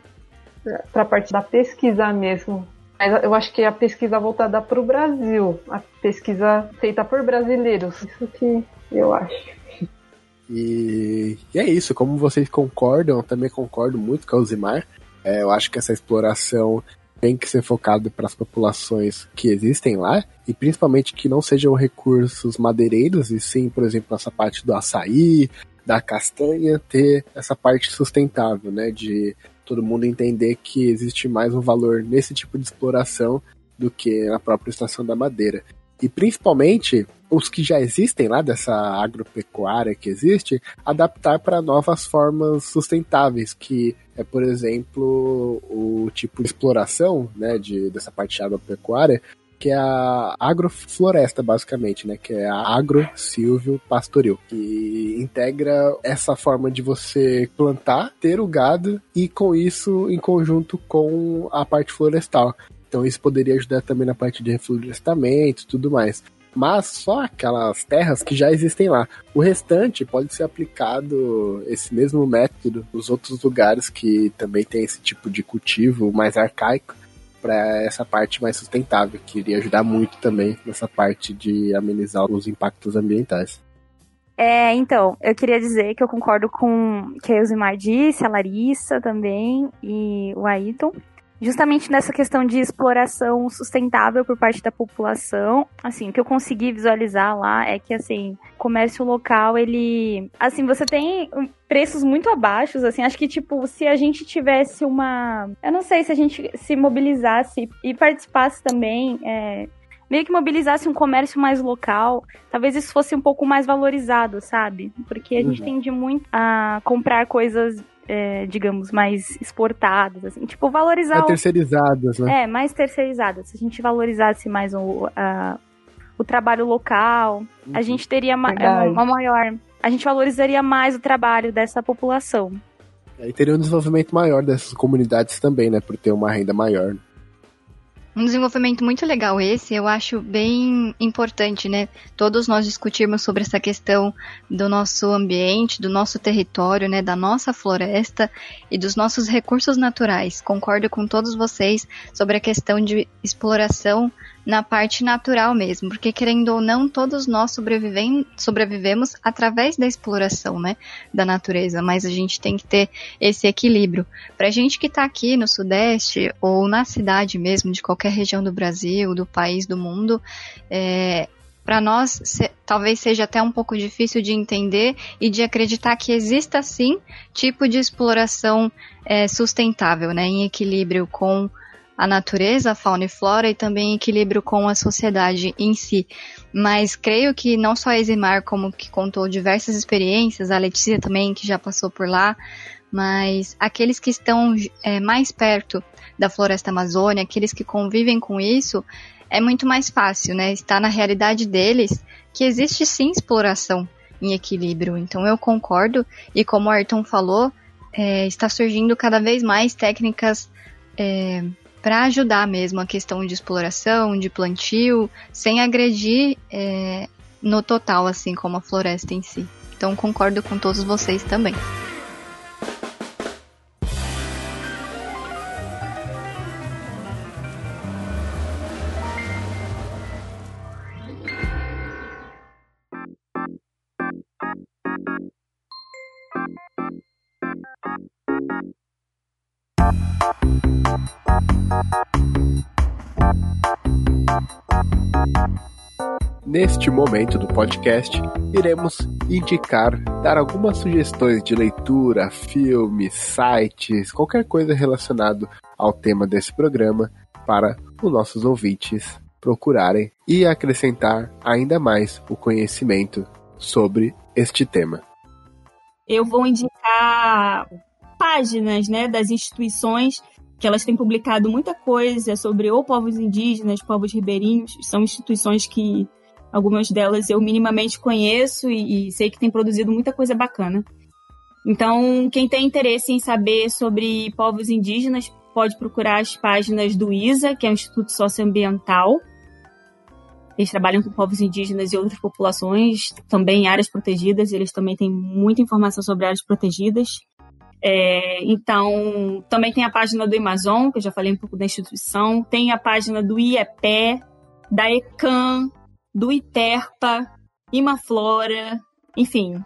para a parte da pesquisa mesmo. Mas eu acho que a pesquisa voltada para o Brasil, a pesquisa feita por brasileiros. Isso que eu acho. E, e é isso, como vocês concordam, eu também concordo muito com a Uzimar. É, eu acho que essa exploração tem que ser focado para as populações que existem lá e principalmente que não sejam recursos madeireiros e sim, por exemplo, essa parte do açaí, da castanha, ter essa parte sustentável, né, de todo mundo entender que existe mais um valor nesse tipo de exploração do que na própria estação da madeira. E principalmente os que já existem lá dessa agropecuária que existe, adaptar para novas formas sustentáveis, que é, por exemplo, o tipo de exploração, né, de, dessa parte de agropecuária, que é a agrofloresta, basicamente, né? Que é a agro-silvio pastoril, que integra essa forma de você plantar, ter o gado e com isso em conjunto com a parte florestal. Então isso poderia ajudar também na parte de reflorestamento e tudo mais mas só aquelas terras que já existem lá. O restante pode ser aplicado esse mesmo método nos outros lugares que também tem esse tipo de cultivo mais arcaico para essa parte mais sustentável, que iria ajudar muito também nessa parte de amenizar os impactos ambientais. É, então, eu queria dizer que eu concordo com o que a Elzimar disse, a Larissa também e o Ayrton justamente nessa questão de exploração sustentável por parte da população. Assim, o que eu consegui visualizar lá é que, assim, o comércio local, ele... Assim, você tem preços muito abaixos, assim, acho que, tipo, se a gente tivesse uma... Eu não sei se a gente se mobilizasse e participasse também... É meio que mobilizasse um comércio mais local, talvez isso fosse um pouco mais valorizado, sabe? Porque a uhum. gente tende muito a comprar coisas é, digamos, mais exportadas, assim, tipo, valorizar... Mais terceirizadas, né? É, mais terceirizadas. Se a gente valorizasse mais o, a, o trabalho local, a uhum. gente teria uma, uma maior... A gente valorizaria mais o trabalho dessa população. E teria um desenvolvimento maior dessas comunidades também, né? Por ter uma renda maior. Um desenvolvimento muito legal esse, eu acho bem importante, né? Todos nós discutirmos sobre essa questão do nosso ambiente, do nosso território, né? Da nossa floresta e dos nossos recursos naturais. Concordo com todos vocês sobre a questão de exploração na parte natural mesmo, porque querendo ou não, todos nós sobrevivem, sobrevivemos através da exploração, né, da natureza, mas a gente tem que ter esse equilíbrio. Pra gente que tá aqui no Sudeste ou na cidade mesmo, de qualquer região do Brasil, do país, do mundo, é, para nós se, talvez seja até um pouco difícil de entender e de acreditar que exista sim tipo de exploração é, sustentável, né, em equilíbrio com a natureza, a fauna e flora e também equilíbrio com a sociedade em si. Mas creio que não só a Eximar, como que contou diversas experiências, a Letícia também, que já passou por lá, mas aqueles que estão é, mais perto da floresta amazônia, aqueles que convivem com isso, é muito mais fácil, né? Está na realidade deles que existe sim exploração em equilíbrio. Então eu concordo, e como o Ayrton falou, é, está surgindo cada vez mais técnicas é, para ajudar mesmo a questão de exploração, de plantio, sem agredir é, no total, assim como a floresta em si. Então concordo com todos vocês também. Neste momento do podcast, iremos indicar, dar algumas sugestões de leitura, filmes, sites, qualquer coisa relacionado ao tema desse programa para os nossos ouvintes procurarem e acrescentar ainda mais o conhecimento sobre este tema. Eu vou indicar páginas, né, das instituições que elas têm publicado muita coisa sobre ou povos indígenas, povos ribeirinhos, são instituições que algumas delas eu minimamente conheço e, e sei que têm produzido muita coisa bacana. Então, quem tem interesse em saber sobre povos indígenas pode procurar as páginas do ISA, que é o Instituto Socioambiental. Eles trabalham com povos indígenas e outras populações, também em áreas protegidas, eles também têm muita informação sobre áreas protegidas. É, então, também tem a página do Amazon, que eu já falei um pouco da instituição, tem a página do IEPE, da ECAM, do ITERPA, Imaflora, enfim,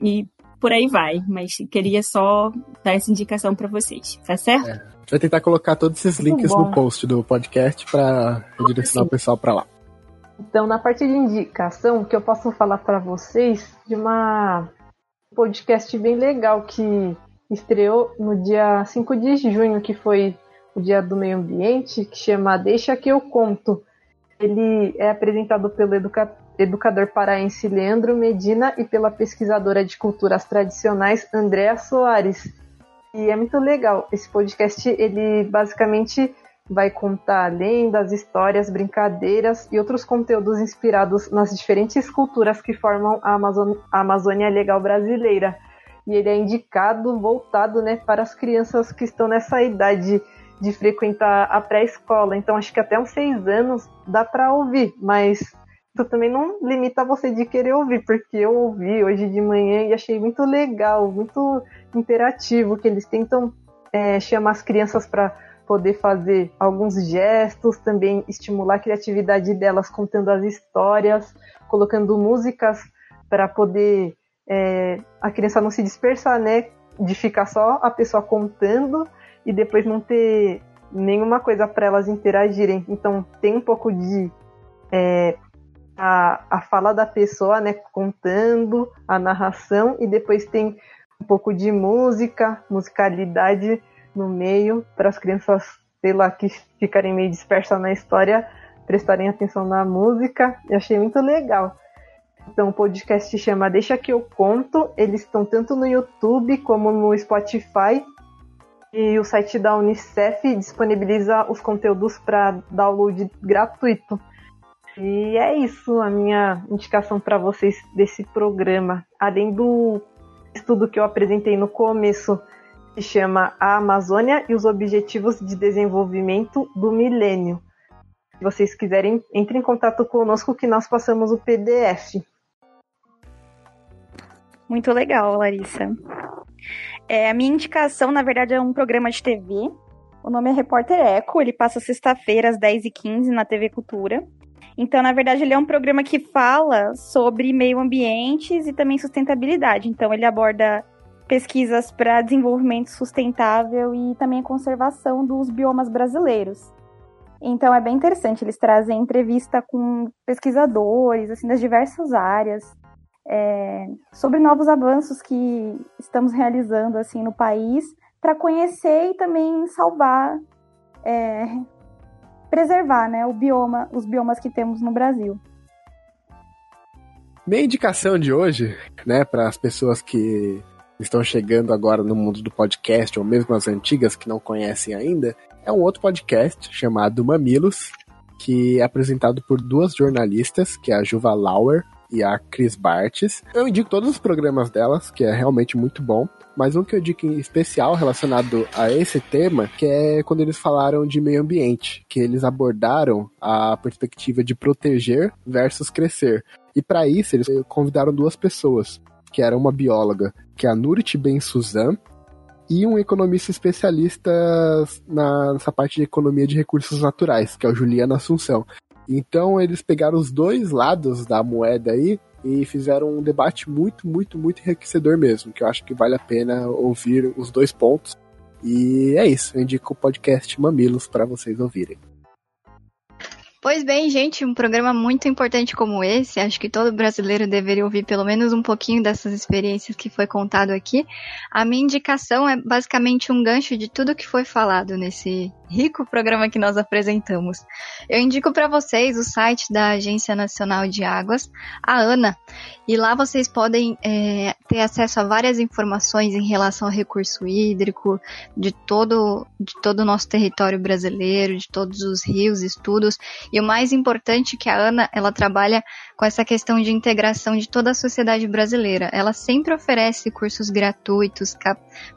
e por aí vai. Mas queria só dar essa indicação para vocês, tá certo? É. A gente vai tentar colocar todos esses links no post do podcast para direcionar Sim. o pessoal para lá. Então, na parte de indicação, que eu posso falar para vocês de uma podcast bem legal que estreou no dia 5 de junho, que foi o Dia do Meio Ambiente, que chama Deixa que eu conto. Ele é apresentado pelo educa educador paraense Leandro Medina e pela pesquisadora de culturas tradicionais Andréa Soares. E é muito legal. Esse podcast, ele basicamente vai contar lendas, histórias, brincadeiras e outros conteúdos inspirados nas diferentes culturas que formam a, Amazon a Amazônia Legal brasileira e ele é indicado, voltado né, para as crianças que estão nessa idade de frequentar a pré-escola. Então, acho que até uns seis anos dá para ouvir, mas isso também não limita você de querer ouvir, porque eu ouvi hoje de manhã e achei muito legal, muito interativo, que eles tentam é, chamar as crianças para poder fazer alguns gestos, também estimular a criatividade delas contando as histórias, colocando músicas para poder é, a criança não se dispersar, né? De ficar só a pessoa contando e depois não ter nenhuma coisa para elas interagirem. Então tem um pouco de é, a, a fala da pessoa, né? Contando a narração e depois tem um pouco de música, musicalidade no meio para as crianças, sei lá, que ficarem meio dispersas na história, prestarem atenção na música. Eu achei muito legal. Então o podcast chama Deixa que eu conto. Eles estão tanto no YouTube como no Spotify. E o site da Unicef disponibiliza os conteúdos para download gratuito. E é isso a minha indicação para vocês desse programa. Além do estudo que eu apresentei no começo, que chama A Amazônia e os Objetivos de Desenvolvimento do Milênio. Se vocês quiserem, entre em contato conosco que nós passamos o PDF. Muito legal, Larissa. É, a minha indicação, na verdade, é um programa de TV. O nome é Repórter Eco. Ele passa sexta-feira às 10h15 na TV Cultura. Então, na verdade, ele é um programa que fala sobre meio ambientes e também sustentabilidade. Então, ele aborda pesquisas para desenvolvimento sustentável e também a conservação dos biomas brasileiros. Então é bem interessante, eles trazem entrevista com pesquisadores assim das diversas áreas é, sobre novos avanços que estamos realizando assim no país para conhecer e também salvar, é, preservar, né, o bioma, os biomas que temos no Brasil. Minha indicação de hoje, né, para as pessoas que estão chegando agora no mundo do podcast ou mesmo as antigas que não conhecem ainda, é um outro podcast chamado Mamilos, que é apresentado por duas jornalistas, que é a Juva Lauer e a Chris Bartes. Eu indico todos os programas delas, que é realmente muito bom. Mas um que eu indico em especial relacionado a esse tema, que é quando eles falaram de meio ambiente, que eles abordaram a perspectiva de proteger versus crescer. E para isso eles convidaram duas pessoas, que era uma bióloga, que é a Nurit Ben Suzan, e um economista especialista nessa parte de economia de recursos naturais, que é o Juliano Assunção. Então eles pegaram os dois lados da moeda aí e fizeram um debate muito, muito, muito enriquecedor mesmo, que eu acho que vale a pena ouvir os dois pontos. E é isso, eu indico o podcast Mamilos para vocês ouvirem. Pois bem, gente, um programa muito importante como esse, acho que todo brasileiro deveria ouvir pelo menos um pouquinho dessas experiências que foi contado aqui. A minha indicação é basicamente um gancho de tudo que foi falado nesse rico programa que nós apresentamos. Eu indico para vocês o site da Agência Nacional de Águas, a ANA, e lá vocês podem é, ter acesso a várias informações em relação ao recurso hídrico de todo, de todo o nosso território brasileiro, de todos os rios, estudos, e o mais importante é que a ANA, ela trabalha com essa questão de integração de toda a sociedade brasileira. Ela sempre oferece cursos gratuitos,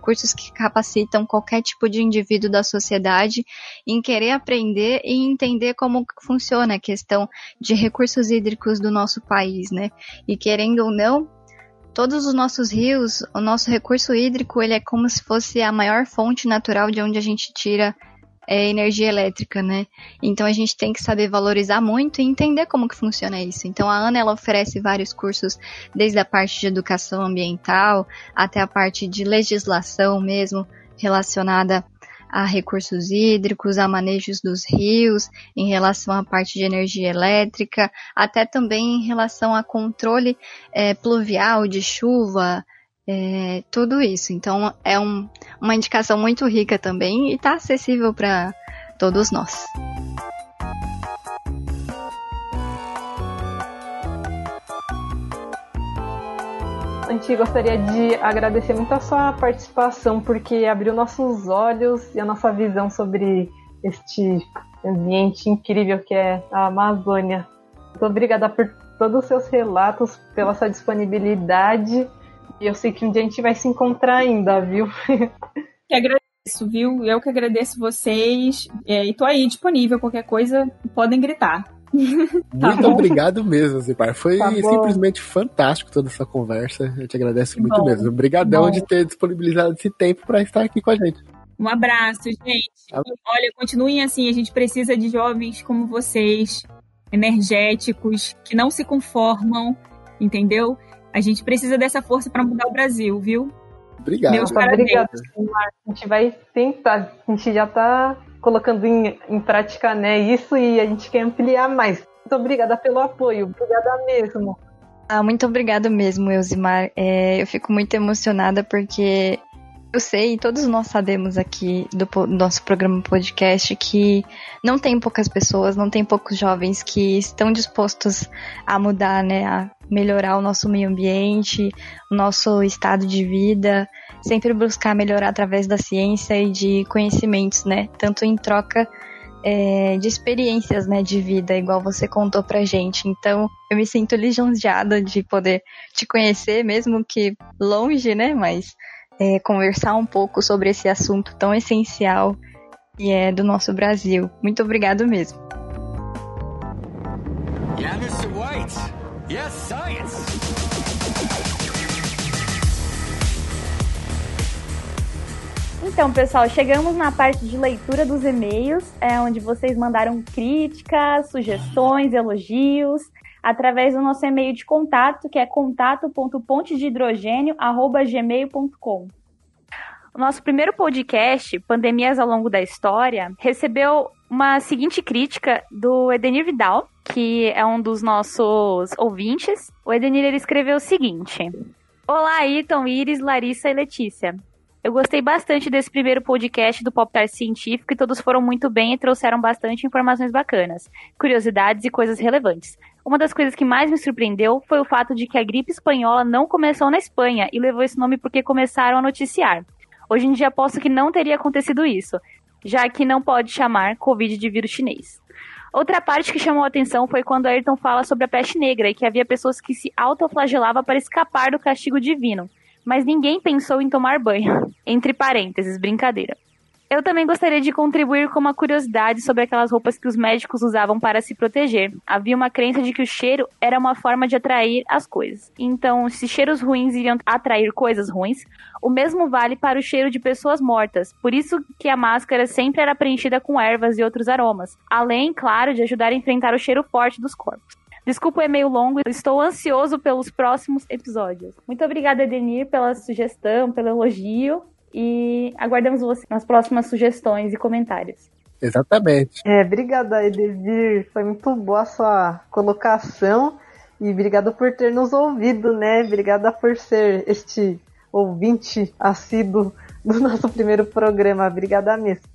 cursos que capacitam qualquer tipo de indivíduo da sociedade em querer aprender e entender como funciona a questão de recursos hídricos do nosso país, né? E querendo ou não, todos os nossos rios, o nosso recurso hídrico, ele é como se fosse a maior fonte natural de onde a gente tira é, energia elétrica, né? Então a gente tem que saber valorizar muito e entender como que funciona isso. Então a Ana ela oferece vários cursos, desde a parte de educação ambiental até a parte de legislação mesmo relacionada a recursos hídricos, a manejos dos rios, em relação à parte de energia elétrica, até também em relação a controle é, pluvial de chuva, é, tudo isso. Então é um, uma indicação muito rica também e está acessível para todos nós. A gente gostaria de agradecer muito a sua participação, porque abriu nossos olhos e a nossa visão sobre este ambiente incrível que é a Amazônia. Muito obrigada por todos os seus relatos, pela sua disponibilidade. E eu sei que um dia a gente vai se encontrar ainda, viu? *laughs* Que agradeço, viu? Eu que agradeço vocês. É, e tô aí disponível, qualquer coisa, podem gritar. *laughs* Tá muito bom. obrigado mesmo, Zipar. Foi tá simplesmente fantástico toda essa conversa. Eu te agradeço muito bom. mesmo. Obrigadão bom. de ter disponibilizado esse tempo para estar aqui com a gente. Um abraço, gente. Tá Olha, continuem assim. A gente precisa de jovens como vocês, energéticos, que não se conformam, entendeu? A gente precisa dessa força para mudar o Brasil, viu? Obrigado. Meus Obrigado. A gente vai tentar. A gente já está colocando em, em prática né, isso e a gente quer ampliar mais. Muito obrigada pelo apoio. Obrigada mesmo. Ah, muito obrigada mesmo, Elzimar. É, eu fico muito emocionada porque eu sei, todos nós sabemos aqui do nosso programa podcast que não tem poucas pessoas, não tem poucos jovens que estão dispostos a mudar, né, a melhorar o nosso meio ambiente, o nosso estado de vida, sempre buscar melhorar através da ciência e de conhecimentos, né, tanto em troca é, de experiências, né, de vida, igual você contou pra gente. Então, eu me sinto lisonjeada de poder te conhecer, mesmo que longe, né, mas é, conversar um pouco sobre esse assunto tão essencial que é do nosso Brasil. Muito obrigado mesmo. Yeah, Mr. White. Yes, science. Então, pessoal, chegamos na parte de leitura dos e-mails, é onde vocês mandaram críticas, sugestões, elogios através do nosso e-mail de contato, que é contato.pontedehidrogênio@gmail.com. O nosso primeiro podcast, Pandemias ao Longo da História, recebeu uma seguinte crítica do Edenir Vidal, que é um dos nossos ouvintes. O Edenir ele escreveu o seguinte: Olá, Ayrton, Iris, Larissa e Letícia. Eu gostei bastante desse primeiro podcast do Poptar Científico e todos foram muito bem e trouxeram bastante informações bacanas, curiosidades e coisas relevantes. Uma das coisas que mais me surpreendeu foi o fato de que a gripe espanhola não começou na Espanha e levou esse nome porque começaram a noticiar. Hoje em dia aposto que não teria acontecido isso, já que não pode chamar Covid de vírus chinês. Outra parte que chamou a atenção foi quando Ayrton fala sobre a peste negra e que havia pessoas que se autoflagelavam para escapar do castigo divino mas ninguém pensou em tomar banho. Entre parênteses, brincadeira. Eu também gostaria de contribuir com uma curiosidade sobre aquelas roupas que os médicos usavam para se proteger. Havia uma crença de que o cheiro era uma forma de atrair as coisas. Então, se cheiros ruins iriam atrair coisas ruins, o mesmo vale para o cheiro de pessoas mortas. Por isso que a máscara sempre era preenchida com ervas e outros aromas, além, claro, de ajudar a enfrentar o cheiro forte dos corpos. Desculpa o e-mail longo, estou ansioso pelos próximos episódios. Muito obrigada, Edenir, pela sugestão, pelo elogio e aguardamos você nas próximas sugestões e comentários. Exatamente. É, obrigada, Edenir. Foi muito boa a sua colocação e obrigada por ter nos ouvido, né? Obrigada por ser este ouvinte assíduo do *laughs* nosso primeiro programa. Obrigada mesmo.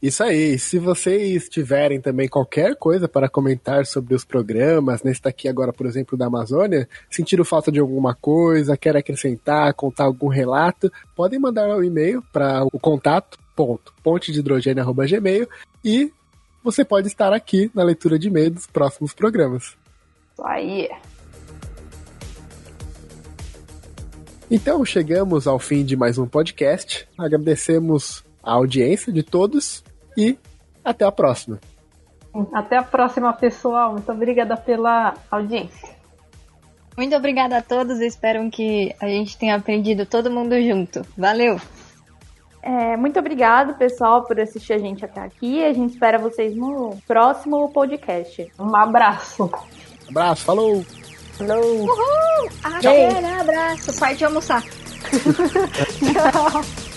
Isso aí. Se vocês tiverem também qualquer coisa para comentar sobre os programas, nesse daqui agora, por exemplo, da Amazônia, sentiram falta de alguma coisa, querem acrescentar, contar algum relato, podem mandar um e-mail para o contato ponto, ponte de hidrogênio, e você pode estar aqui na leitura de e-mail dos próximos programas. Aí. Então chegamos ao fim de mais um podcast. Agradecemos a audiência de todos e até a próxima. Até a próxima, pessoal. Muito obrigada pela audiência. Muito obrigada a todos. Espero que a gente tenha aprendido todo mundo junto. Valeu! É, muito obrigado, pessoal, por assistir a gente até aqui. A gente espera vocês no próximo podcast. Um abraço. Abraço, falou! Falou! Uhul! Aquele abraço! Parte de almoçar. *laughs* *laughs* Tchau.